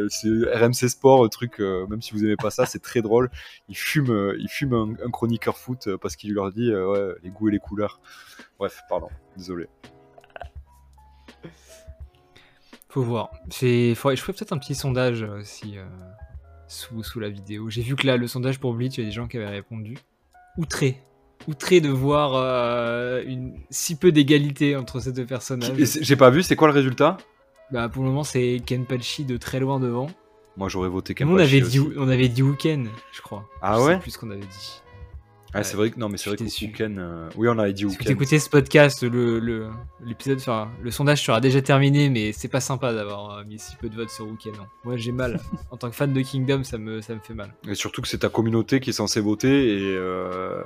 c'est RMC Sport, le truc, même si vous aimez pas ça, c'est très drôle. Il fume, il fume un, un chroniqueur foot parce qu'il leur dit Ouais, les goûts et les couleurs. Bref, pardon, désolé. Faut voir. C'est- faudrait- Je ferais peut-être un petit sondage euh, aussi euh, sous, sous la vidéo. J'ai vu que là, le sondage pour Bleach, il y a des gens qui avaient répondu. Outré. Outré de voir euh, une... si peu d'égalité entre ces deux personnages. J'ai pas vu, c'est quoi le résultat? Bah, pour le moment, c'est Kenpachi de très loin devant. Moi j'aurais voté Nous, on avait, Kenpachi dit, on avait dit Wuken, je crois. Ah Je ouais? plus ce qu'on avait dit. Ah, c'est vrai que non, mais c'est vrai que Uken, euh, Oui, on avait dit Si vous écoutez ce podcast, le, le, l'épisode sera, le sondage sera déjà terminé, mais c'est pas sympa d'avoir euh, mis si peu de votes sur Wuken. non. Moi, j'ai mal. en tant que fan de Kingdom, ça me, ça me fait mal. Et surtout que c'est ta communauté qui est censée voter et euh,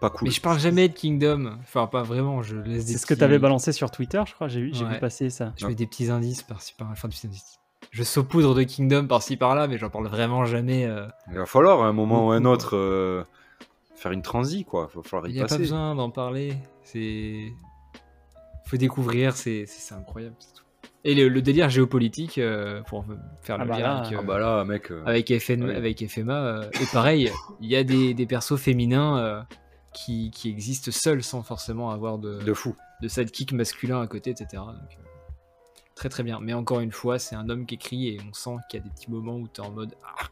pas cool. Mais je parle jamais de Kingdom. Enfin, pas vraiment. Je laisse des C'est ce que petits- tu avais balancé sur Twitter, je crois. J'ai vu, j'ai vu passer ça. Je mets des petits indices par-ci par-là. Enfin, des petits indices. Je saupoudre de Kingdom par-ci par-là, mais j'en parle vraiment jamais. euh. Il va falloir à un moment ou à un autre euh, faire une transi, quoi. Il va falloir Il y n'y a pas besoin d'en parler. C'est. Faut découvrir, c'est c'est- c'est incroyable. c'est tout. Et le, le délire géopolitique, euh, pour faire Ah le bah lien avec, euh, Ah bah là, mec. euh, avec, FN, oui. avec FMA. euh, et pareil, il y a des, des persos féminins euh, qui, qui existent seuls sans forcément avoir de, de fou. de sidekick masculin à côté, etc. Donc, euh, très très bien. Mais encore une fois, c'est un homme qui écrit et on sent qu'il y a des petits moments où tu es en mode Ah,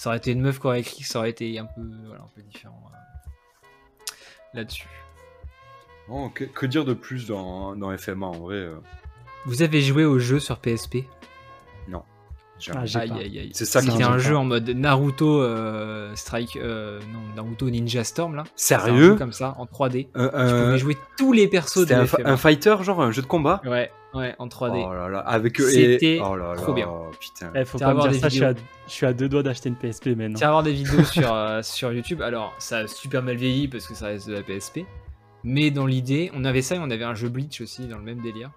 Ça aurait été une meuf qui aurait écrit, ça aurait été un peu, voilà, un peu différent euh, là-dessus. Oh, que, que dire de plus dans, dans FMA en vrai euh, Vous avez joué au jeu sur PSP. Ah. C'est ça qui C'était un jeu en mode Naruto euh, Strike, euh, non Naruto Ninja Storm là. Un Sérieux jeu comme ça en 3D. Un- Tu un- pouvais jouer tous les persos de C'était un, fighter, genre un jeu de combat Ouais, ouais, en 3D. Oh là là, avec C'était et... oh là trop bien. Putain. Eh, faut Tu pas me dire des ça, je suis, à, vidéos. je suis à deux doigts d'acheter une PSP maintenant. Tu vas avoir des vidéos sur, euh, sur YouTube. Alors, ça a super mal vieilli parce que ça reste de la PSP. Mais dans l'idée, on avait ça et on avait un jeu Bleach aussi dans le même délire.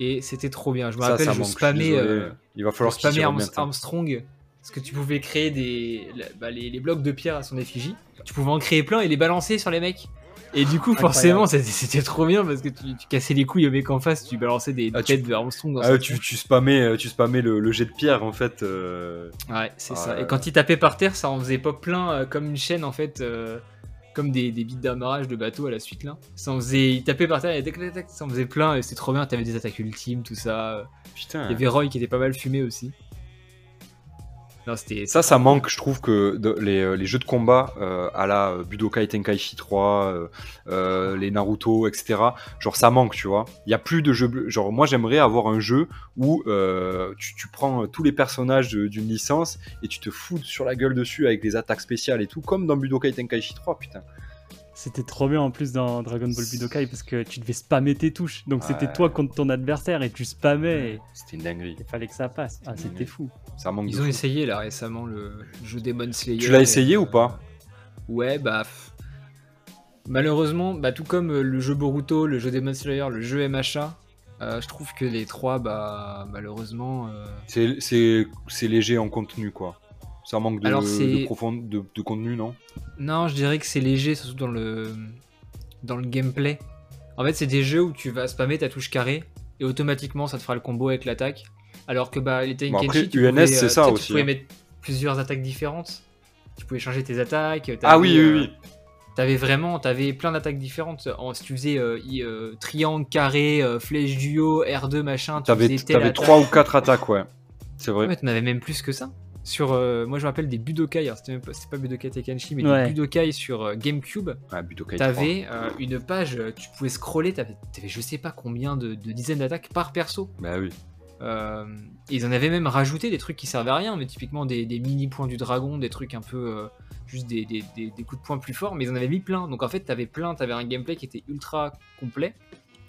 Et c'était trop bien. Je me Ça, rappelle, ça je manque, spammais, euh, Il va falloir spammais hein. Armstrong. Parce que tu pouvais créer des, bah, les, les blocs de pierre à son effigie. Tu pouvais en créer plein et les balancer sur les mecs. Et du coup, forcément, c'était trop bien parce que tu, tu cassais les couilles au mec en face, tu balançais des Ah, tu- têtes de Armstrong dans Ah, tu, tu spammais, euh, tu spammais le, le jet de pierre en fait. euh, Ouais, c'est Ah ça. Et quand il tapait par terre, ça en faisait pas plein comme une chaîne en fait, comme des, des bits d'amarrage de bateau à la suite là. Ça en faisait, il tapait par terre et tac, tac, tac, ça en faisait plein et c'était trop bien. T'avais des attaques ultimes, tout ça. Putain. Il y avait Roy qui était pas mal fumé aussi. Ça, ça manque, je trouve que euh, les jeux de combat euh, à la euh, Budokai Tenkaichi 3, euh, euh, les Naruto, etc. Genre, ça manque, tu vois. Il y a plus de jeux. Genre, moi, j'aimerais avoir un jeu où tu, prends tous les personnages d'une licence et tu te fous sur la gueule dessus avec des attaques spéciales et tout, comme dans Budokai Tenkaichi 3, putain. C'était trop bien en plus dans Dragon Ball Budokai parce que tu devais spammer tes touches. Donc c'était Ouais. toi contre ton adversaire et tu spammais et C'était une dinguerie. il fallait que ça passe. Ah, c'était fou. Ça manque Ils ont fou. essayé là récemment le jeu Demon Slayer. Tu l'as essayé euh, ou pas? Ouais, bah. Malheureusement, bah, tout comme euh, le jeu Boruto, le jeu Demon Slayer, le jeu MHA, euh, je trouve que les trois, bah, malheureusement. euh, C'est- C'est c'est léger en contenu, quoi. Ça manque de, Alors, c'est- de, profond- de, de contenu, non? Non, je dirais que c'est léger, surtout dans le dans le gameplay. En fait, c'est des jeux où tu vas spammer ta touche carré et automatiquement ça te fera le combo avec l'attaque. Alors que bah les Tenkaichi, après, tu UNS, pouvais, c'est euh, ça tu sais, aussi, Tu pouvais hein. mettre plusieurs attaques différentes. Tu pouvais changer tes attaques. Ah oui, oui, euh, oui. T'avais vraiment, t'avais plein d'attaques différentes. En- si tu faisais euh, euh, triangle, carré, flèche duo, R2 machin, tu T'avais faisais telle t'avais attaque. trois ou quatre attaques, ouais. C'est vrai. Ouais, t'en avais même plus que ça. Sur, euh, moi je me rappelle des Budokai, alors c'était même pas, c'était pas Budokai Tenkaichi, mais Ouais. des Budokai sur euh, GameCube. Ah, Budokai 3. T'avais euh, une page, tu pouvais scroller, t'avais, t'avais je sais pas combien de, de dizaines d'attaques par perso. Bah oui. Euh, et ils en avaient même rajouté des trucs qui servaient à rien, mais typiquement des, des mini points du dragon, des trucs un peu euh, juste des, des- des- des coups de poing plus forts, mais ils en avaient mis plein. Donc en fait, t'avais plein, t'avais un gameplay qui était ultra complet.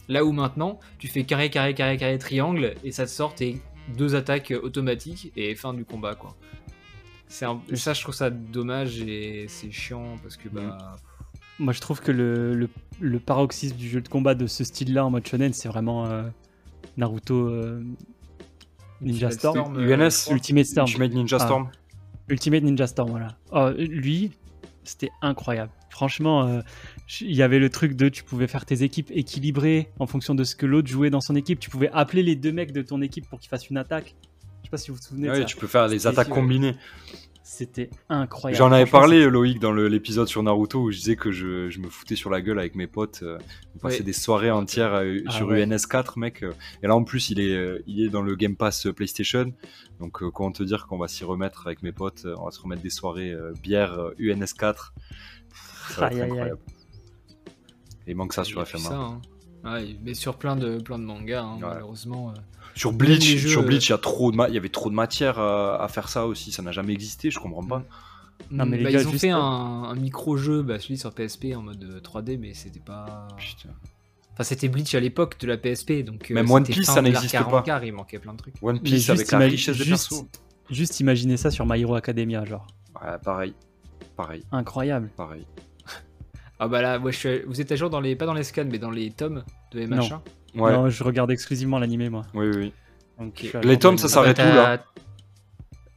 Là où maintenant, tu fais carré, carré, carré, carré, triangle, et ça te sort tes deux attaques euh, automatiques et fin du combat, quoi. C'est un- ça, je trouve ça dommage et c'est chiant parce que bah. Moi je trouve que le, le, le paroxysme du jeu de combat de ce style-là en mode shonen, c'est vraiment euh, Naruto euh, Ninja Ultimate Storm. euh, UNS, crois. Ultimate Storm. Ultimate Ninja Ah. Storm. Ultimate Ninja Storm, voilà. Oh, lui, c'était incroyable. Franchement, euh, il y avait le truc de tu pouvais faire tes équipes équilibrées en fonction de ce que l'autre jouait dans son équipe. Tu pouvais appeler les deux mecs de ton équipe pour qu'ils fassent une attaque. Je sais pas si vous vous souvenez de Ouais, ça. tu peux faire C'était attaques combinées. C'était incroyable. J'en avais parlé, Loïc, dans l'épisode sur Naruto où je disais que je, je me foutais sur la gueule avec mes potes. euh, on passait Ouais. des soirées entières euh, Ah sur ouais. UNS4, mec. euh, Et là, en plus, il est, euh, il est dans le Game Pass PlayStation. Donc, comment te dire qu'on va s'y remettre avec mes potes On va se remettre des soirées bière euh, UNS4. Ça va Aïe, être aïe, aïe. Il manque ça il sur ça, hein. Ouais, mais sur plein de, plein de mangas, hein, Ouais. malheureusement. euh. Sur Bleach, jeux, sur euh, Bleach, il y a trop de ma- il y avait trop de matière à, à faire ça aussi. Ça n'a jamais existé, je comprends pas. Non, mais les Bah, gars, ils ont juste- fait un, un micro-jeu, bah, celui sur PSP en mode euh, 3D, mais c'était pas. Putain. Enfin, c'était Bleach à l'époque de la PSP, donc. euh, Même One c'était Piece, ça n'existe pas. rencard, il manquait plein de trucs. One Piece juste avec la richesse des juste- persos. Juste imaginez ça sur My Hero Academia, genre. Ouais, pareil. Pareil, Incroyable. pareil. Ah bah là, moi, je suis... vous êtes à jour dans les. Pas dans les scans, mais dans les tomes de MHA. Ouais, Non, je regarde exclusivement l'animé, moi. oui, oui. Donc, Les tomes, ça s'arrête où, là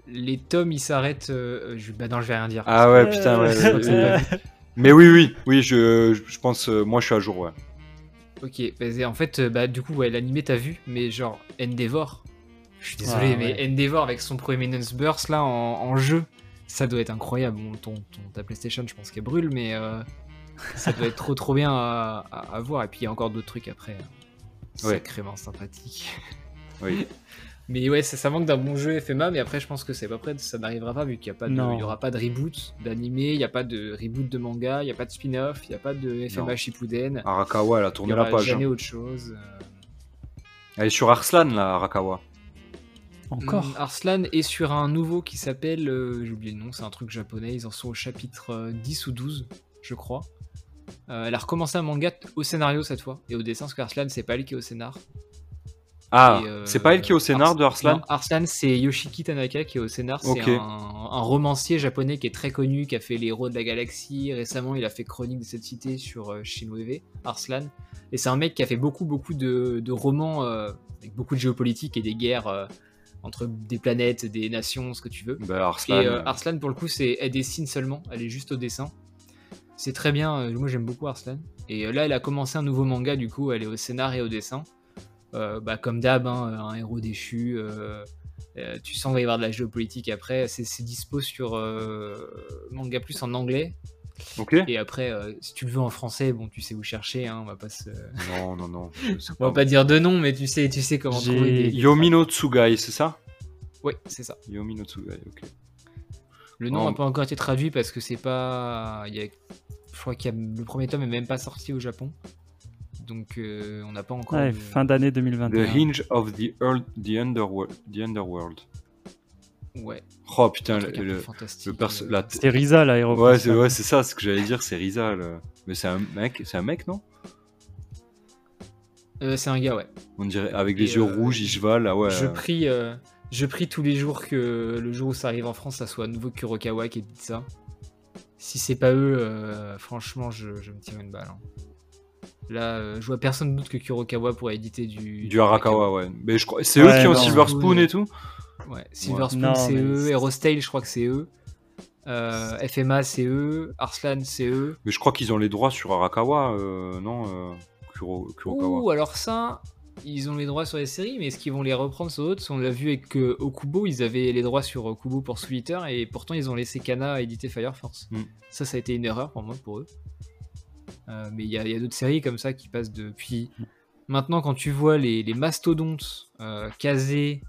Les tomes, ils s'arrêtent. euh, je... Bah non, je vais rien dire. Ah ouais, putain, ouais. Euh, ouais, ouais. Mais oui, oui, oui, je, je pense, euh, moi je suis à jour, ouais. Ok, bah, en fait, bah du coup, ouais, l'animé t'as vu, mais genre Endeavor. Je suis désolé, Ah, mais ouais. Endeavor avec son Prominence Burst là en, en jeu, ça doit être incroyable. Bon, ton, ton- ta PlayStation, je pense qu'elle brûle, mais euh, ça doit être trop trop bien à, à- à voir. Et puis il y a encore d'autres trucs après. euh, Ouais. Sacrément sympathique. Oui. Mais ouais, ça, ça manque d'un bon jeu FMA, mais après, je pense que c'est pas prêt, ça n'arrivera pas vu qu'il n'y a pas de, il y aura pas de reboot d'animé, il n'y a pas de reboot de manga, il n'y a pas de spin-off, il n'y a pas de FMA Non. Shippuden. Arakawa, elle a tourné la page. jamais hein. autre chose. euh. Elle est sur Arslan, là, Arakawa. Encore. Mm, Arslan est sur un nouveau qui s'appelle, euh, j'ai oublié le nom, c'est un truc japonais, ils en sont au chapitre euh, 10 ou 12, je crois. Euh, elle a recommencé un manga au scénario cette fois, et au dessin, parce qu'Arslan, c'est pas elle qui est au scénar. Ah, euh, c'est pas elle qui est au scénar Ars- de Arslan Non, Arslan, c'est Yoshiki Tanaka qui est au scénar. C'est un, un romancier japonais qui est très connu, qui a fait Les Héros de la Galaxie. Récemment, il a fait Chronique de cette cité sur euh, Shinweve, Arslan. Et c'est un mec qui a fait beaucoup, beaucoup de, de romans euh, avec beaucoup de géopolitique et des guerres entre des planètes, des nations, ce que tu veux. Bah, Arslan. Et Arslan, pour le coup, c'est elle dessine seulement, elle est juste au dessin. C'est très bien, euh, moi j'aime beaucoup Arslan. Et euh, là, elle a commencé un nouveau manga, du coup, elle est au scénar et au dessin. Euh, bah, comme d'hab, hein, un héros déchu. euh, euh, tu sens qu'il va y avoir de la géopolitique après. C'est dispo sur Manga Plus en anglais. Ok. Et après, si tu le veux en français, bon, tu sais où chercher. Hein, on va pas se... Non, non, non. On va pas dire de nom, mais tu sais, tu sais comment trouver des. Yomi no Tsugai, c'est ça? Ouais, c'est ça. Yomi no Tsugai, ok. Le nom Oh. n'a pas encore été traduit parce que c'est pas. il y a- Je crois qu'il y a... le premier tome est même pas sorti au Japon. Donc euh, on n'a pas encore. Ouais, le- fin d'année The 2021. Hinge of the, Earl- the, Underworld. the Underworld. Ouais. Oh putain, le, le, perso- euh, la- C'est Risa, l'aéroport. Ouais, c'est ouais, c'est ça, ce que j'allais dire, c'est Riza. le- Mais c'est un mec, c'est un mec, non? Euh, c'est un gars, ouais. On dirait avec Et, les yeux euh, rouges, il cheval, là, ouais. Je prie, euh, je prie tous les jours que le jour où ça arrive en France, ça soit à nouveau Kurokawa qui dit ça. Si c'est pas eux, euh, franchement, je, je me tire une balle. hein. Là, euh, je vois personne d'autre que Kurokawa pour éditer du. Du Arakawa, ouais. Mais je crois, c'est Ouais, eux qui ont. Silver Spoon et tout. Ouais, Silver Ouais. Spoon, Non, c'est eux. Aerostale, je crois que c'est eux. Euh, FMA, c'est eux. Arslan, c'est eux. Mais je crois qu'ils ont les droits sur Arakawa, euh, non euh, Kuro, Kurokawa. Ouh, alors ça, ils ont les droits sur les séries, mais est-ce qu'ils vont les reprendre sur d'autres? On l'a vu avec euh, Okubo, ils avaient les droits sur Okubo pour Solitaire, et pourtant ils ont laissé Kana éditer Fire Force. Mm. Ça, ça a été une erreur pour moi, pour eux. Euh, mais il y a, d'autres séries comme ça qui passent depuis. Maintenant, quand tu vois les, les mastodontes, euh, Kazé,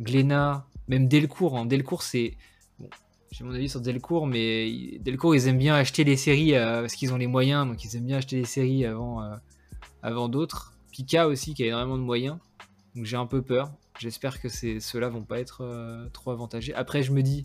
Glénat, même Delcourt, hein, Delcourt c'est. Bon, j'ai mon avis sur Delcourt, mais Delcourt ils aiment bien acheter les séries euh, parce qu'ils ont les moyens, donc ils aiment bien acheter les séries avant, euh, avant d'autres. Pika aussi qui a énormément de moyens, donc j'ai un peu peur. J'espère que ces- ceux-là vont pas être euh, trop avantagés. Après, je me dis.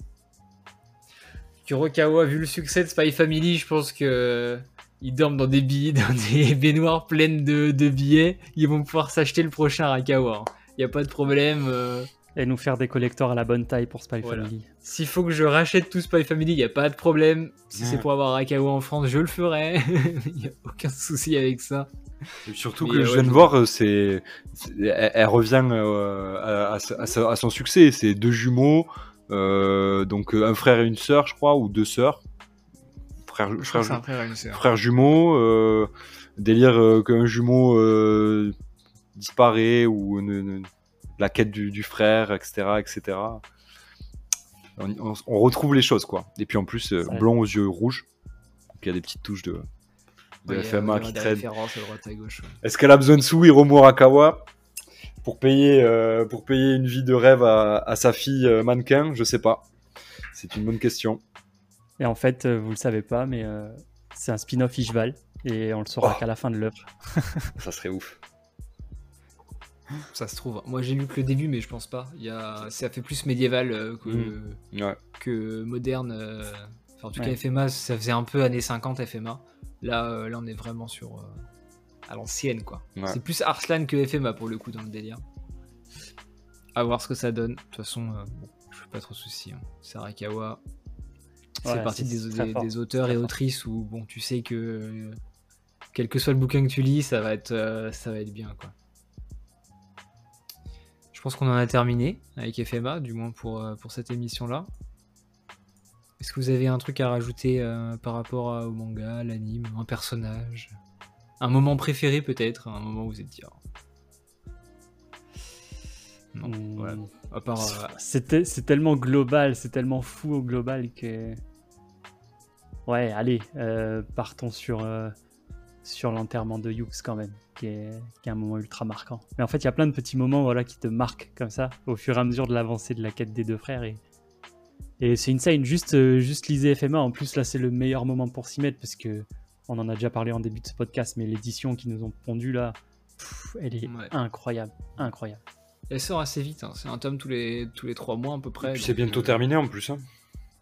Kurokawa, vu le succès de Spy Family, je pense que euh, ils dorment dans des billets, dans des baignoires pleines de, de billets. Ils vont pouvoir s'acheter le prochain Arakawa. Il n'y a pas de problème. euh, Et nous faire des collecteurs à la bonne taille pour Spy Voilà. Family. S'il faut que je rachète tout Spy Family, il n'y a pas de problème. Si c'est pour avoir Arakawa en France, je le ferai. Il n'y a aucun souci avec ça. Et surtout Mais, que je viens de voir, euh, c'est, elle, elle revient euh, à, à sa- à sa- à son succès. C'est deux jumeaux, euh, donc un frère et une sœur, je crois, ou deux sœurs. Frère, Je et une sœur. euh, délire euh, qu'un jumeau euh, disparaît ou ne- ne- la quête du, du frère, etc., etc. On, on- on retrouve les choses, quoi. Et puis en plus, euh, blond aux yeux rouges, donc il y a des petites touches de, de Ouais, FMA qui ouais. Est-ce qu'elle a besoin de sous, Hiromu Arakawa, pour payer, euh, pour payer une vie de rêve à, à sa fille euh, mannequin? Je sais pas. C'est une bonne question. Et en fait, euh, vous le savez pas, mais euh, c'est un spin-off Ishval. Et on le saura Oh. qu'à la fin de l'œuvre. Ça serait ouf. Ça se trouve. Moi j'ai lu que le début, mais je pense pas. Il y a... Ça fait plus médiéval euh, que, Mm. Ouais. que moderne. euh, Enfin, en tout cas, Ouais. FMA, ça faisait un peu années 50 FMA. Là, euh, là on est vraiment sur. euh, à l'ancienne, quoi. Ouais. C'est plus Arslan que FMA pour le coup dans le délire. À voir ce que ça donne. De toute façon, euh, bon, je fais pas trop souci. Hein. Sarakawa. C'est Ouais, partie c'est des, auteurs et fort. autrices où bon, tu sais que euh, quel que soit le bouquin que tu lis, ça va être, euh, ça va être bien quoi. Je pense qu'on en a terminé avec FMA, du moins pour, euh, pour cette émission là. Est-ce que vous avez un truc à rajouter euh, par rapport à- au manga, l'anime, un personnage? Un moment préféré peut-être Un moment où vous êtes dit. oh. Non, voilà. À part. euh, C'est tellement global, c'est tellement fou au global que. Ouais, allez, euh, partons sur. sur l'enterrement de Hughes quand même, qui est, qui est un moment ultra marquant. Mais en fait, il y a plein de petits moments voilà, qui te marquent comme ça, au fur et à mesure de l'avancée de la quête des deux frères. Et, et c'est insane, juste, euh, juste lisez FMA. En plus, là, c'est le meilleur moment pour s'y mettre, parce que on en a déjà parlé en début de ce podcast, mais l'édition qui nous ont pondu là, pff, elle est Ouais. incroyable, incroyable. Elle sort assez vite, hein. c'est un tome tous les, tous les 3 mois à peu près. C'est bientôt euh, terminé en plus. hein.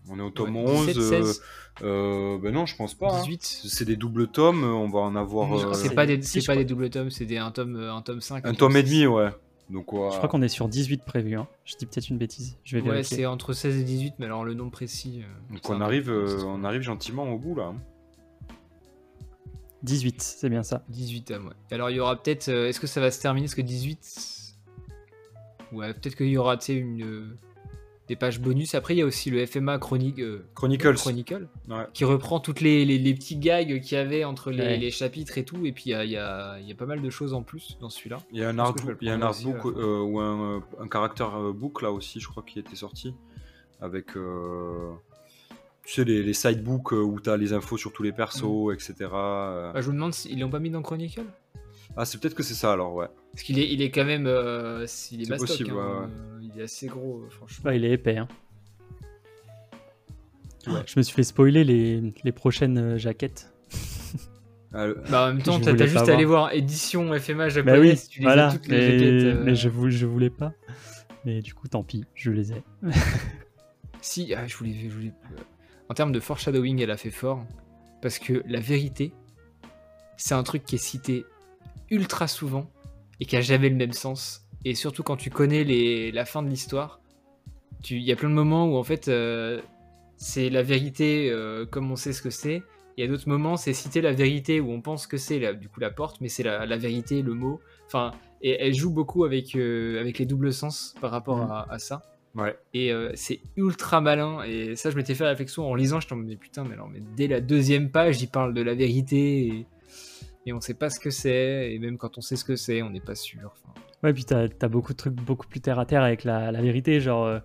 On est au tome ouais, 11. 17, euh, 16, euh, ben non, je pense pas. hein. 18. C'est des doubles tomes, on va en avoir euh, C'est pas, des, si, pas crois. des doubles tomes, c'est des, un, tome, un tome 5. un tome et demi, ouais. Donc. Je crois qu'on est sur 18 prévus. Hein. Je dis peut-être une bêtise. Je vais Ouais, vérifier. c'est entre 16 et 18, mais alors le nombre précis. euh, Donc on arrive, euh, on arrive gentiment au bout là. hein. 18, c'est bien ça. 18 tomes, ouais. Alors il y aura peut-être. euh, Est-ce que ça va se terminer? Est-ce que 18. Ouais, peut-être qu'il y aura, tu sais, une. Euh, des pages bonus. Après, il y a aussi le FMA Chronique, euh, Chronicles. Chronicle Ouais. qui reprend toutes les, les- les petits gags qu'il y avait entre les, Ouais. les chapitres et tout. Et puis il y a, il y a- y a pas mal de choses en plus dans celui-là. Il y a un artbook, le il y a un artbook euh, ou un, euh, un caractère euh, book là aussi, je crois, qui était sorti avec. euh, tu sais, les, les sidebooks euh, où tu as les infos sur tous les persos, etc. euh. Ah, je me demande s'ils l'ont pas mis dans Chronicle? Ah, c'est peut-être que c'est ça alors, ouais. Parce qu'il est, il est quand même. euh, il est C'est mastoc, possible, hein, ouais, ouais. euh, Il est assez gros, euh, franchement. Bah, il est épais. Hein. Je me suis fait spoiler les, les prochaines euh, jaquettes. Ah, le- Bah, en même temps, t'as voulais juste à aller voir édition FMA Bah japonaise, oui, tu les as voilà. toutes les mais jaquettes, euh, mais je, vou- je voulais pas. Mais du coup, tant pis, je les ai. Si, ah, je voulais, je voulais- En termes de foreshadowing, elle a fait fort. Parce que la vérité, c'est un truc qui est cité ultra souvent et qui a jamais le même sens. Et surtout quand tu connais les, la fin de l'histoire, il y a plein de moments où en fait euh, c'est la vérité euh, comme on sait ce que c'est. Il y a d'autres moments, c'est citer la vérité où on pense que c'est du coup la porte, mais c'est la, la vérité, le mot. Enfin, et elle joue beaucoup avec, euh, avec les doubles sens par rapport Mhm. à, à ça. Ouais. Et c'est ultra malin. Et ça, je m'étais fait la réflexion en lisant. Je me mais putain, mais alors, mais dès la deuxième page, il parle de la vérité. Et, et on sait pas ce que c'est. Et même quand on sait ce que c'est, on n'est pas sûr. Enfin, Ouais, puis t'as as beaucoup de trucs beaucoup plus terre à terre avec la, la vérité. Genre, euh,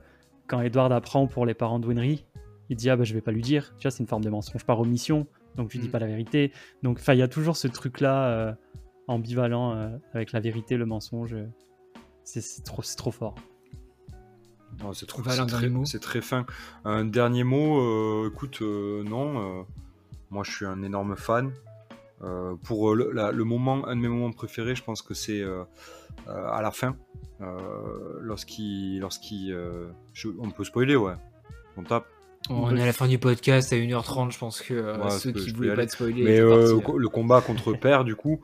quand Edward apprend pour les parents de Winry, il dit Ah bah je vais pas lui dire. Tu vois, c'est une forme de mensonge par omission. Donc tu dis Mm. pas la vérité. Donc, enfin, il y a toujours ce truc-là euh, ambivalent euh, avec la vérité, le mensonge. C'est trop, c'est trop fort. Oh, c'est trop, c'est dernier très, mot c'est très fin. Un dernier mot, euh, écoute, euh, non. euh, moi, je suis un énorme fan. Euh, pour le, la- le moment, un de mes moments préférés, je pense que c'est à la fin, euh, lorsqu'il, lorsqu'il, euh, on peut spoiler, ouais. On tape. on est à la fin du podcast à 1h30. Je pense que euh, Ouais, ceux qui voulaient pas être spoilés. Mais euh, co- le combat contre Père, du coup,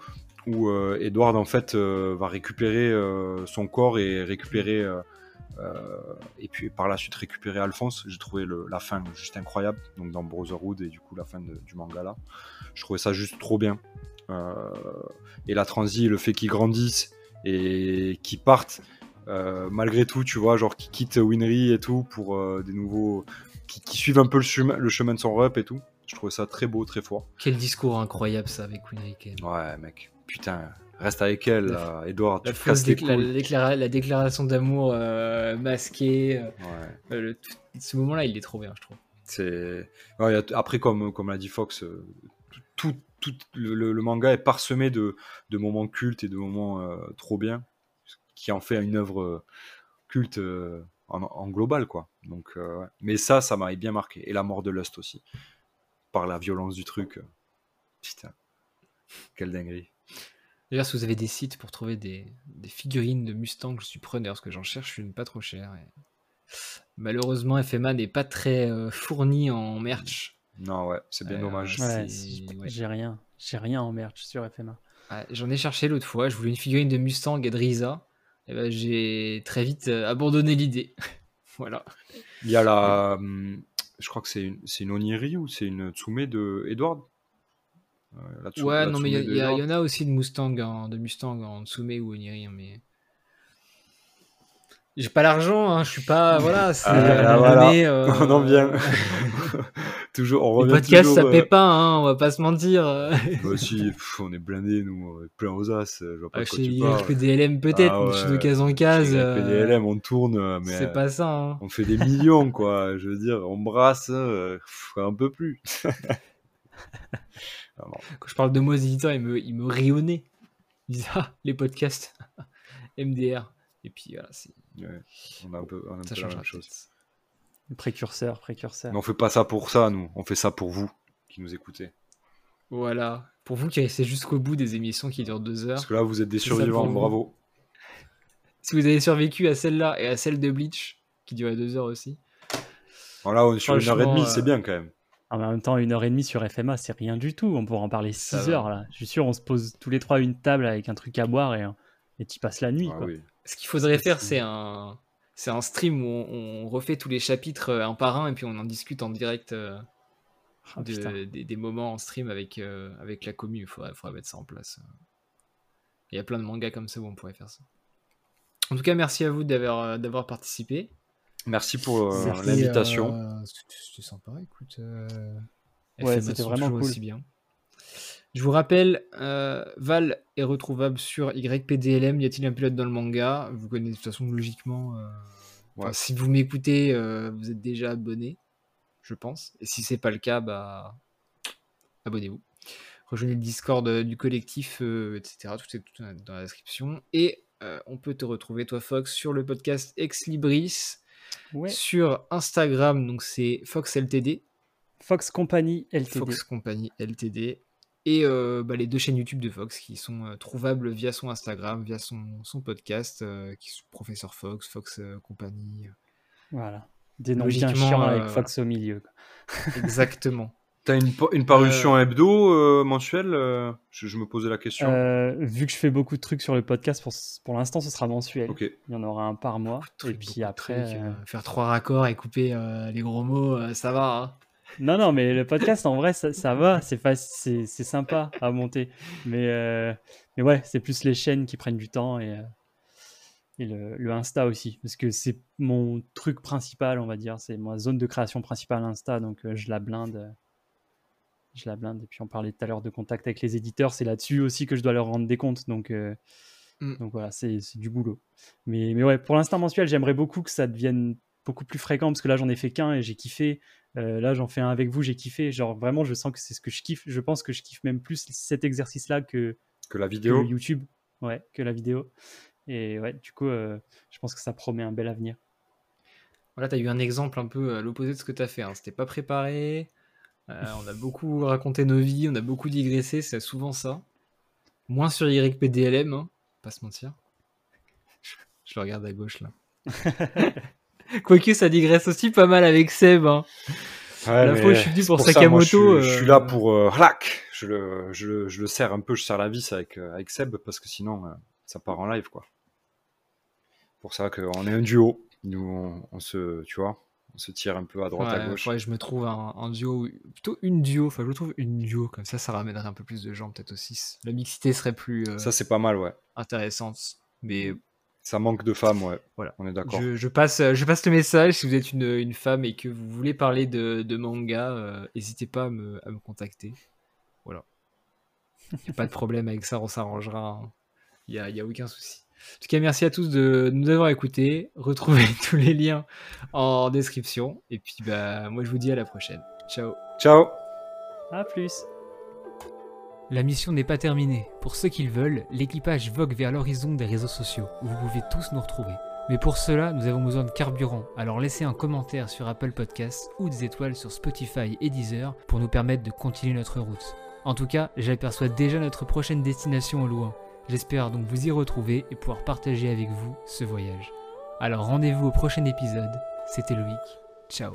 où euh, Edward en fait euh, va récupérer euh, son corps et récupérer euh, euh, et puis par la suite récupérer Alphonse. J'ai trouvé le- la fin juste incroyable, donc dans Brotherhood et du coup la fin de- du manga là. Je trouvais ça juste trop bien. Euh, et la transi, le fait qu'ils grandissent et qu'ils partent euh, malgré tout, tu vois, genre qu'ils quittent Winry et tout pour euh, des nouveaux, qui, qui suivent un peu le chemin, le chemin de son rep et tout. Je trouvais ça très beau, très fort. Quel discours incroyable ça avec Winry. Ouais, mec. Putain, reste avec elle, La- Edouard. La, Tu la déclara- la déclaration d'amour euh, masquée. Ouais. euh, le- tout- ce moment-là, il est trop bien, je trouve. C'est. ouais, après, comme, comme l'a dit Fox, euh, tout, tout le, manga est parsemé de, moments cultes et de moments euh, trop bien, qui en fait une œuvre euh, culte euh, en, global, quoi. Donc. Mais ça, ça m'avait bien marqué. Et la mort de Lust aussi. Par la violence du truc. Putain. Quelle dinguerie. D'ailleurs, si vous avez des sites pour trouver des, figurines de Mustang, je suis preneur, parce que j'en cherche une pas trop chère. Malheureusement, FMA n'est pas très fourni en merch. Non, ouais, c'est bien Euh, dommage. Ouais, c'est- ouais. J'ai rien. J'ai rien en merch sur FMA. Ouais, J'en ai cherché l'autre fois, je voulais une figurine de Mustang et de Risa. Et ben, j'ai très vite euh, abandonné l'idée. voilà. Il y a la. Je crois que c'est une, une Oniri ou c'est une Tsume de Edward? Euh, Ouais, non, mais il y, en a aussi de Mustang, en, de Mustang en Tsume ou Oniri, hein, mais. J'ai pas l'argent, hein, je suis pas. Voilà, c'est. Ah, moment voilà. euh, On en vient. Toujours, on Le revient podcast, toujours, ça euh, paie pas, hein, on va pas se mentir. bah si, pff, on est blindés, nous, on est plein aux as. Je vois pas de quoi chez tu parles. PDLM peut-être, Ah mais ouais. de case en case. Chez euh, PDLM, on tourne, mais c'est pas ça. hein. on fait des millions, quoi. Je veux dire, on brasse, euh, pff, un peu plus. Non. Quand je parle de mots éditeurs, il me, il me rit au nez. Il dit ah, les podcasts MDR. Et puis voilà, c'est- Ouais, on a un peu, on a un ça peu la même chose. tête. Précurseur, précurseur. Mais on fait pas ça pour ça, nous. On fait ça pour vous qui nous écoutez. Voilà. Pour vous qui restez jusqu'au bout des émissions qui durent deux heures, Parce que là, vous êtes des survivants, bravo. si vous avez survécu à celle-là et à celle de Bleach, qui durait deux heures aussi, Voilà, on est sur une heure et demie, c'est euh, bien quand même. En même temps, une heure et demie sur FMA, c'est rien du tout. On pourrait en parler Ça six va. heures là. Je suis sûr, on se pose tous les trois à une table avec un truc à boire et, et tu passes la nuit. Ah quoi. oui. ce qu'il faudrait faire, c'est un, c'est un stream où on, on refait tous les chapitres euh, un par un et puis on en discute en direct euh, Ah, de- des, des moments en stream avec, euh, avec la commu. Il faudrait, faudrait mettre ça en place. Il y a plein de mangas comme ça où on pourrait faire ça. En tout cas, merci à vous d'avoir d'avoir participé. Merci pour euh, l'invitation. euh, C'était sympa, écoute. euh, Ouais, c'était vraiment cool. aussi bien. Je vous rappelle, euh, Val est retrouvable sur YPDLM. Y a-t-il un pilote dans le manga? Vous connaissez de toute façon logiquement. euh, Ouais. enfin, si vous m'écoutez, euh, vous êtes déjà abonné, je pense. Et si c'est pas le cas, bah abonnez-vous. Rejoignez le Discord euh, du collectif, euh, etc. Tout est tout est dans la description. Et euh, on peut te retrouver, toi, Fox, sur le podcast Ex Libris, Ouais. sur Instagram, donc c'est FoxLTD. Fox Company LTD. Fox Company LTD. Et euh, bah, les deux chaînes YouTube de Fox qui sont euh, trouvables via son Instagram, via son, son podcast, euh, qui sont Professeur Fox, Fox euh, Company. Voilà. Des noms bien Logiquement, chiants euh, avec Fox au milieu. Exactement. T'as une, une parution hebdo euh, mensuelle je, je me posais la question. Euh, vu que je fais beaucoup de trucs sur le podcast, pour, pour l'instant, ce sera mensuel. Ok. Il y en aura un par mois. Et puis après. trucs, faire trois raccords et couper euh, les gros mots, euh, ça va. hein. Non, non, mais le podcast, en vrai, ça, ça va, c'est c'est c'est sympa à monter. Mais, euh, mais ouais, c'est plus les chaînes qui prennent du temps et, euh, et le, le Insta aussi. Parce que c'est mon truc principal, on va dire. C'est ma zone de création principale Insta, donc euh, je la blinde. Je la blinde. Et puis on parlait tout à l'heure de contact avec les éditeurs, c'est là-dessus aussi que je dois leur rendre des comptes. Donc, euh, Mm. donc voilà, c'est c'est du boulot. Mais, mais ouais, pour l'instant mensuel, j'aimerais beaucoup que ça devienne beaucoup plus fréquent parce que là j'en ai fait qu'un et j'ai kiffé. Euh, là j'en fais un avec vous, j'ai kiffé. Genre vraiment, je sens que c'est ce que je kiffe. Je pense que je kiffe même plus cet exercice-là que, Que la que vidéo. YouTube, ouais, que la vidéo. Et ouais, du coup, euh, je pense que ça promet un bel avenir. Voilà, tu as eu un exemple un peu à l'opposé de ce que tu as fait. Hein. C'était pas préparé. euh, on a beaucoup raconté nos vies, on a beaucoup digressé, c'est souvent ça. Moins sur YPDLM, hein, pas se mentir. Je, je le regarde à gauche là. Quoique ça digresse aussi pas mal avec Seb. Hein. Ouais, La fois je suis venu pour ça, moi, Sakamoto, je, suis, je suis euh, là pour euh, clac. Je le, je, le, je le serre un peu, je serre la vis avec, euh, avec Seb parce que sinon euh, ça part en live quoi. Pour ça qu'on est un duo. Nous, on, on se, tu vois, on se tire un peu à droite, à gauche. je me trouve un, un duo, plutôt une duo, enfin je me trouve une duo, comme ça ça ramènerait un peu plus de gens peut-être aussi. La mixité serait plus euh, Ça c'est pas mal, ouais. intéressante. Mais Ça manque de femmes, ouais. Voilà. On est d'accord. Je, je passe, euh, je passe le message. Si vous êtes une, une femme et que vous voulez parler de, de manga, euh, n'hésitez pas à me, à me contacter. Voilà. Il n'y a pas de problème avec ça, on s'arrangera. hein. Il n'y a, y a aucun souci. En tout cas, merci à tous de nous avoir écoutés. Retrouvez tous les liens en description. Et puis, bah, moi, je vous dis à la prochaine. Ciao. Ciao. À plus. La mission n'est pas terminée. Pour ceux qui le veulent, l'équipage vogue vers l'horizon des réseaux sociaux, où vous pouvez tous nous retrouver. Mais pour cela, nous avons besoin de carburant, alors laissez un commentaire sur Apple Podcasts ou des étoiles sur Spotify et Deezer pour nous permettre de continuer notre route. En tout cas, j'aperçois déjà notre prochaine destination au loin. J'espère donc vous y retrouver et pouvoir partager avec vous ce voyage. Alors rendez-vous au prochain épisode. C'était Loïc. Ciao.